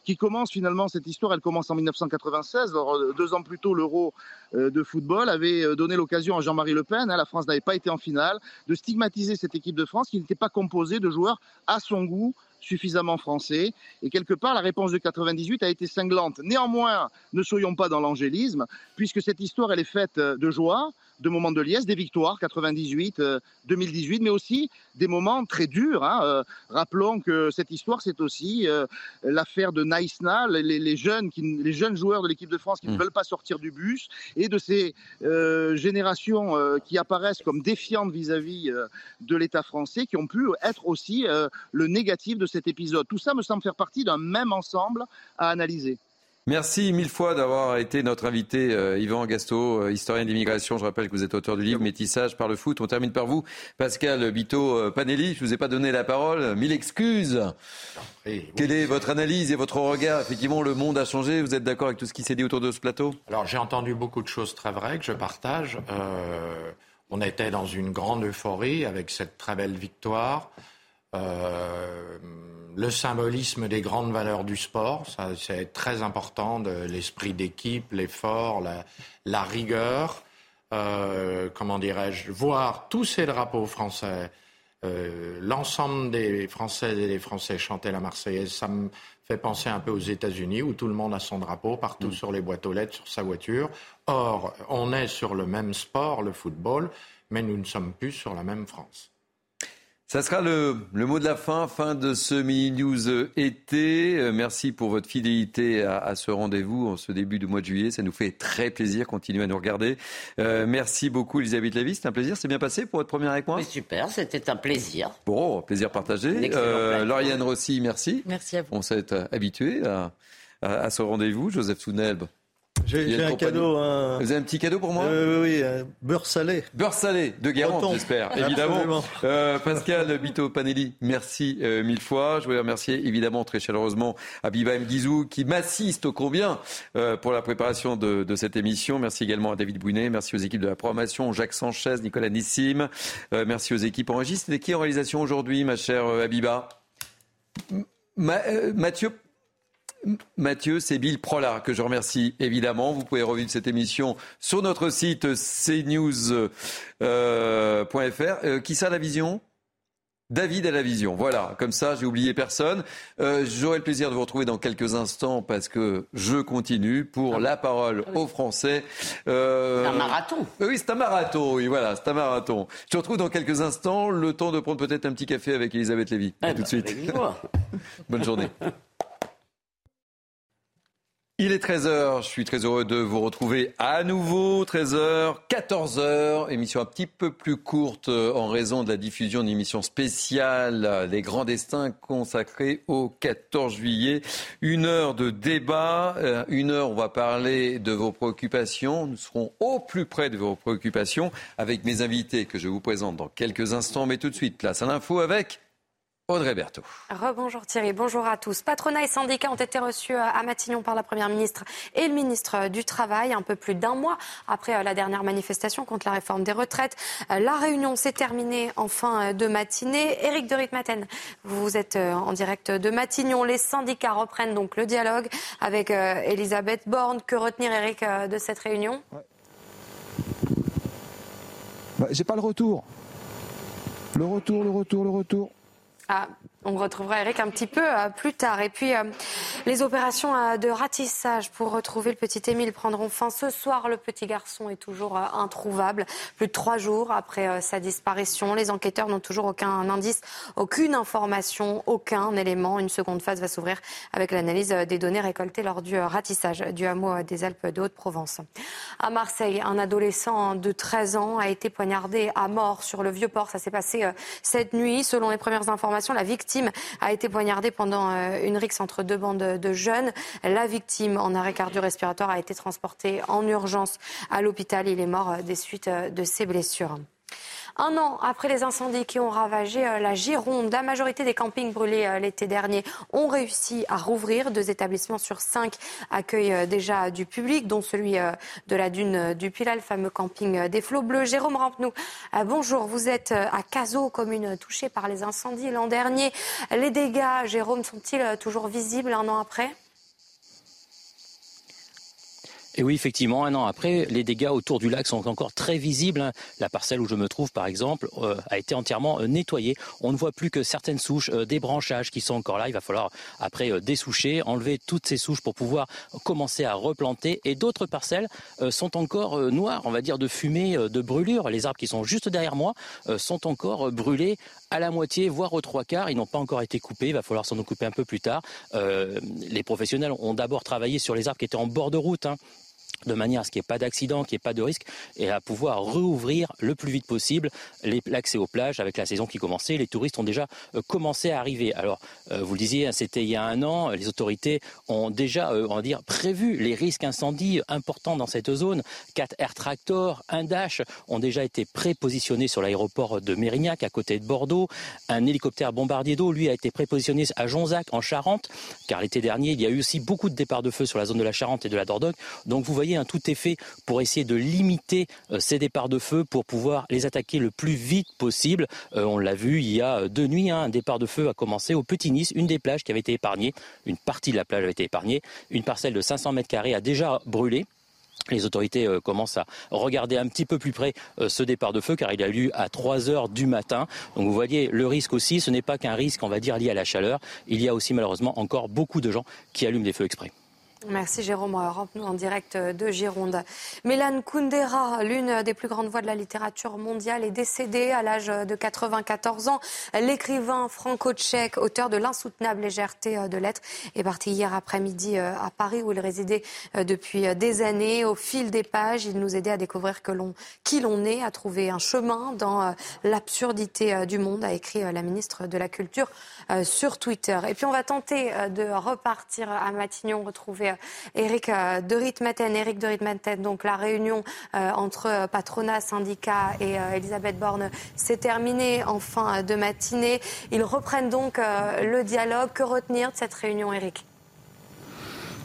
qui commence finalement, cette histoire, elle commence en 1996. Alors, deux ans plus tôt, l'Euro de football avait donné l'occasion à Jean-Marie Le Pen, hein, la France n'avait pas été en finale, de stigmatiser cette équipe de France qui n'était pas composée de joueurs à son goût, suffisamment français. Et quelque part, la réponse de 98 a été cinglante. Néanmoins, ne soyons pas dans l'angélisme, puisque cette histoire, elle est faite de joie, de moments de liesse, des victoires, 98, 2018, euh, mais aussi des moments très durs. Hein. Euh, rappelons que cette histoire, c'est aussi euh, l'affaire de Naïsna, les, jeunes les jeunes joueurs de l'équipe de France qui ne mmh. veulent pas sortir du bus, et de ces générations qui apparaissent comme défiantes vis-à-vis de l'État français, qui ont pu être aussi le négatif de cet épisode. Tout ça me semble faire partie d'un même ensemble à analyser. Merci mille fois d'avoir été notre invité, euh, Yvan Gasto, euh, historien d'immigration. Je rappelle que vous êtes auteur du livre Métissage par le foot. On termine par vous, Pascal Bito euh, Panelli. Je ne vous ai pas donné la parole. Mille excuses. Quelle est votre analyse et votre regard? Effectivement, le monde a changé. Vous êtes d'accord avec tout ce qui s'est dit autour de ce plateau? Alors, j'ai entendu beaucoup de choses très vraies que je partage. on était dans une grande euphorie avec cette très belle victoire. Euh, le symbolisme des grandes valeurs du sport, ça c'est très important, de l'esprit d'équipe, l'effort, la, rigueur. Euh, comment dirais-je, voir tous ces drapeaux français, euh, l'ensemble des Françaises et des Français chanter la Marseillaise, ça me fait penser un peu aux États-Unis où tout le monde a son drapeau partout mm. sur les boîtes aux lettres, sur sa voiture. Or, on est sur le même sport, le football, mais nous ne sommes plus sur la même France. Ça sera le, mot de la fin, fin de ce mini-news été. Euh, merci pour votre fidélité à, ce rendez-vous en ce début de mois de juillet. Ça nous fait très plaisir. Continuez à nous regarder. Euh, merci beaucoup, Elisabeth Lévy. C'était un plaisir. C'est bien passé pour votre première avec moi? Super, c'était un plaisir. Bon, plaisir partagé. Euh, Lauriane Rossi, merci. Merci à vous. On s'est habitué à, à, ce rendez-vous. Joseph Sounelbe, j'ai un cadeau. Vous avez un petit cadeau pour moi euh, Oui, un beurre salé. Beurre salé de Guérande, j'espère, évidemment. Euh, Pascal Bito Panelli, merci euh, mille fois. Je voulais remercier évidemment très chaleureusement Abiba Mguizou qui m'assiste au combien pour la préparation de, de, cette émission. Merci également à David Bouinet. Merci aux équipes de la programmation, Jacques Sanchez, Nicolas Nissim. merci aux équipes enregistres. Et qui en réalisation aujourd'hui, ma chère Abiba Mathieu Mathieu, c'est Bill Prola que je remercie évidemment. Vous pouvez revivre cette émission sur notre site cnews.fr. Euh, euh, qui ça la vision? David à la vision. Voilà, comme ça, j'ai oublié personne. Euh, J'aurai le plaisir de vous retrouver dans quelques instants parce que je continue pour ah. la parole aux Français. Euh... C'est un marathon. Oui, c'est un marathon. Oui, voilà, c'est un marathon. Je te retrouve dans quelques instants. Le temps de prendre peut-être un petit café avec Elisabeth Lévy. Eh tout de ben, suite. Bonne journée. Il est 13h, je suis très heureux de vous retrouver à nouveau, 13h, 14h, émission un petit peu plus courte euh, en raison de la diffusion d'une émission spéciale Les Grands Destins consacrée au 14 juillet. Une heure de débat, euh, une heure on va parler de vos préoccupations, nous serons au plus près de vos préoccupations avec mes invités que je vous présente dans quelques instants, mais tout de suite place à l'info avec Audrey Berthaud. Rebonjour Thierry, bonjour à tous. Patronat et syndicats ont été reçus euh, à Matignon par la Première ministre et le ministre euh, du Travail un peu plus d'un mois après euh, la dernière manifestation contre la réforme des retraites. La réunion s'est terminée en fin de matinée. Éric de Ritmaten, vous êtes en direct de Matignon. Les syndicats reprennent donc le dialogue avec Elisabeth Borne. Que retenir Éric de cette réunion? Bah, J'ai pas le retour. Le retour, le retour, le retour. Ah, on retrouvera Eric un petit peu euh, plus tard. Et puis, euh, les opérations euh, de ratissage pour retrouver le petit Émile prendront fin ce soir. Le petit garçon est toujours introuvable. Plus de trois jours après sa disparition, les enquêteurs n'ont toujours aucun indice, aucune information, aucun élément. Une seconde phase va s'ouvrir avec l'analyse des données récoltées lors du ratissage du hameau des Alpes de Haute-Provence. À Marseille, un adolescent de 13 ans a été poignardé à mort sur le vieux port. Ça s'est passé cette nuit. Selon les premières informations, la victime a été poignardée pendant euh, une rixe entre deux bandes de jeunes. La victime, en arrêt cardio-respiratoire, a été transportée en urgence à l'hôpital. Il est mort euh, des suites euh, de ses blessures. Un an après les incendies qui ont ravagé euh, la Gironde, la majorité des campings brûlés euh, l'été dernier ont réussi à rouvrir. Deux établissements sur cinq accueillent euh, déjà du public, dont celui de la dune du Pilat, le fameux camping des Flots Bleus. Jérôme Rampenou, bonjour. Vous êtes à Cazaux, commune touchée par les incendies l'an dernier. Les dégâts, Jérôme, sont-ils toujours visibles un an après? Et oui, effectivement, un an après, les dégâts autour du lac sont encore très visibles. Hein. La parcelle où je me trouve, par exemple, euh, a été entièrement euh, nettoyée. On ne voit plus que certaines souches, euh, des branchages qui sont encore là. Il va falloir après dessoucher, enlever toutes ces souches pour pouvoir commencer à replanter. Et d'autres parcelles sont encore noires, on va dire, de fumée, de brûlure. Les arbres qui sont juste derrière moi sont encore brûlés à la moitié, voire aux trois quarts. Ils n'ont pas encore été coupés. Il va falloir s'en occuper un peu plus tard. les professionnels ont d'abord travaillé sur les arbres qui étaient en bord de route. Hein de manière à ce qu'il n'y ait pas d'accident, qu'il n'y ait pas de risque, et à pouvoir rouvrir le plus vite possible l'accès aux plages avec la saison qui commençait. Les touristes ont déjà euh, commencé à arriver. Alors, euh, vous le disiez, hein, c'était il y a un an, les autorités ont déjà, euh, on va dire, prévu les risques incendies importants dans cette zone. Quatre air tractors, un Dash ont déjà été prépositionnés sur l'aéroport de Mérignac, à côté de Bordeaux. Un hélicoptère bombardier d'eau, lui, a été prépositionné à Jonzac, en Charente, car l'été dernier, il y a eu aussi beaucoup de départs de feu sur la zone de la Charente et de la Dordogne. Donc, vous voyez, tout est fait pour essayer de limiter euh, ces départs de feu pour pouvoir les attaquer le plus vite possible. Euh, on l'a vu il y a deux nuits, hein, un départ de feu a commencé au Petit Nice, une des plages qui avait été épargnée, une partie de la plage avait été épargnée, une parcelle de 500 mètres carrés a déjà brûlé. Les autorités euh, commencent à regarder un petit peu plus près ce départ de feu car il a eu à 3 heures du matin. Donc vous voyez, le risque aussi, ce n'est pas qu'un risque, on va dire, lié à la chaleur. Il y a aussi malheureusement encore beaucoup de gens qui allument des feux exprès. Merci Jérôme. Rentre-nous en direct de Gironde. Mélane Kundera, l'une des plus grandes voix de la littérature mondiale, est décédée à l'âge de 94 ans. L'écrivain franco-tchèque, auteur de l'insoutenable légèreté de lettres, est parti hier après-midi euh, à Paris où il résidait euh, depuis des années. Au fil des pages, il nous aidait à découvrir qui l'on est, à trouver un chemin dans euh, l'absurdité du monde, a écrit la ministre de la Culture sur Twitter. Et puis on va tenter de repartir à Matignon, retrouver Eric euh, de Ritmaten. Eric de Ritmaten, donc la réunion euh, entre euh, patronat, syndicat et Elisabeth Borne s'est terminée en fin de matinée. Ils reprennent donc le dialogue. Que retenir de cette réunion, Eric?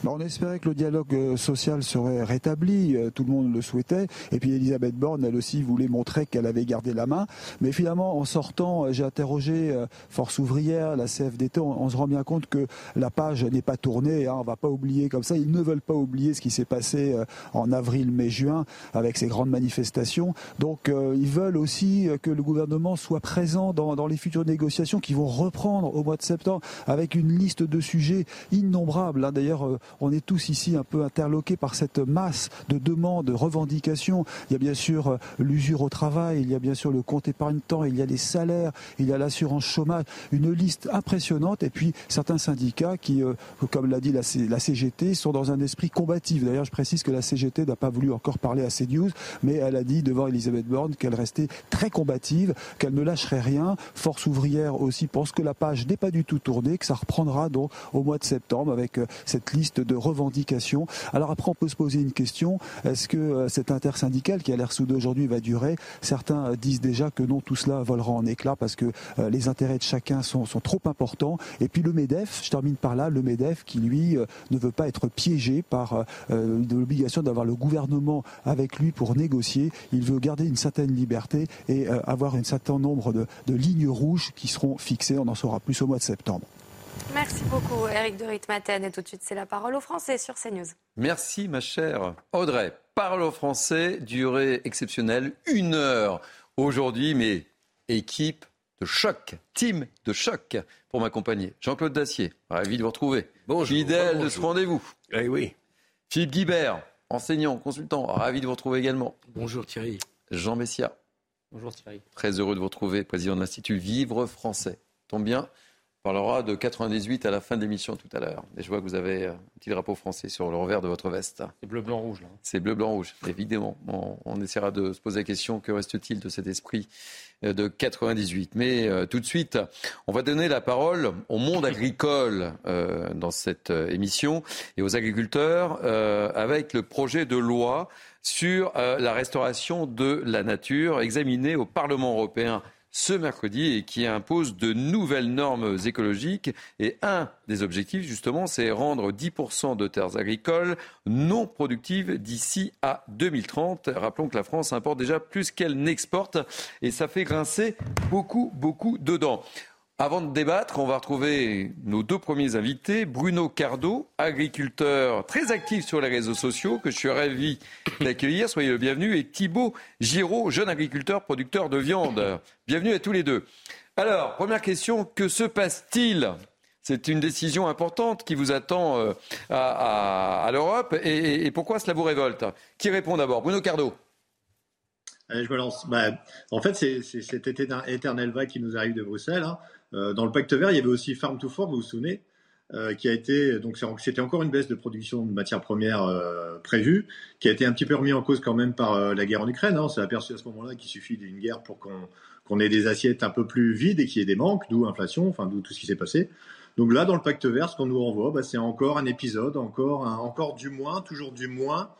On espérait que le dialogue euh, social serait rétabli, euh, tout le monde le souhaitait. Et puis Elisabeth Borne, elle aussi voulait montrer qu'elle avait gardé la main. Mais finalement, en sortant, euh, j'ai interrogé Force ouvrière, la CFDT, on, se rend bien compte que la page n'est pas tournée. Hein, on va pas oublier comme ça. Ils ne veulent pas oublier ce qui s'est passé en avril, mai, juin avec ces grandes manifestations. Donc ils veulent aussi que le gouvernement soit présent dans, dans les futures négociations qui vont reprendre au mois de septembre avec une liste de sujets innombrables. Hein. D'ailleurs, on est tous ici un peu interloqués par cette masse de demandes, de revendications. Il y a bien sûr euh, l'usure au travail, il y a bien sûr le compte épargne-temps, il y a les salaires, il y a l'assurance chômage, une liste impressionnante. Et puis certains syndicats qui, euh, comme l'a dit la, CGT, sont dans un esprit combatif. D'ailleurs, je précise que la CGT n'a pas voulu encore parler à CNews, mais elle a dit devant Elisabeth Borne qu'elle restait très combative, qu'elle ne lâcherait rien. Force ouvrière aussi pense que la page n'est pas du tout tournée, que ça reprendra donc au mois de septembre avec euh, cette liste de revendications. Alors après, on peut se poser une question. Est-ce que euh, cette intersyndicale qui a l'air soudée aujourd'hui va durer? Certains euh, disent déjà que non, tout cela volera en éclats parce que euh, les intérêts de chacun sont, trop importants. Et puis le MEDEF, je termine par là, le MEDEF qui lui ne veut pas être piégé par l'obligation d'avoir le gouvernement avec lui pour négocier. Il veut garder une certaine liberté et avoir un certain nombre de, de lignes rouges qui seront fixées. On en saura plus au mois de septembre. Merci beaucoup, Eric de Ritmaten. Et tout de suite, c'est la parole aux Français sur CNews. Merci, ma chère Audrey. Parole aux Français, durée exceptionnelle, une heure aujourd'hui, mais équipe de choc, team de choc pour m'accompagner. Jean-Claude Dacier, ravi de vous retrouver. Bonjour. Fidèle de ce rendez-vous. Eh oui. Philippe Guibert, enseignant, consultant, ravi de vous retrouver également. Bonjour Thierry. Jean Messia. Bonjour Thierry. Très heureux de vous retrouver, président de l'Institut Vivre Français. Tombe bien, parlera de 98 à la fin de l'émission tout à l'heure. Et je vois que vous avez un petit drapeau français sur le revers de votre veste. C'est bleu, blanc, rouge. C'est bleu, blanc, rouge, évidemment. On, essaiera de se poser la question, que reste-t-il de cet esprit euh, de 98 Mais euh, tout de suite, on va donner la parole au monde agricole euh, dans cette émission et aux agriculteurs avec le projet de loi sur la restauration de la nature examiné au Parlement européen ce mercredi et qui impose de nouvelles normes écologiques. Et un des objectifs, justement, c'est rendre 10% de terres agricoles non productives d'ici à 2030. Rappelons que la France importe déjà plus qu'elle n'exporte et ça fait grincer beaucoup, beaucoup dedans. Avant de débattre, on va retrouver nos deux premiers invités. Bruno Cardo, agriculteur très actif sur les réseaux sociaux, que je suis ravi d'accueillir. Soyez le bienvenu. Et Thibaut Giraud, jeune agriculteur, producteur de viande. Bienvenue à tous les deux. Alors, première question, que se passe-t-il? C'est une décision importante qui vous attend euh, à, l'Europe. Et, pourquoi cela vous révolte? Qui répond d'abord? Bruno Cardo. Allez, je me lance. Bah, en fait, c'est cet éternel vague qui nous arrive de Bruxelles. Hein. Euh, dans le pacte vert, il y avait aussi Farm to Fork, vous vous souvenez euh, qui a été donc c'était encore une baisse de production de matières premières euh, prévue, qui a été un petit peu remis en cause quand même par la guerre en Ukraine. Hein. On s'est aperçu à ce moment-là qu'il suffit d'une guerre pour qu'on ait des assiettes un peu plus vides et qu'il y ait des manques, d'où inflation, enfin d'où tout ce qui s'est passé. Donc là, dans le pacte vert, ce qu'on nous renvoie, bah, c'est encore un épisode, encore, encore du moins, toujours du moins.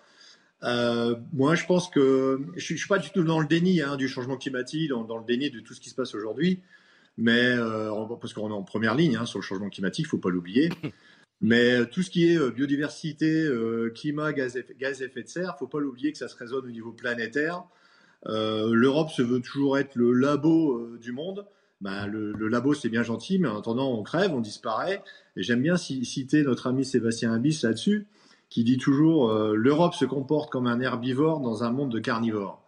moi, je pense que je suis, suis pas du tout dans le déni hein, du changement climatique, dans, le déni de tout ce qui se passe aujourd'hui mais euh, parce qu'on est en première ligne hein, sur le changement climatique, il faut pas l'oublier. Mais euh, tout ce qui est euh, biodiversité, climat, gaz, gaz à effet de serre, faut pas l'oublier que ça se résonne au niveau planétaire. L'Europe se veut toujours être le labo du monde. Ben, le, le, labo, c'est bien gentil, mais en attendant, on crève, on disparaît. Et j'aime bien citer notre ami Sébastien Abyss là-dessus, qui dit toujours l'Europe se comporte comme un herbivore dans un monde de carnivores.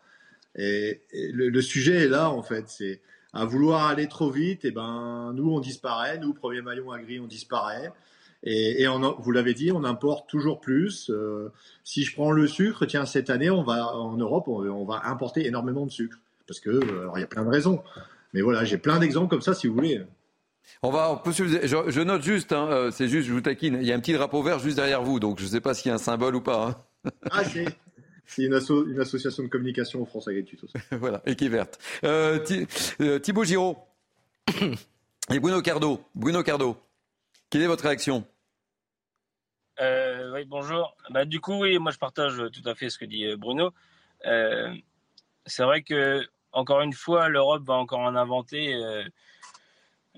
Et, le, le, sujet est là, en fait. C'est à vouloir aller trop vite, et eh ben nous on disparaît, nous premier maillon agri on disparaît. Et, vous l'avez dit, on importe toujours plus. Euh, si je prends le sucre, tiens cette année on va en Europe on, va importer énormément de sucre parce que euh, il y a plein de raisons. Mais voilà, j'ai plein d'exemples comme ça si vous voulez. On va, je, je note juste, hein, euh, c'est juste, je vous taquine, il y a un petit drapeau vert juste derrière vous, donc je ne sais pas s'il y a un symbole ou pas. Hein. Ah, c'est une, association de communication en France Agriculture. voilà, et qui est verte. Euh, euh, Thibaut Giraud et Bruno Cardo. Bruno Cardo, quelle est votre réaction? Euh, Oui, bonjour. Bah, du coup, oui, moi je partage tout à fait ce que dit Bruno. c'est vrai que, encore une fois, l'Europe va encore en inventer.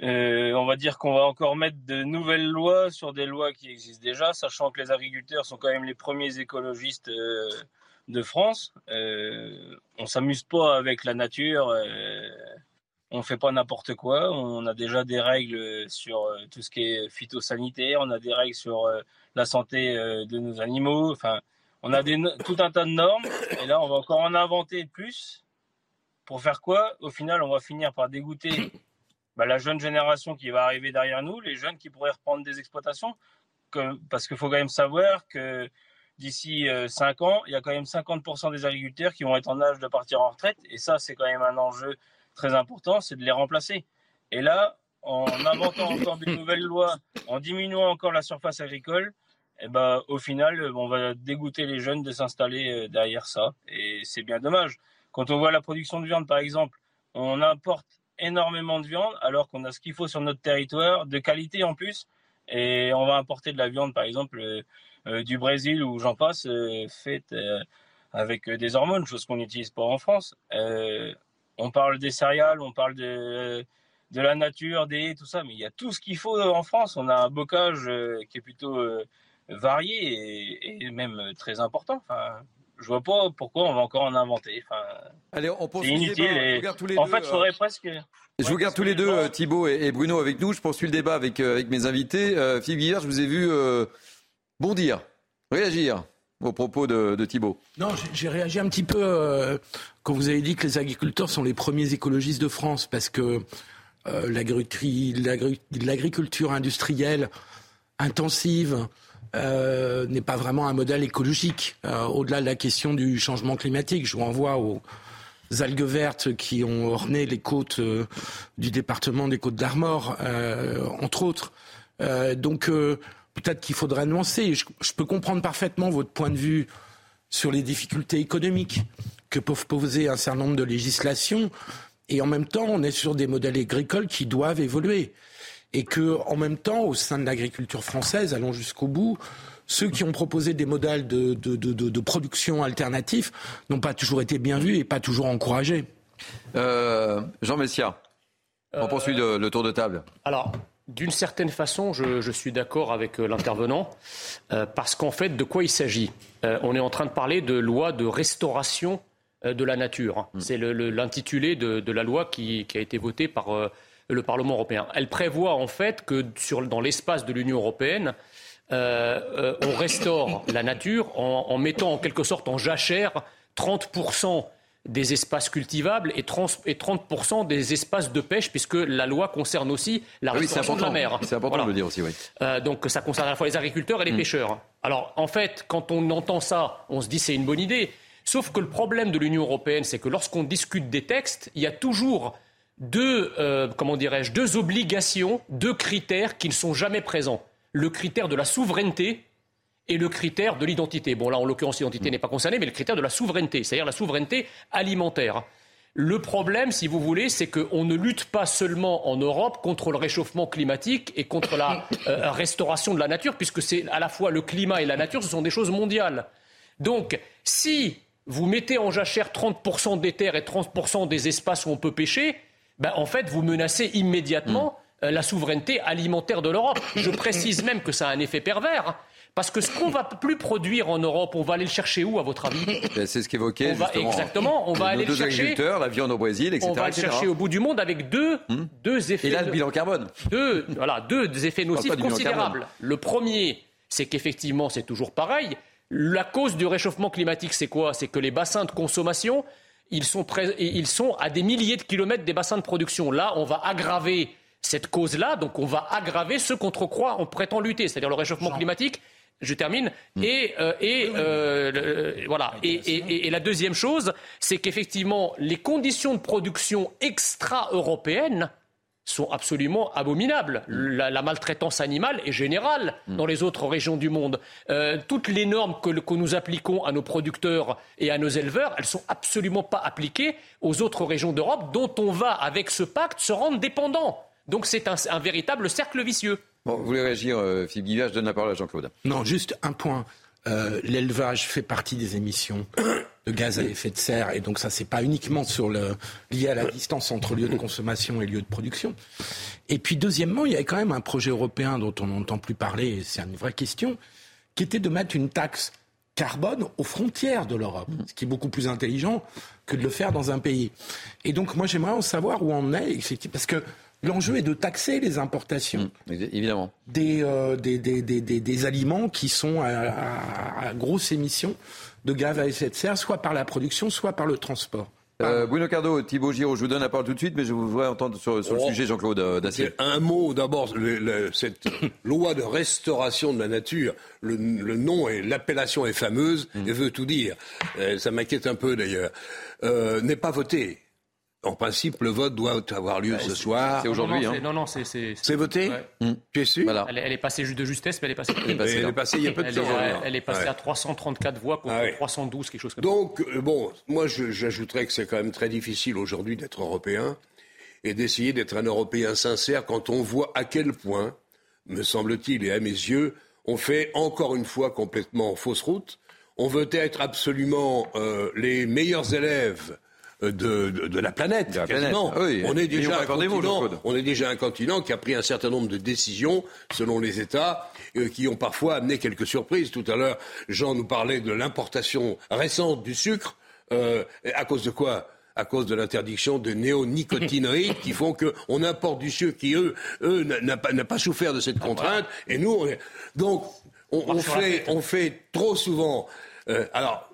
on va dire qu'on va encore mettre de nouvelles lois sur des lois qui existent déjà, sachant que les agriculteurs sont quand même les premiers écologistes de France. Euh, on s'amuse pas avec la nature. Euh, on fait pas n'importe quoi. On a déjà des règles sur euh, tout ce qui est phytosanitaire. On a des règles sur euh, la santé de nos animaux. Enfin, on a tout un tas de normes. Et là, on va encore en inventer plus. Pour faire quoi? Au final, on va finir par dégoûter bah, la jeune génération qui va arriver derrière nous, les jeunes qui pourraient reprendre des exploitations. parce qu'il faut quand même savoir que d'ici 5 euh, ans, il y a quand même 50% des agriculteurs qui vont être en âge de partir en retraite. Et ça, c'est quand même un enjeu très important, c'est de les remplacer. Et là, en inventant encore de nouvelles lois, en diminuant encore la surface agricole, eh ben, au final, on va dégoûter les jeunes de s'installer euh, derrière ça. Et c'est bien dommage. Quand on voit la production de viande, par exemple, on importe énormément de viande alors qu'on a ce qu'il faut sur notre territoire, de qualité en plus. Et on va importer de la viande, par exemple, euh, du Brésil ou j'en passe, euh, faites euh, avec des hormones, chose qu'on n'utilise pas en France. on parle des céréales, on parle de, de la nature, des tout ça, mais il y a tout ce qu'il faut en France. On a un bocage qui est plutôt varié et, même très important. Enfin, je vois pas pourquoi on va encore en inventer. Enfin, Allez, on c'est inutile. tous les en fait, il faudrait presque. Je vous garde tous les deux, Thibault et, Bruno, avec nous. Je poursuis le débat avec, avec mes invités. Philippe Guillard, je vous ai vu bondir, réagir aux propos de, Thibault. Non, j'ai réagi un petit peu euh, quand vous avez dit que les agriculteurs sont les premiers écologistes de France, parce que euh, l'agriculture industrielle intensive euh, n'est pas vraiment un modèle écologique. Au-delà de la question du changement climatique, je vous renvoie aux algues vertes qui ont orné les côtes du département des Côtes d'Armor, entre autres. donc peut-être qu'il faudrait nuancer. Je, peux comprendre parfaitement votre point de vue sur les difficultés économiques que peuvent poser un certain nombre de législations. Et en même temps, on est sur des modèles agricoles qui doivent évoluer. Et que, en même temps, au sein de l'agriculture française, allons jusqu'au bout, ceux qui ont proposé des modèles de, de, production alternatifs n'ont pas toujours été bien vus et pas toujours encouragés. Euh, Jean Messia, on poursuit le, tour de table. Alors, d'une certaine façon, je, suis d'accord avec euh, l'intervenant, euh, parce qu'en fait, de quoi il s'agit? Euh, On est en train de parler de loi de restauration de la nature. Mm. C'est l'intitulé de, la loi qui, a été votée par le Parlement européen. Elle prévoit en fait que dans l'espace de l'Union européenne, on restaure la nature en, en, mettant en quelque sorte en jachère 30 des espaces cultivables et 30%, des espaces de pêche, puisque la loi concerne aussi la ah restauration de la mer. C'est important de le dire aussi, oui. Euh, donc ça concerne à la fois les agriculteurs et les mm. pêcheurs. Alors en fait, quand on entend ça, on se dit c'est une bonne idée. Sauf que le problème de l'Union européenne, c'est que lorsqu'on discute des textes, il y a toujours deux, euh, comment dirais-je, deux obligations, deux critères qui ne sont jamais présents. le critère de la souveraineté et le critère de l'identité. Bon, là, en l'occurrence, l'identité n'est pas concernée, mais le critère de la souveraineté, c'est-à-dire la souveraineté alimentaire. Le problème, si vous voulez, c'est qu'on ne lutte pas seulement en Europe contre le réchauffement climatique et contre la euh, restauration de la nature, puisque c'est à la fois le climat et la nature, ce sont des choses mondiales. Donc, si vous mettez en jachère 30% des terres et 30% des espaces où on peut pêcher, ben, en fait, vous menacez immédiatement mm. euh, la souveraineté alimentaire de l'Europe. Je précise même que ça a un effet pervers. Parce que ce qu'on va plus produire en Europe, on va aller le chercher où, à votre avis ben, C'est ce qu'évoquait justement. Exactement, on va aller le chercher. la viande au Brésil, etc. On va le chercher au bout du monde avec deux, hmm. deux effets. Et là, le bilan carbone. Deux, voilà, deux effets nocifs considérables. Le premier, c'est qu'effectivement, c'est toujours pareil. La cause du réchauffement climatique, c'est quoi? C'est que les bassins de consommation, ils sont, ils sont à des milliers de kilomètres des bassins de production. Là, on va aggraver cette cause-là, donc on va aggraver ce contre quoi on prétend lutter, c'est-à-dire le réchauffement climatique. Je termine. Et, euh, et euh, voilà. Et, et, la deuxième chose, c'est qu'effectivement, les conditions de production extra-européennes sont absolument abominables. La, maltraitance animale est générale dans les autres régions du monde. Euh, toutes les normes que, que, nous appliquons à nos producteurs et à nos éleveurs, elles sont absolument pas appliquées aux autres régions d'Europe dont on va, avec ce pacte, se rendre dépendant. Donc c'est un, un, véritable cercle vicieux. Vous voulez réagir, euh, Philippe Guillard Je donne la parole à Jean-Claude. Non, juste un point. Euh, l'élevage fait partie des émissions de gaz à effet de serre, et donc ça, c'est pas uniquement lié à la distance entre lieu de consommation et lieu de production. Et puis, deuxièmement, il y a quand même un projet européen dont on n'entend plus parler, et c'est une vraie question, qui était de mettre une taxe carbone aux frontières de l'Europe, ce qui est beaucoup plus intelligent que de le faire dans un pays. Et donc, moi, j'aimerais en savoir où on est, parce que L'enjeu est de taxer les importations. Mmh, évidemment. Euh, des, des, des, des, aliments qui sont à, grosse émission de gaz à effet de serre, soit par la production, soit par le transport. Euh, Bruno Cardo, Thibaut Giraud, je vous donne la parole tout de suite, mais je voudrais entendre sur, le oh. sujet Jean-Claude euh, Dacier. Un mot d'abord, cette loi de restauration de la nature, le, nom et l'appellation est fameuse mmh. et veut tout dire. ça m'inquiète un peu d'ailleurs. n'est pas votée. En principe, le vote doit avoir lieu bah, ce soir. C'est aujourd'hui. Non, non, hein. c'est. C'est voté mmh. Tu es sûr elle, est passée juste de justesse, mais elle est passée. Elle est passée, elle est passée il y a peu de temps. elle est passée à 334 voix contre 312, ah quelque chose comme Donc, ça. Donc, euh, bon, moi, j'ajouterais que c'est quand même très difficile aujourd'hui d'être européen et d'essayer d'être un Européen sincère quand on voit à quel point, me semble-t-il, et à mes yeux, on fait encore une fois complètement fausse route. On veut être absolument euh, les meilleurs élèves de, de, la planète. on, est déjà un continent, on est déjà un continent qui a pris un certain nombre de décisions selon les États euh, qui ont parfois amené quelques surprises. Tout à l'heure, Jean nous parlait de l'importation récente du sucre. Euh, à cause de quoi? À cause de l'interdiction de néonicotinoïdes qui font qu'on importe du sucre qui, eux, eux n'a pas, pas, souffert de cette contrainte. Et nous, on est... donc, on, on fait, on fait trop souvent. Euh, alors,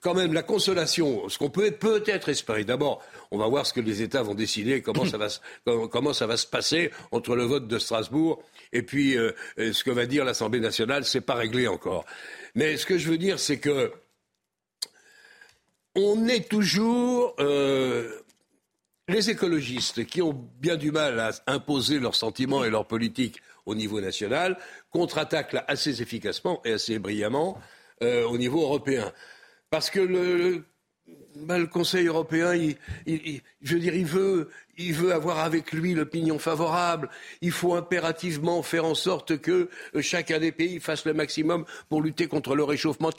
quand même la consolation, ce qu'on peut peut-être espérer. D'abord, on va voir ce que les États vont décider, comment ça va, comment ça va se passer entre le vote de Strasbourg et puis euh, ce que va dire l'Assemblée nationale. C'est pas réglé encore. Mais ce que je veux dire, c'est que on est toujours euh, les écologistes qui ont bien du mal à imposer leurs sentiments et leurs politiques au niveau national contre-attaquent assez efficacement et assez brillamment euh, au niveau européen. Parce que le, le Conseil européen, je veux dire, il veut, il veut avoir avec lui l'opinion favorable. Il faut impérativement faire en sorte que euh, chacun des pays fasse le maximum pour lutter contre le réchauffement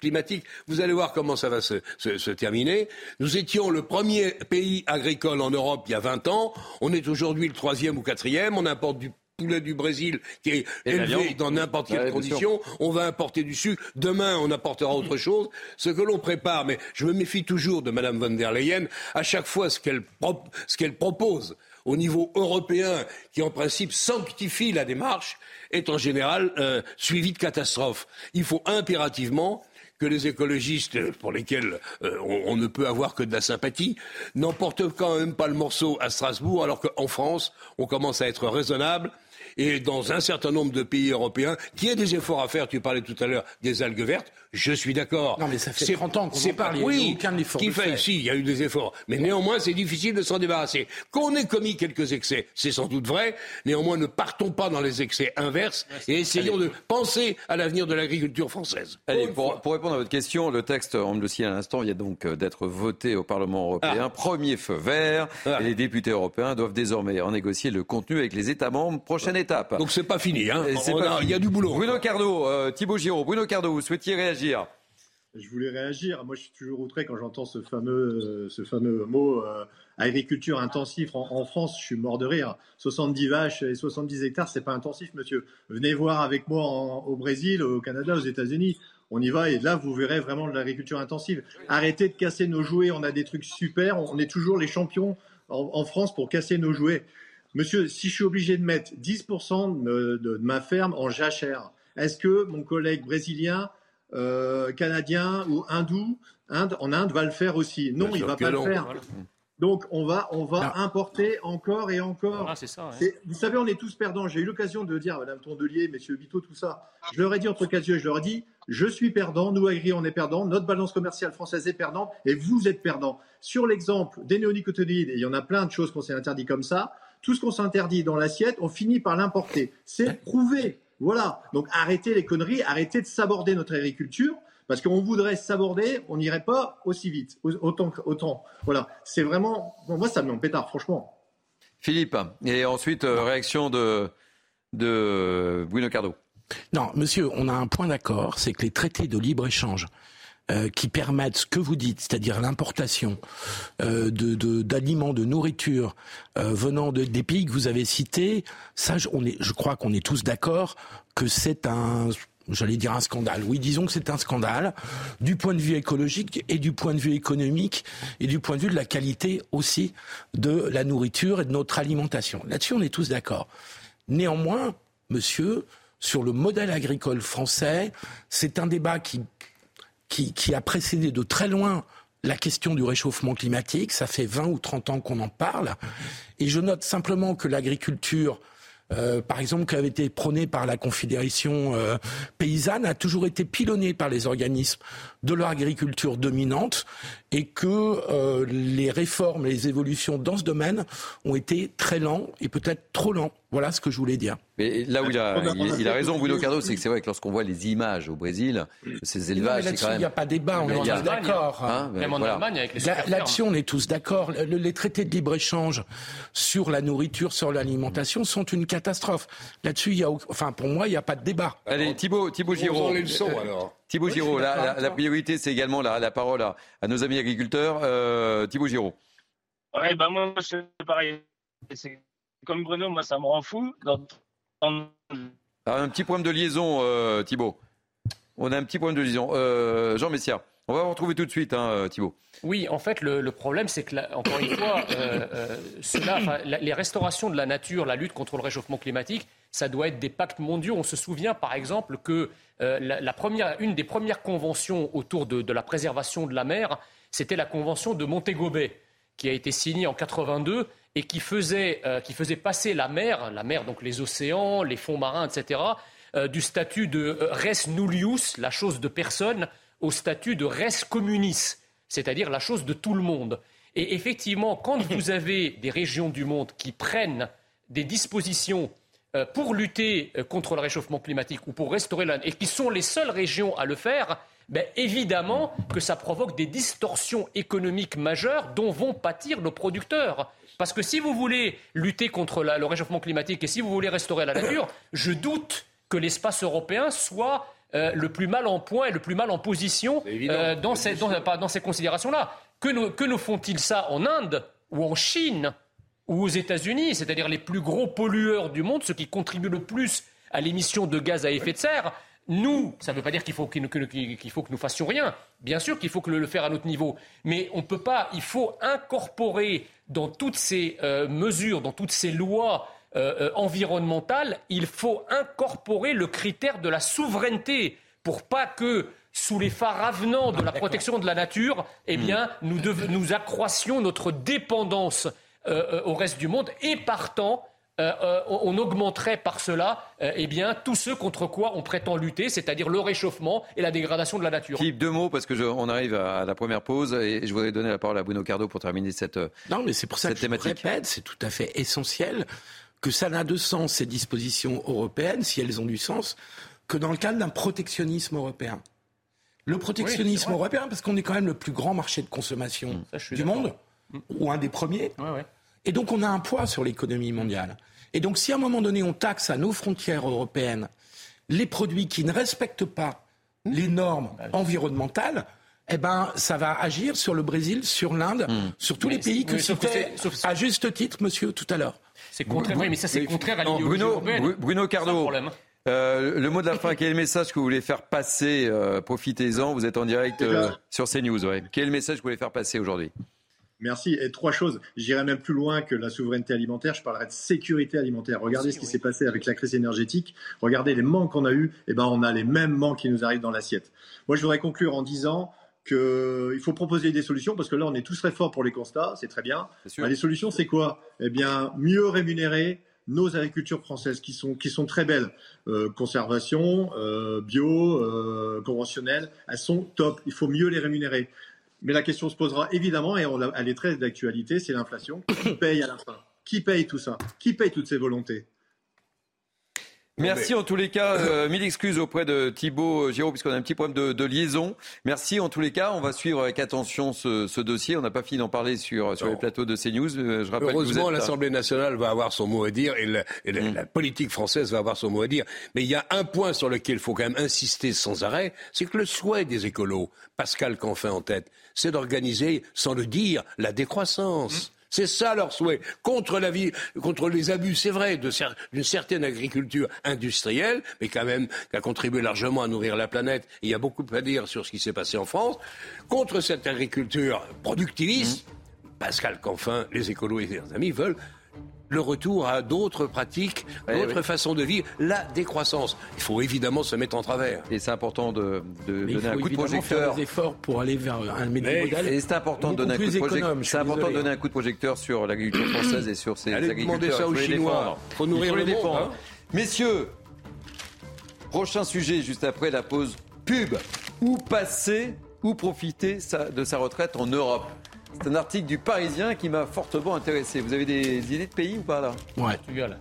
climatique. Vous allez voir comment ça va se, se terminer. Nous étions le premier pays agricole en Europe il y a 20 ans. On est aujourd'hui le troisième ou quatrième. On importe du poulet du Brésil qui est élevé dans n'importe quelle condition. On va importer du sucre. Demain, on apportera autre chose. Ce que l'on prépare, mais je me méfie toujours de Mme von der Leyen, à chaque fois ce qu'elle propose au niveau européen, qui en principe sanctifie la démarche, est en général euh, suivi de catastrophes. Il faut impérativement que les écologistes, pour lesquels euh, on, ne peut avoir que de la sympathie, n'emportent quand même pas le morceau à Strasbourg, alors qu'en France, on commence à être raisonnable et dans un certain nombre de pays européens, qu'il y ait des efforts à faire. Tu parlais tout à l'heure des algues vertes. Je suis d'accord. Non, mais ça fait 30 ans qu'on en parle. Il oui, aucun effort. Qu'il fait, si, il y a eu des efforts. Mais néanmoins, c'est difficile de s'en débarrasser. Qu'on ait commis quelques excès, c'est sans doute vrai. Néanmoins, ne partons pas dans les excès inverses et essayons de penser à l'avenir de l'agriculture française. Allez, pour, répondre à votre question, le texte, on me le signale à l'instant, il y a donc euh, d'être voté au Parlement européen. Ah. Premier feu vert. Ah. Et les députés européens doivent désormais en négocier le contenu avec les États membres. Prochaine étape. Donc c'est pas fini. Hein. Il y a du boulot. Bruno Cardo, euh, Thibaut Giraud. Bruno Cardo, vous souhaitiez réagir je voulais réagir. Moi, je suis toujours outré quand j'entends ce fameux, ce fameux mot euh, agriculture intensive en, France. Je suis mort de rire. 70 vaches et 70 hectares, c'est pas intensif, monsieur. Venez voir avec moi au Brésil, au Canada, aux États-Unis. On y va et là, vous verrez vraiment de l'agriculture intensive. Arrêtez de casser nos jouets. On a des trucs super. On est toujours les champions en, France pour casser nos jouets. Monsieur, si je suis obligé de mettre 10% de, ma ferme en jachère, est-ce que mon collègue brésilien euh, canadien ou hindou Inde, en Inde va le faire aussi. Non, il va pas le faire. Donc on va, on va importer encore et encore. ça, Vous savez, on est tous perdants. J'ai eu l'occasion de dire à Mme Tondelier, Messieurs Vito, tout ça. Je leur ai dit entre quatre yeux, je leur ai dit, je suis perdant, nous Agri, on est perdant, notre balance commerciale française est perdante et vous êtes perdant. Sur l'exemple des néonicotinoïdes, et il y en a plein de choses qu'on s'est interdit comme ça, tout ce qu'on s'interdit dans l'assiette, on finit par l'importer. C'est prouvé. Voilà. Donc arrêtez les conneries, arrêtez de saborder notre agriculture. Parce qu'on voudrait saborder, on n'irait pas aussi vite, autant. autant. Voilà. C'est vraiment. moi, ça me met en pétard, franchement. Philippe, et ensuite, euh, réaction de, de Bruno Cardo. Non, monsieur, on a un point d'accord, c'est que les traités de libre-échange euh, qui permettent ce que vous dites, c'est-à-dire l'importation euh, d'aliments, de, nourriture venant de, des pays que vous avez cités, ça, on est, je crois qu'on est tous d'accord que c'est un j'allais dire un scandale. Oui, disons que c'est un scandale du point de vue écologique et du point de vue économique et du point de vue de la qualité aussi de la nourriture et de notre alimentation. Là-dessus, on est tous d'accord. Néanmoins, monsieur, sur le modèle agricole français, c'est un débat qui, qui, a précédé de très loin la question du réchauffement climatique. Ça fait 20 ou 30 ans qu'on en parle. Et je note simplement que l'agriculture euh, par exemple, qui avait été prôné par la Confédération euh, paysanne, a toujours été pilonné par les organismes de leur agriculture dominante et que euh, les réformes, les évolutions dans ce domaine ont été très lents et peut-être trop lents. Voilà ce que je voulais dire. Mais là où il a, il, a raison, Bruno Cardo, c'est que c'est vrai que lorsqu'on voit les images au Brésil, ces élevages, c'est quand même... Il n'y a pas débat, on est tous d'accord. Hein, même en Allemagne, avec les Là-dessus, on est tous d'accord. les traités de libre-échange sur la nourriture, sur l'alimentation sont une catastrophe. Là-dessus, il y a, enfin, pour moi, il n'y a pas de débat. Allez, Thibaut, Thibaut Giraud. les leçons, alors. Thibaut Giraud, la, priorité, c'est également la, parole à, nos amis agriculteurs. Euh, Thibaut Giraud. Oui, bah moi, c'est pareil. C'est comme Bruno, moi, ça me rend fou. un petit problème de liaison, euh, Thibaut. On a un petit problème de liaison. Euh, Jean Messia. On va vous retrouver tout de suite, hein, Thibaut. Oui, en fait, le, problème, c'est que, encore une fois, les restaurations de la nature, la lutte contre le réchauffement climatique, ça doit être des pactes mondiaux. On se souvient, par exemple, que euh, la, première, une des premières conventions autour de, la préservation de la mer, c'était la convention de Montego Bay, qui a été signée en 82 et qui faisait, euh, qui faisait passer la mer, la mer, donc les océans, les fonds marins, etc., euh, du statut de res nullius, la chose de personne, au statut de res communis, c'est-à-dire la chose de tout le monde. Et effectivement, quand vous avez des régions du monde qui prennent des dispositions euh, pour lutter euh, contre le réchauffement climatique ou pour restaurer la... et qui sont les seules régions à le faire, ben, évidemment que ça provoque des distorsions économiques majeures dont vont pâtir nos producteurs. Parce que si vous voulez lutter contre le réchauffement climatique et si vous voulez restaurer la nature, je doute que l'espace européen soit euh, le plus mal en point et le plus mal en position dans, ces, dans, ces considérations-là. Que nous, que nous font-ils ça en Inde ou en Chine? Ou aux États-Unis, c'est-à-dire les plus gros pollueurs du monde, ceux qui contribuent le plus à l'émission de gaz à effet de serre, nous, ça ne veut pas dire qu'il faut, qu'il faut, que nous fassions rien. Bien sûr qu'il faut que le, faire à notre niveau. Mais on ne peut pas, il faut incorporer dans toutes ces euh, mesures, dans toutes ces lois euh, euh, environnementales, il faut incorporer le critère de la souveraineté pour pas que sous les phares avenants de la protection de la nature, eh bien, hmm. nous, nous accroissions notre dépendance euh, euh, au reste du monde et partant on augmenterait par cela eh bien, tous ceux contre quoi on prétend lutter, c'est-à-dire le réchauffement et la dégradation de la nature. Philippe, deux mots, parce que on arrive à la première pause et je voudrais donner la parole à Bruno Cardo pour terminer cette Non, mais c'est pour ça que thématique. je répète, c'est tout à fait essentiel que ça n'a de sens, ces dispositions européennes, si elles ont du sens, que dans le cadre d'un protectionnisme européen. Le protectionnisme européen, parce qu'on est quand même le plus grand marché de consommation mmh. du monde. Ou un des premiers. Et donc on a un poids sur l'économie mondiale. Et donc si à un moment donné on taxe à nos frontières européennes les produits qui ne respectent pas mmh. les normes bah environnementales, eh ben, ça va agir sur le Brésil, sur l'Inde, sur tous les pays que citait à juste titre, monsieur, tout à l'heure. C'est contraire, oui, mais ça c'est contraire à l'idéologie Bruno, Bruno Cardo, euh, le mot de la fin, quel est le message que vous voulez faire passer euh, Profitez-en, vous êtes en direct euh, sur CNews. Ouais. Quel est le message que vous voulez faire passer aujourd'hui? Merci. Et trois choses. J'irai même plus loin que la souveraineté alimentaire. Je parlerai de sécurité alimentaire. Regardez ce qui s'est passé avec la crise énergétique. Regardez les manques qu'on a eus. Eh ben, on a les mêmes manques qui nous arrivent dans l'assiette. Moi, je voudrais conclure en disant qu'il faut proposer des solutions parce que là, on est tous très forts pour les constats. C'est très bien. Ben, les solutions, c'est quoi? Eh bien, mieux rémunérer nos agricultures françaises qui sont, qui sont très belles. Euh, conservation, euh, bio, euh, conventionnelle, elles sont top. Il faut mieux les rémunérer. Mais la question se posera évidemment, et elle est très d'actualité, c'est l'inflation. Qui paye à la fin? Qui paye tout ça? Qui paye toutes ces volontés? Merci en tous les cas. Euh, mille excuses auprès de Thibaut euh, Giraud, puisqu'on a un petit problème de, liaison. Merci en tous les cas. On va suivre avec attention ce, dossier. On n'a pas fini d'en parler sur, sur les plateaux de CNews. Euh, je rappelle Heureusement, l'Assemblée nationale va avoir son mot à dire et, la, mm. la, politique française va avoir son mot à dire. Mais il y a un point sur lequel il faut quand même insister sans arrêt, c'est que le souhait des écolos, Pascal Canfin en tête, c'est d'organiser, sans le dire, la décroissance. Mm. C'est ça leur souhait. Contre la vie, contre les abus, c'est vrai, d'une certaine agriculture industrielle, mais quand même qui a contribué largement à nourrir la planète. il y a beaucoup à dire sur ce qui s'est passé en France. Contre cette agriculture productiviste, mmh. Pascal Canfin, les écolos et leurs amis veulent le retour à d'autres pratiques, d'autres façons de vivre, la décroissance. Il faut évidemment se mettre en travers. Et c'est important de, donner un coup de projecteur. Faire des efforts pour aller vers un modèle. Et c'est important de donner un coup de projecteur. C'est important de donner un coup de projecteur sur l'agriculture française et sur ses Allez agriculteurs. ça aux Chinois. Il faut nourrir les défendre. Hein. Messieurs, prochain sujet juste après la pause pub. Où passer, où profiter de sa retraite en Europe? C'est un article du Parisien qui m'a fortement intéressé. Vous avez des idées de pays ou pas là? Ouais. Portugal.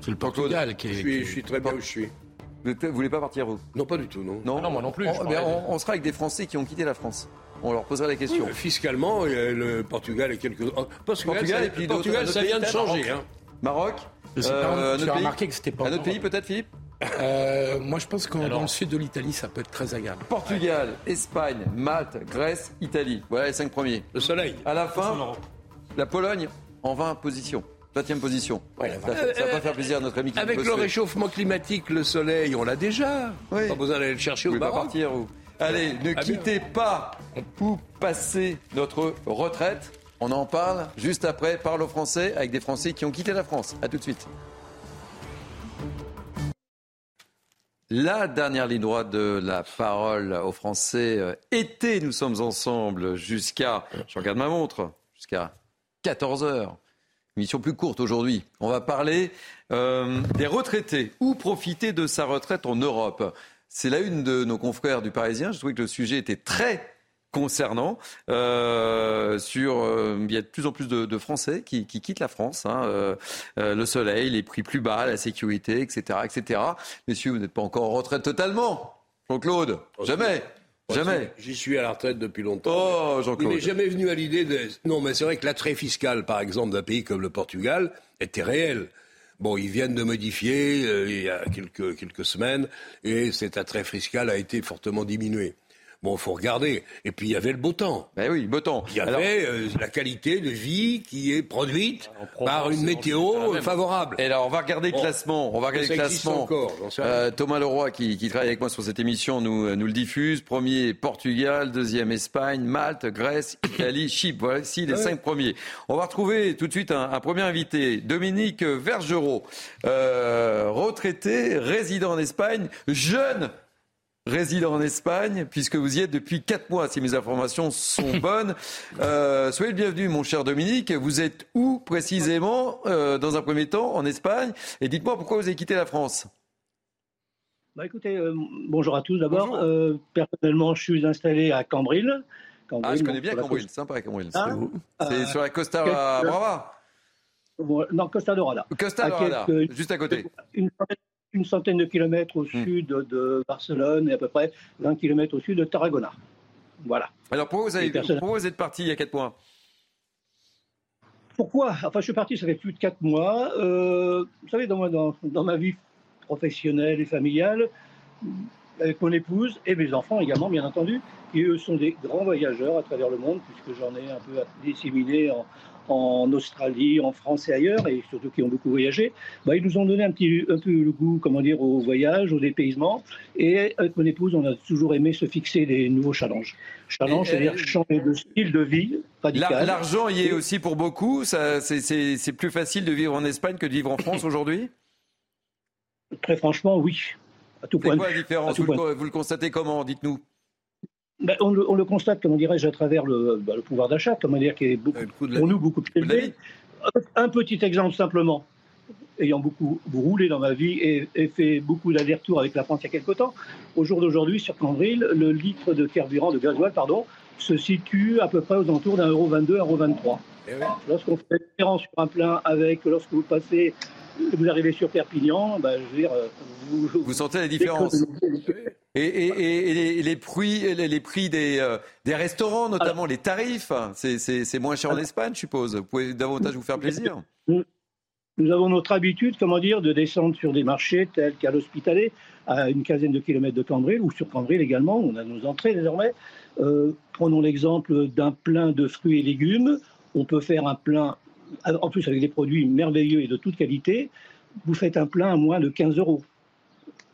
C'est le Portugal qui est. Je suis, je suis très bien où je suis. Vous ne voulez pas partir vous? Non, pas du tout, non. Non, ah non moi non plus. On, sera avec des Français qui ont quitté la France. On leur posera la question. fiscalement, le Portugal et quelques. Oh, Portugal, Portugal, et puis Portugal, ça vient de changer. Hein. Maroc. Euh, tu as remarqué que c'était pas. Un autre pays peut-être, Philippe? Euh, moi, je pense que dans le sud de l'Italie, ça peut être très agréable. Portugal, Espagne, Malte, Grèce, Italie. Voilà les cinq premiers. Le soleil. À la fin, la Pologne en 20 position. 20e position. ça, ne va pas faire plaisir à notre ami qui Avec le réchauffement climatique, le soleil, on l'a déjà. Pas besoin d'aller le chercher au Pas partir où Allez, ne ah, quittez pas pour passer notre retraite. On en parle juste après. Parle aux Français avec des Français qui ont quitté la France. A tout de suite. La dernière ligne droite de la parole aux Français euh, était Nous sommes ensemble jusqu'à, je regarde ma montre, jusqu'à 14h. Mission plus courte aujourd'hui. On va parler euh, des retraités. Où profiter de sa retraite en Europe? C'est la une de nos confrères du Parisien. Je trouvais que le sujet était très concernant. Euh, sur, euh, il y a de plus en plus de, Français qui, quittent la France. Hein, euh, le soleil, les prix plus bas, la sécurité, etc., etc. Messieurs, vous n'êtes pas encore en retraite totalement, Jean-Claude. Jamais. Jamais. J'y suis à la retraite depuis longtemps. Oh, Jean-Claude. Il n'est jamais venu à l'idée de. Non, mais c'est vrai que l'attrait fiscal, par exemple, d'un pays comme le Portugal était réel. Bon, ils viennent de modifier il y a quelques, quelques semaines et cet attrait fiscal a été fortement diminué. Bon, il faut regarder. Et puis il y avait le beau temps. Ben oui, beau temps. Il y avait euh, la qualité de vie qui est produite par une météo favorable. Et alors on va regarder le classement. On va regarder le classement. Encore, euh, Thomas Leroy qui, qui, travaille avec moi sur cette émission nous, euh, nous le diffuse. Premier Portugal, deuxième Espagne, Malte, Grèce, Italie, Chypre. Voici les cinq premiers. On va retrouver tout de suite un, un premier invité, Dominique Vergerot, euh, retraité, résident en Espagne, jeune résident en Espagne, puisque vous y êtes depuis 4 mois, si mes informations sont bonnes. Euh, soyez le bienvenu, mon cher Dominique. Vous êtes où précisément, euh, dans un premier temps, en Espagne? Et dites-moi pourquoi vous avez quitté la France. Bah écoutez, euh, bonjour à tous d'abord. personnellement, je suis installé à Cambril. ah, je connais bien Cambril, sympa Cambril. Ah, c'est sur la Costa Brava Non, Costa Dorada. Costa Dorada, juste à côté. Une une centaine de kilomètres au hmm. sud de Barcelone et à peu près 20 kilomètres au sud de Tarragona. Voilà. Alors pourquoi vous, avez, pourquoi vous êtes parti il y a 4 mois? Pourquoi? Enfin, je suis parti, ça fait plus de 4 mois. Euh, vous savez, dans, dans, dans, ma vie professionnelle et familiale, avec mon épouse et mes enfants également, bien entendu, qui eux sont des grands voyageurs à travers le monde, puisque j'en ai un peu disséminé en, en Australie, en France et ailleurs, et surtout qui ont beaucoup voyagé, bah, ils nous ont donné un, petit, un peu le goût, comment dire, au voyage, au dépaysement. Et avec mon épouse, on a toujours aimé se fixer des nouveaux challenges. Challenge, c'est-à-dire changer de style de vie radical. L'argent y est aussi pour beaucoup. C'est plus facile de vivre en Espagne que de vivre en France aujourd'hui? Très franchement, oui. À tout point quoi la différence? Vous, vous le constatez comment? Dites-nous. Ben, on, le, constate, comment dirais-je, à travers le, ben, pouvoir d'achat, comment dire, qui est beaucoup, pour nous beaucoup plus élevé. Un petit exemple simplement, ayant beaucoup roulé dans ma vie et, fait beaucoup d'allers-retours avec la France il y a quelque temps, au jour d'aujourd'hui, sur Cambril, le litre de carburant, de gasoil, pardon, se situe à peu près aux alentours d'un euro 22, euro 23. Eh Lorsqu'on fait la différence sur un plein avec, lorsque vous passez vous arrivez sur Perpignan, je veux dire, euh, vous, vous sentez la différence. Et, les, prix, les, prix des, euh, des restaurants, notamment les tarifs, c'est moins cher en Espagne, je suppose. Vous pouvez davantage vous faire plaisir. Nous, avons notre habitude, comment dire, de descendre sur des marchés tels qu'à l'Hospitalet, à une quinzaine de kilomètres de Cambril, ou sur Cambril également, on a nos entrées désormais. Euh, prenons l'exemple d'un plein de fruits et légumes. On peut faire un plein en plus avec des produits merveilleux et de toute qualité, vous faites un plein à moins de 15 euros.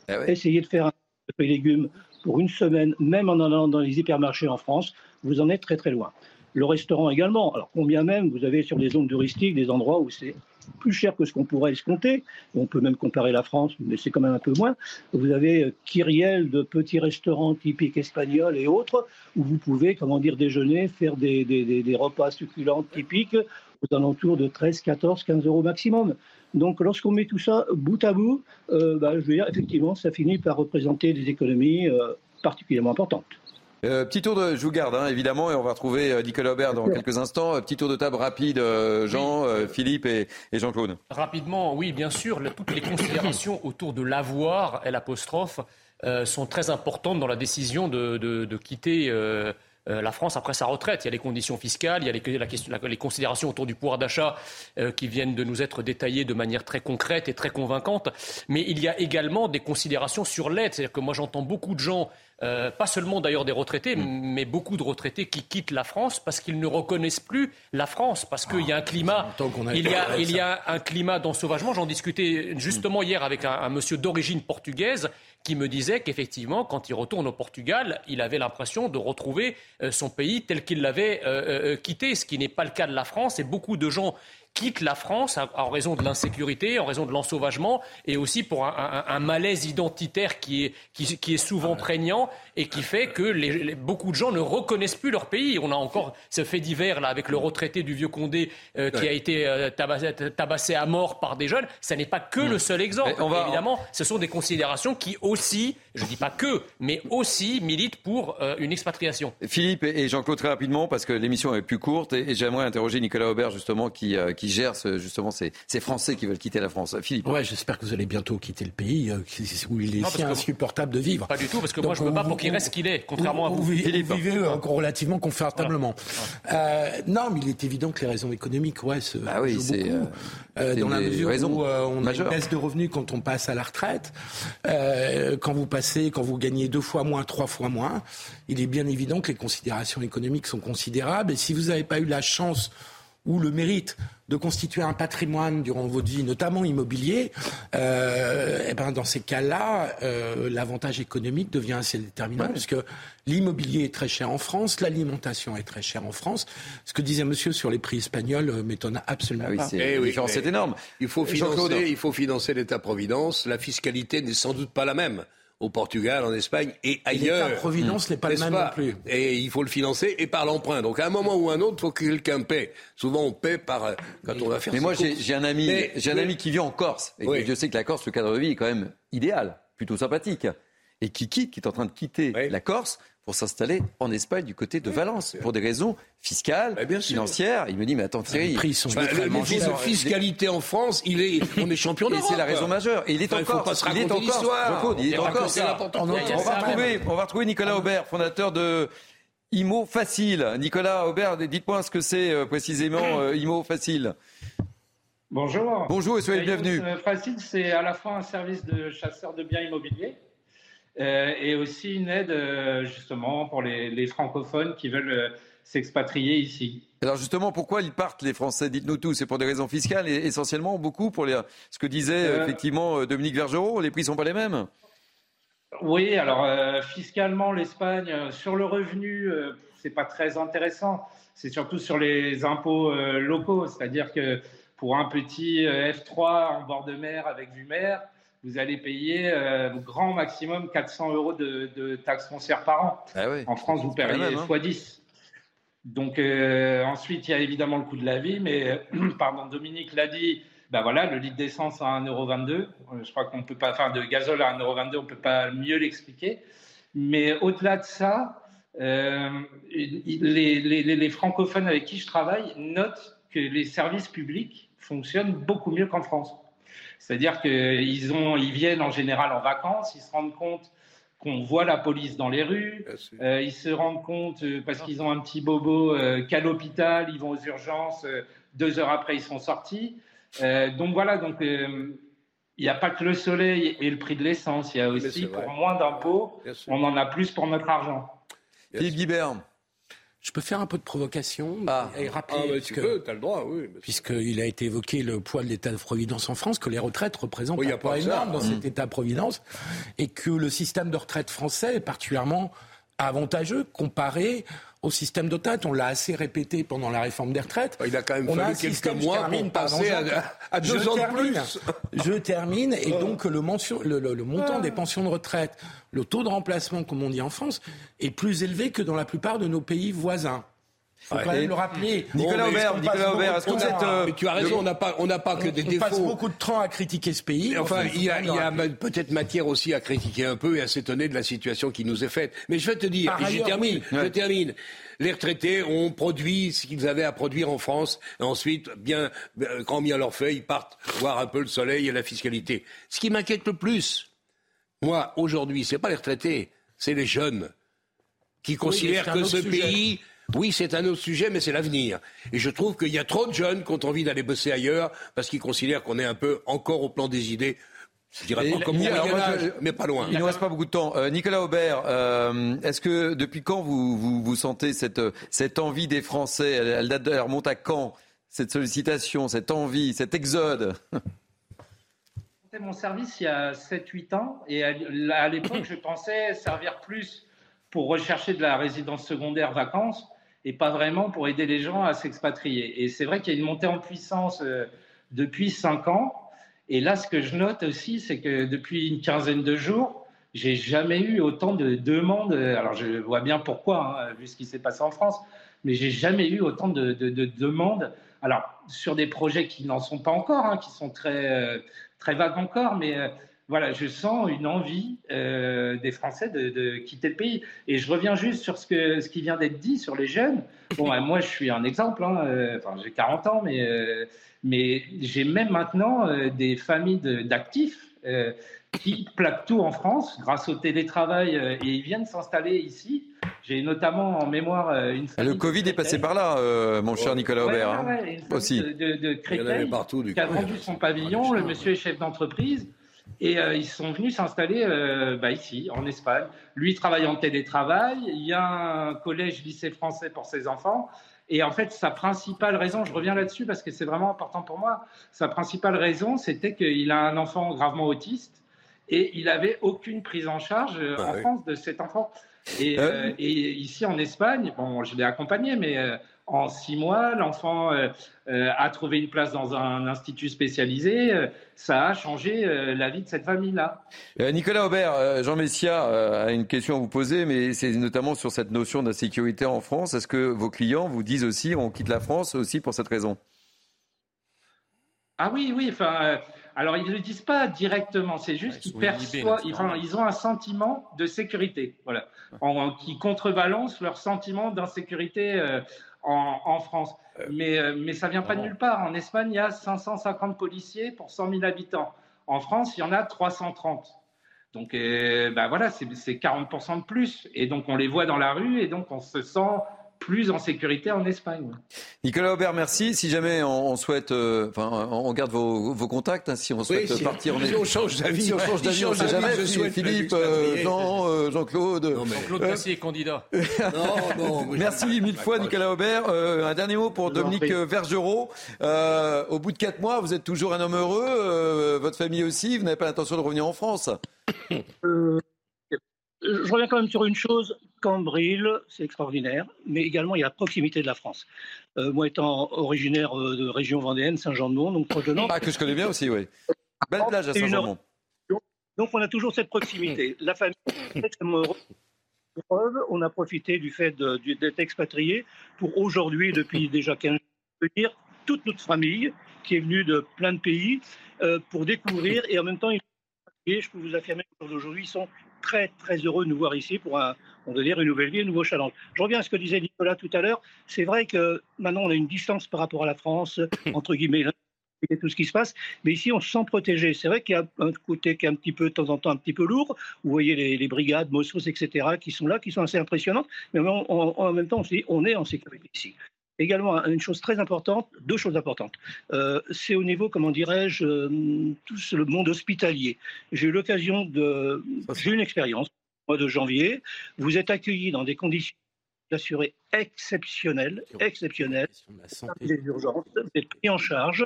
Ah Essayez de faire un fruits et légumes pour une semaine, même en allant dans les hypermarchés en France, vous en êtes très très loin. Le restaurant également. Alors combien même vous avez sur des zones touristiques des endroits où c'est plus cher que ce qu'on pourrait escompter. On peut même comparer la France, mais c'est quand même un peu moins. Vous avez euh, Kyriel de petits restaurants typiques espagnols et autres, où vous pouvez, comment dire, déjeuner, faire des, des repas succulents typiques aux alentours de 13, 14, 15 euros maximum. Donc lorsqu'on met tout ça bout à bout, euh, bah, je veux dire, effectivement, ça finit par représenter des économies euh, particulièrement importantes. Euh, petit tour de, je vous garde hein, évidemment, et on va retrouver Nicolas Aubert dans quelques instants. Petit tour de table rapide, Jean, Philippe et, Jean-Claude. Rapidement, oui, bien sûr. toutes les considérations autour de l'avoir l'apostrophe sont très importantes dans la décision de, de quitter euh, la France après sa retraite. Il y a les conditions fiscales, il y a les, la, les considérations autour du pouvoir d'achat euh, qui viennent de nous être détaillées de manière très concrète et très convaincante. Mais il y a également des considérations sur l'aide. C'est-à-dire que moi j'entends beaucoup de gens euh, pas seulement d'ailleurs des retraités, mm. mais beaucoup de retraités qui quittent la France parce qu'ils ne reconnaissent plus la France, parce qu'il y a un climat, il y a, il y a un climat d'ensauvagement. J'en discutais justement hier avec un, un monsieur d'origine portugaise qui me disait qu'effectivement, quand il retourne au Portugal, il avait l'impression de retrouver euh, son pays tel qu'il l'avait euh, quitté, ce qui n'est pas le cas de la France. Et beaucoup de gens quittent la France en raison de l'insécurité, en raison de l'ensauvagement et aussi pour un, malaise identitaire qui est, qui, est souvent ah prégnant et qui fait que les, beaucoup de gens ne reconnaissent plus leur pays. On a encore ce fait divers là avec le retraité du vieux Condé euh, qui a été euh, tabassé, à mort par des jeunes. Ça n'est pas que le seul exemple. Évidemment, ce sont des considérations qui aussi, je ne dis pas que, mais aussi militent pour euh, une expatriation. Philippe et Jean-Claude très rapidement parce que l'émission est plus courte et, j'aimerais interroger Nicolas Aubert justement qui, qui gère justement ces, Français qui veulent quitter la France. Philippe. Ouais, j'espère que vous allez bientôt quitter le pays où il est si insupportable de vivre. Pas du tout, parce que moi je ne veux pas pour qu'il reste qu'il est, contrairement à vous. Vous, vivez relativement confortablement. Euh, non, mais il est évident que les raisons économiques, ouais, se bah oui, c'est euh, euh, dans la mesure où on a une baisse de revenus quand on passe à la retraite, quand vous passez, quand vous gagnez deux fois moins, trois fois moins, il est bien évident que les considérations économiques sont considérables. Et si vous n'avez pas eu la chance ou le mérite de constituer un patrimoine durant votre vie, notamment immobilier, euh, et eh ben dans ces cas-là, euh, l'avantage économique devient assez déterminant, puisque l'immobilier est très cher en France, l'alimentation est très chère en France. Ce que disait monsieur sur les prix espagnols euh, m'étonne absolument ah pas. C'est oui, énorme. Il faut financer, il faut financer l'État-providence. La fiscalité n'est sans doute pas la même au Portugal, en Espagne et ailleurs. La providence n'est pas le même non plus. Et il faut le financer et par l'emprunt. Donc à un moment ou un autre, il faut que quelqu'un paie. Souvent, on paie par euh, quand on va faire. Mais moi, j'ai un ami, j'ai un ami qui vit en Corse. Et je sais que la Corse, le cadre de vie est quand même idéal, plutôt sympathique. Et qui quitte, qui est en train de quitter la Corse pour s'installer en Espagne du côté de Valence pour des raisons fiscales, financières. Il me dit mais attends Thierry, les prix sont bah, le de fiscalité en France, il est on est champion d'Europe. Et c'est la raison majeure. Et il est encore, il est encore, il est encore. On va retrouver, on va retrouver Nicolas Aubert, fondateur de IMO Facile. Nicolas Aubert, dites-moi ce que c'est euh, précisément euh, IMO Facile. Bonjour. Bonjour et soyez le bienvenue. Facile, c'est à la fois un service de chasseur de biens immobiliers et aussi une aide euh, justement pour les, francophones qui veulent euh, s'expatrier ici. Alors justement, pourquoi ils partent les Français? Dites-nous tout. C'est pour des raisons fiscales et essentiellement beaucoup pour les, ce que disait effectivement Dominique Vergerot. Les prix sont pas les mêmes. Oui, alors fiscalement, l'Espagne sur le revenu, c'est pas très intéressant. C'est surtout sur les impôts locaux, c'est-à-dire que pour un petit F3 en bord de mer avec vue mer, vous allez payer euh, grand maximum 400 euros de, taxes foncières par an. Ah en France, vous payez hein. x 10. Donc euh, ensuite, il y a évidemment le coût de la vie, mais pardon, Dominique l'a dit, ben voilà, le litre d'essence à 1,22€. Euh, je crois qu'on peut pas, enfin de gazole à 1,22€, on ne peut pas mieux l'expliquer. Mais au-delà de ça, les, les, francophones avec qui je travaille notent que les services publics fonctionnent beaucoup mieux qu'en France. C'est-à-dire qu'ils ont, ils viennent en général en vacances, ils se rendent compte qu'on voit la police dans les rues, euh, ils se rendent compte euh, parce qu'ils ont un petit bobo euh, qu'à l'hôpital, ils vont aux urgences, deux heures après ils sont sortis. donc voilà, donc il n'y a pas que le soleil et le prix de l'essence, il y a aussi pour moins d'impôts, on en a plus pour notre argent. Philippe Guibert. Je peux faire un peu de provocation ah. et rappeler, ah, tu peux, as le droit, oui. Puisqu'il a été évoqué le poids de l'état-providence en France, que les retraites représentent un poids énorme dans cet mmh. état-providence, et que le système de retraite français est particulièrement avantageux comparé au système de On l'a assez répété pendant la réforme des retraites. Il a quand même fallu quelques mois pour passer à, deux ans de plus. Je termine. Et donc, le, le, montant des pensions de retraite, le taux de remplacement, comme on dit en France, est plus élevé que dans la plupart de nos pays voisins. Il faut quand même le rappeler. Nicolas Aubert, Nicolas Aubert, est-ce que cette, euh, tu as raison, on n'a pas, on n'a pas que des défauts. On passe beaucoup de temps à critiquer ce pays. Enfin, il y a, peut-être matière aussi à critiquer un peu et à s'étonner de la situation qui nous est faite. Mais je vais te dire, et je termine, je termine. Les retraités ont produit ce qu'ils avaient à produire en France, et ensuite, bien, quand mis à leur feuille, ils partent voir un peu le soleil et la fiscalité. Ce qui m'inquiète le plus, moi, aujourd'hui, c'est pas les retraités, c'est les jeunes qui considèrent que ce pays oui, c'est un autre sujet, mais c'est l'avenir. Et je trouve qu'il y a trop de jeunes qui ont envie d'aller bosser ailleurs parce qu'ils considèrent qu'on est un peu encore au plan des idées. Je dirais pas comme mais pas loin. Il ne nous reste pas beaucoup de temps. Euh, Nicolas Aubert, euh, est-ce que depuis quand vous, vous, sentez cette, cette envie des Français? Elle, elle, remonte à quand Cette sollicitation, cette envie, cet exode? Mon service il y a 7-8 ans et à l'époque je pensais servir plus pour rechercher de la résidence secondaire vacances et pas vraiment pour aider les gens à s'expatrier. Et c'est vrai qu'il y a une montée en puissance euh, depuis cinq ans. Et là, ce que je note aussi, c'est que depuis une quinzaine de jours, j'ai jamais eu autant de demandes. Alors, je vois bien pourquoi, hein, vu ce qui s'est passé en France, mais j'ai jamais eu autant de, demandes. Alors, sur des projets qui n'en sont pas encore, hein, qui sont très, euh, très vagues encore, mais euh, voilà, je sens une envie euh, des Français de, quitter le pays. Et je reviens juste sur ce, que, ce qui vient d'être dit sur les jeunes. Bon, ben, moi, je suis un exemple. Hein, euh, enfin, j'ai 40 ans, mais, euh, mais j'ai même maintenant des familles d'actifs qui plaquent tout en France grâce au télétravail et ils viennent s'installer ici. J'ai notamment en mémoire une famille. Le Covid est passé par là, mon cher Nicolas Aubert. hein, aussi. De, de, de Créteil, partout, qui a vendu son pavillon. Le monsieur est chef d'entreprise. Et euh, ils sont venus s'installer euh, bah, ici, en Espagne. Lui travaille en télétravail. Il y a un collège-lycée français pour ses enfants. Et en fait, sa principale raison, je reviens là-dessus parce que c'est vraiment important pour moi, sa principale raison, c'était qu'il a un enfant gravement autiste et il n'avait aucune prise en charge euh, bah en France de cet enfant. Et, et, ici en Espagne, bon, je l'ai accompagné, mais en six mois, l'enfant euh, euh, a trouvé une place dans un institut spécialisé. Euh, ça a changé la vie de cette famille-là. Nicolas Aubert, Jean Messia a une question à vous poser, mais c'est notamment sur cette notion d'insécurité en France. Est-ce que vos clients vous disent aussi on quitte la France aussi pour cette raison? Ah oui, oui. Enfin, alors ils ne le disent pas directement, c'est juste qu'ils perçoivent, ils, ont un sentiment de sécurité, voilà, qui contrebalance leur sentiment d'insécurité en, France. Euh, mais, euh, mais ça vient pas de nulle part. En Espagne, il y a 550 policiers pour 100 000 habitants. En France, il y en a 330. Donc, euh, ben voilà, c'est 40% de plus. Et donc, on les voit dans la rue et donc on se sent plus en sécurité en Espagne. Nicolas Aubert, merci. Si jamais on, souhaite, euh, enfin, on garde vos, vos contacts, hein, si on souhaite partir en Si on change d'avis, si on change d'avis, on sait jamais. Philippe, euh, Jean, euh, Jean-Claude. Jean-Claude Cassier est candidat. non, non. merci mille fois, Nicolas Aubert. un dernier mot pour Dominique Vergerot. au bout de quatre mois, vous êtes toujours un homme heureux. votre famille aussi. Vous n'avez pas l'intention de revenir en France je reviens quand même sur une chose. Cambril, c'est extraordinaire, mais également il y a la proximité de la France. Euh, moi étant originaire euh, de région vendéenne, Saint-Jean-de-Mont, donc proche de Nantes. Ah, que je connais bien aussi, oui. Belle plage à Saint-Jean-de-Mont. Donc on a toujours cette proximité. La famille On a profité du fait d'être expatrié pour aujourd'hui, depuis déjà 15 jours, venir toute notre famille qui est venue de plein de pays euh, pour découvrir et en même temps, je peux vous affirmer qu'aujourd'hui, ils sont très, très heureux de nous voir ici pour un, on veut dire, une nouvelle vie, un nouveau challenge. Je reviens à ce que disait Nicolas tout à l'heure. C'est vrai que maintenant, on a une distance par rapport à la France, entre guillemets, et tout ce qui se passe. Mais ici, on se sent protégé. C'est vrai qu'il y a un côté qui est un petit peu, de temps en temps, un petit peu lourd. Vous voyez les, brigades, Mossos, etc., qui sont là, qui sont assez impressionnantes. Mais en, même temps, on se dit, on est en sécurité ici. Également, une chose très importante, deux choses importantes. Euh, c'est au niveau, comment dirais-je, euh, tout le monde hospitalier. J'ai eu l'occasion de. J'ai eu une expérience au mois de janvier. Vous êtes accueillis dans des conditions d'assurer exceptionnelles, exceptionnelles. Les urgences, vous êtes pris en charge.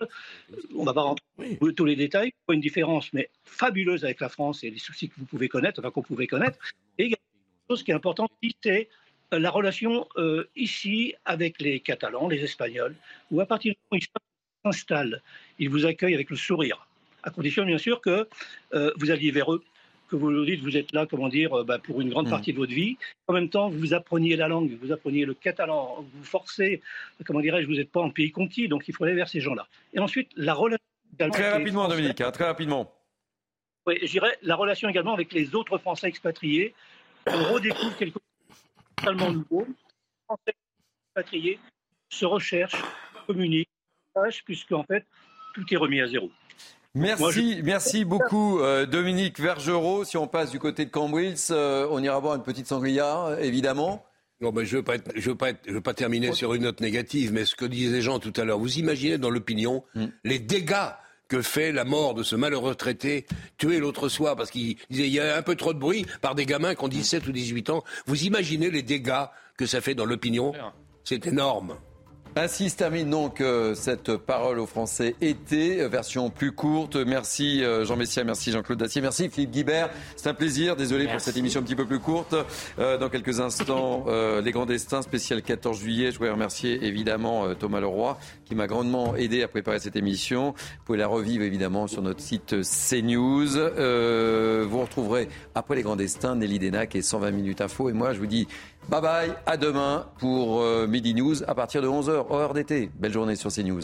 On ne va pas rentrer dans tous les détails. Pas une différence, mais fabuleuse avec la France et les soucis que vous pouvez connaître, enfin qu'on pouvait connaître. Et également, une chose qui est importante, c'est la relation euh, ici avec les Catalans, les Espagnols, où à partir du moment où ils s'installent, ils vous accueillent avec le sourire, à condition bien sûr que euh, vous alliez vers eux, que vous leur dites vous êtes là, comment dire, euh, bah, pour une grande mm. partie de votre vie. En même temps, vous appreniez la langue, vous appreniez le catalan, vous forcez, comment dirais-je, vous n'êtes pas en pays conquis, donc il faut aller vers ces gens-là. Et ensuite, la relation. Très rapidement, Dominique, hein, très rapidement. Oui, je dirais la relation également avec les autres Français expatriés. On redécouvre quelque chose totalement nouveau. Français expatriés se recherchent, communiquent, puisque en fait, tout est remis à zéro. Merci, merci beaucoup euh, Dominique Vergerot. Si on passe du côté de Cambrils, euh, on ira voir une petite sangria, évidemment. Non, mais je ne veux, pas je veux, pas je veux pas terminer sur une note négative, mais ce que disaient Jean tout à l'heure, vous imaginez dans l'opinion hmm. les dégâts que fait la mort de ce malheureux traité tué l'autre soir parce qu'il disait il y a un peu trop de bruit par des gamins qui ont 17 ou 18 ans. Vous imaginez les dégâts que ça fait dans l'opinion? C'est énorme. Ainsi se termine donc euh, cette parole aux Français été, euh, version plus courte. Merci euh, Jean Messia, merci Jean-Claude Dacier, merci Philippe Guibert. C'est un plaisir, désolé pour cette émission un petit peu plus courte. dans quelques instants, les grands destins, spécial 14 juillet. Je voudrais remercier évidemment Thomas Leroy qui m'a grandement aidé à préparer cette émission. Vous pouvez la revivre évidemment sur notre site CNews. vous retrouverez après les grands destins Nelly Denac et 120 minutes info. Et moi je vous dis Bye bye, à demain pour euh, Midi News à partir de 11h, heure d'été. Belle journée sur CNews.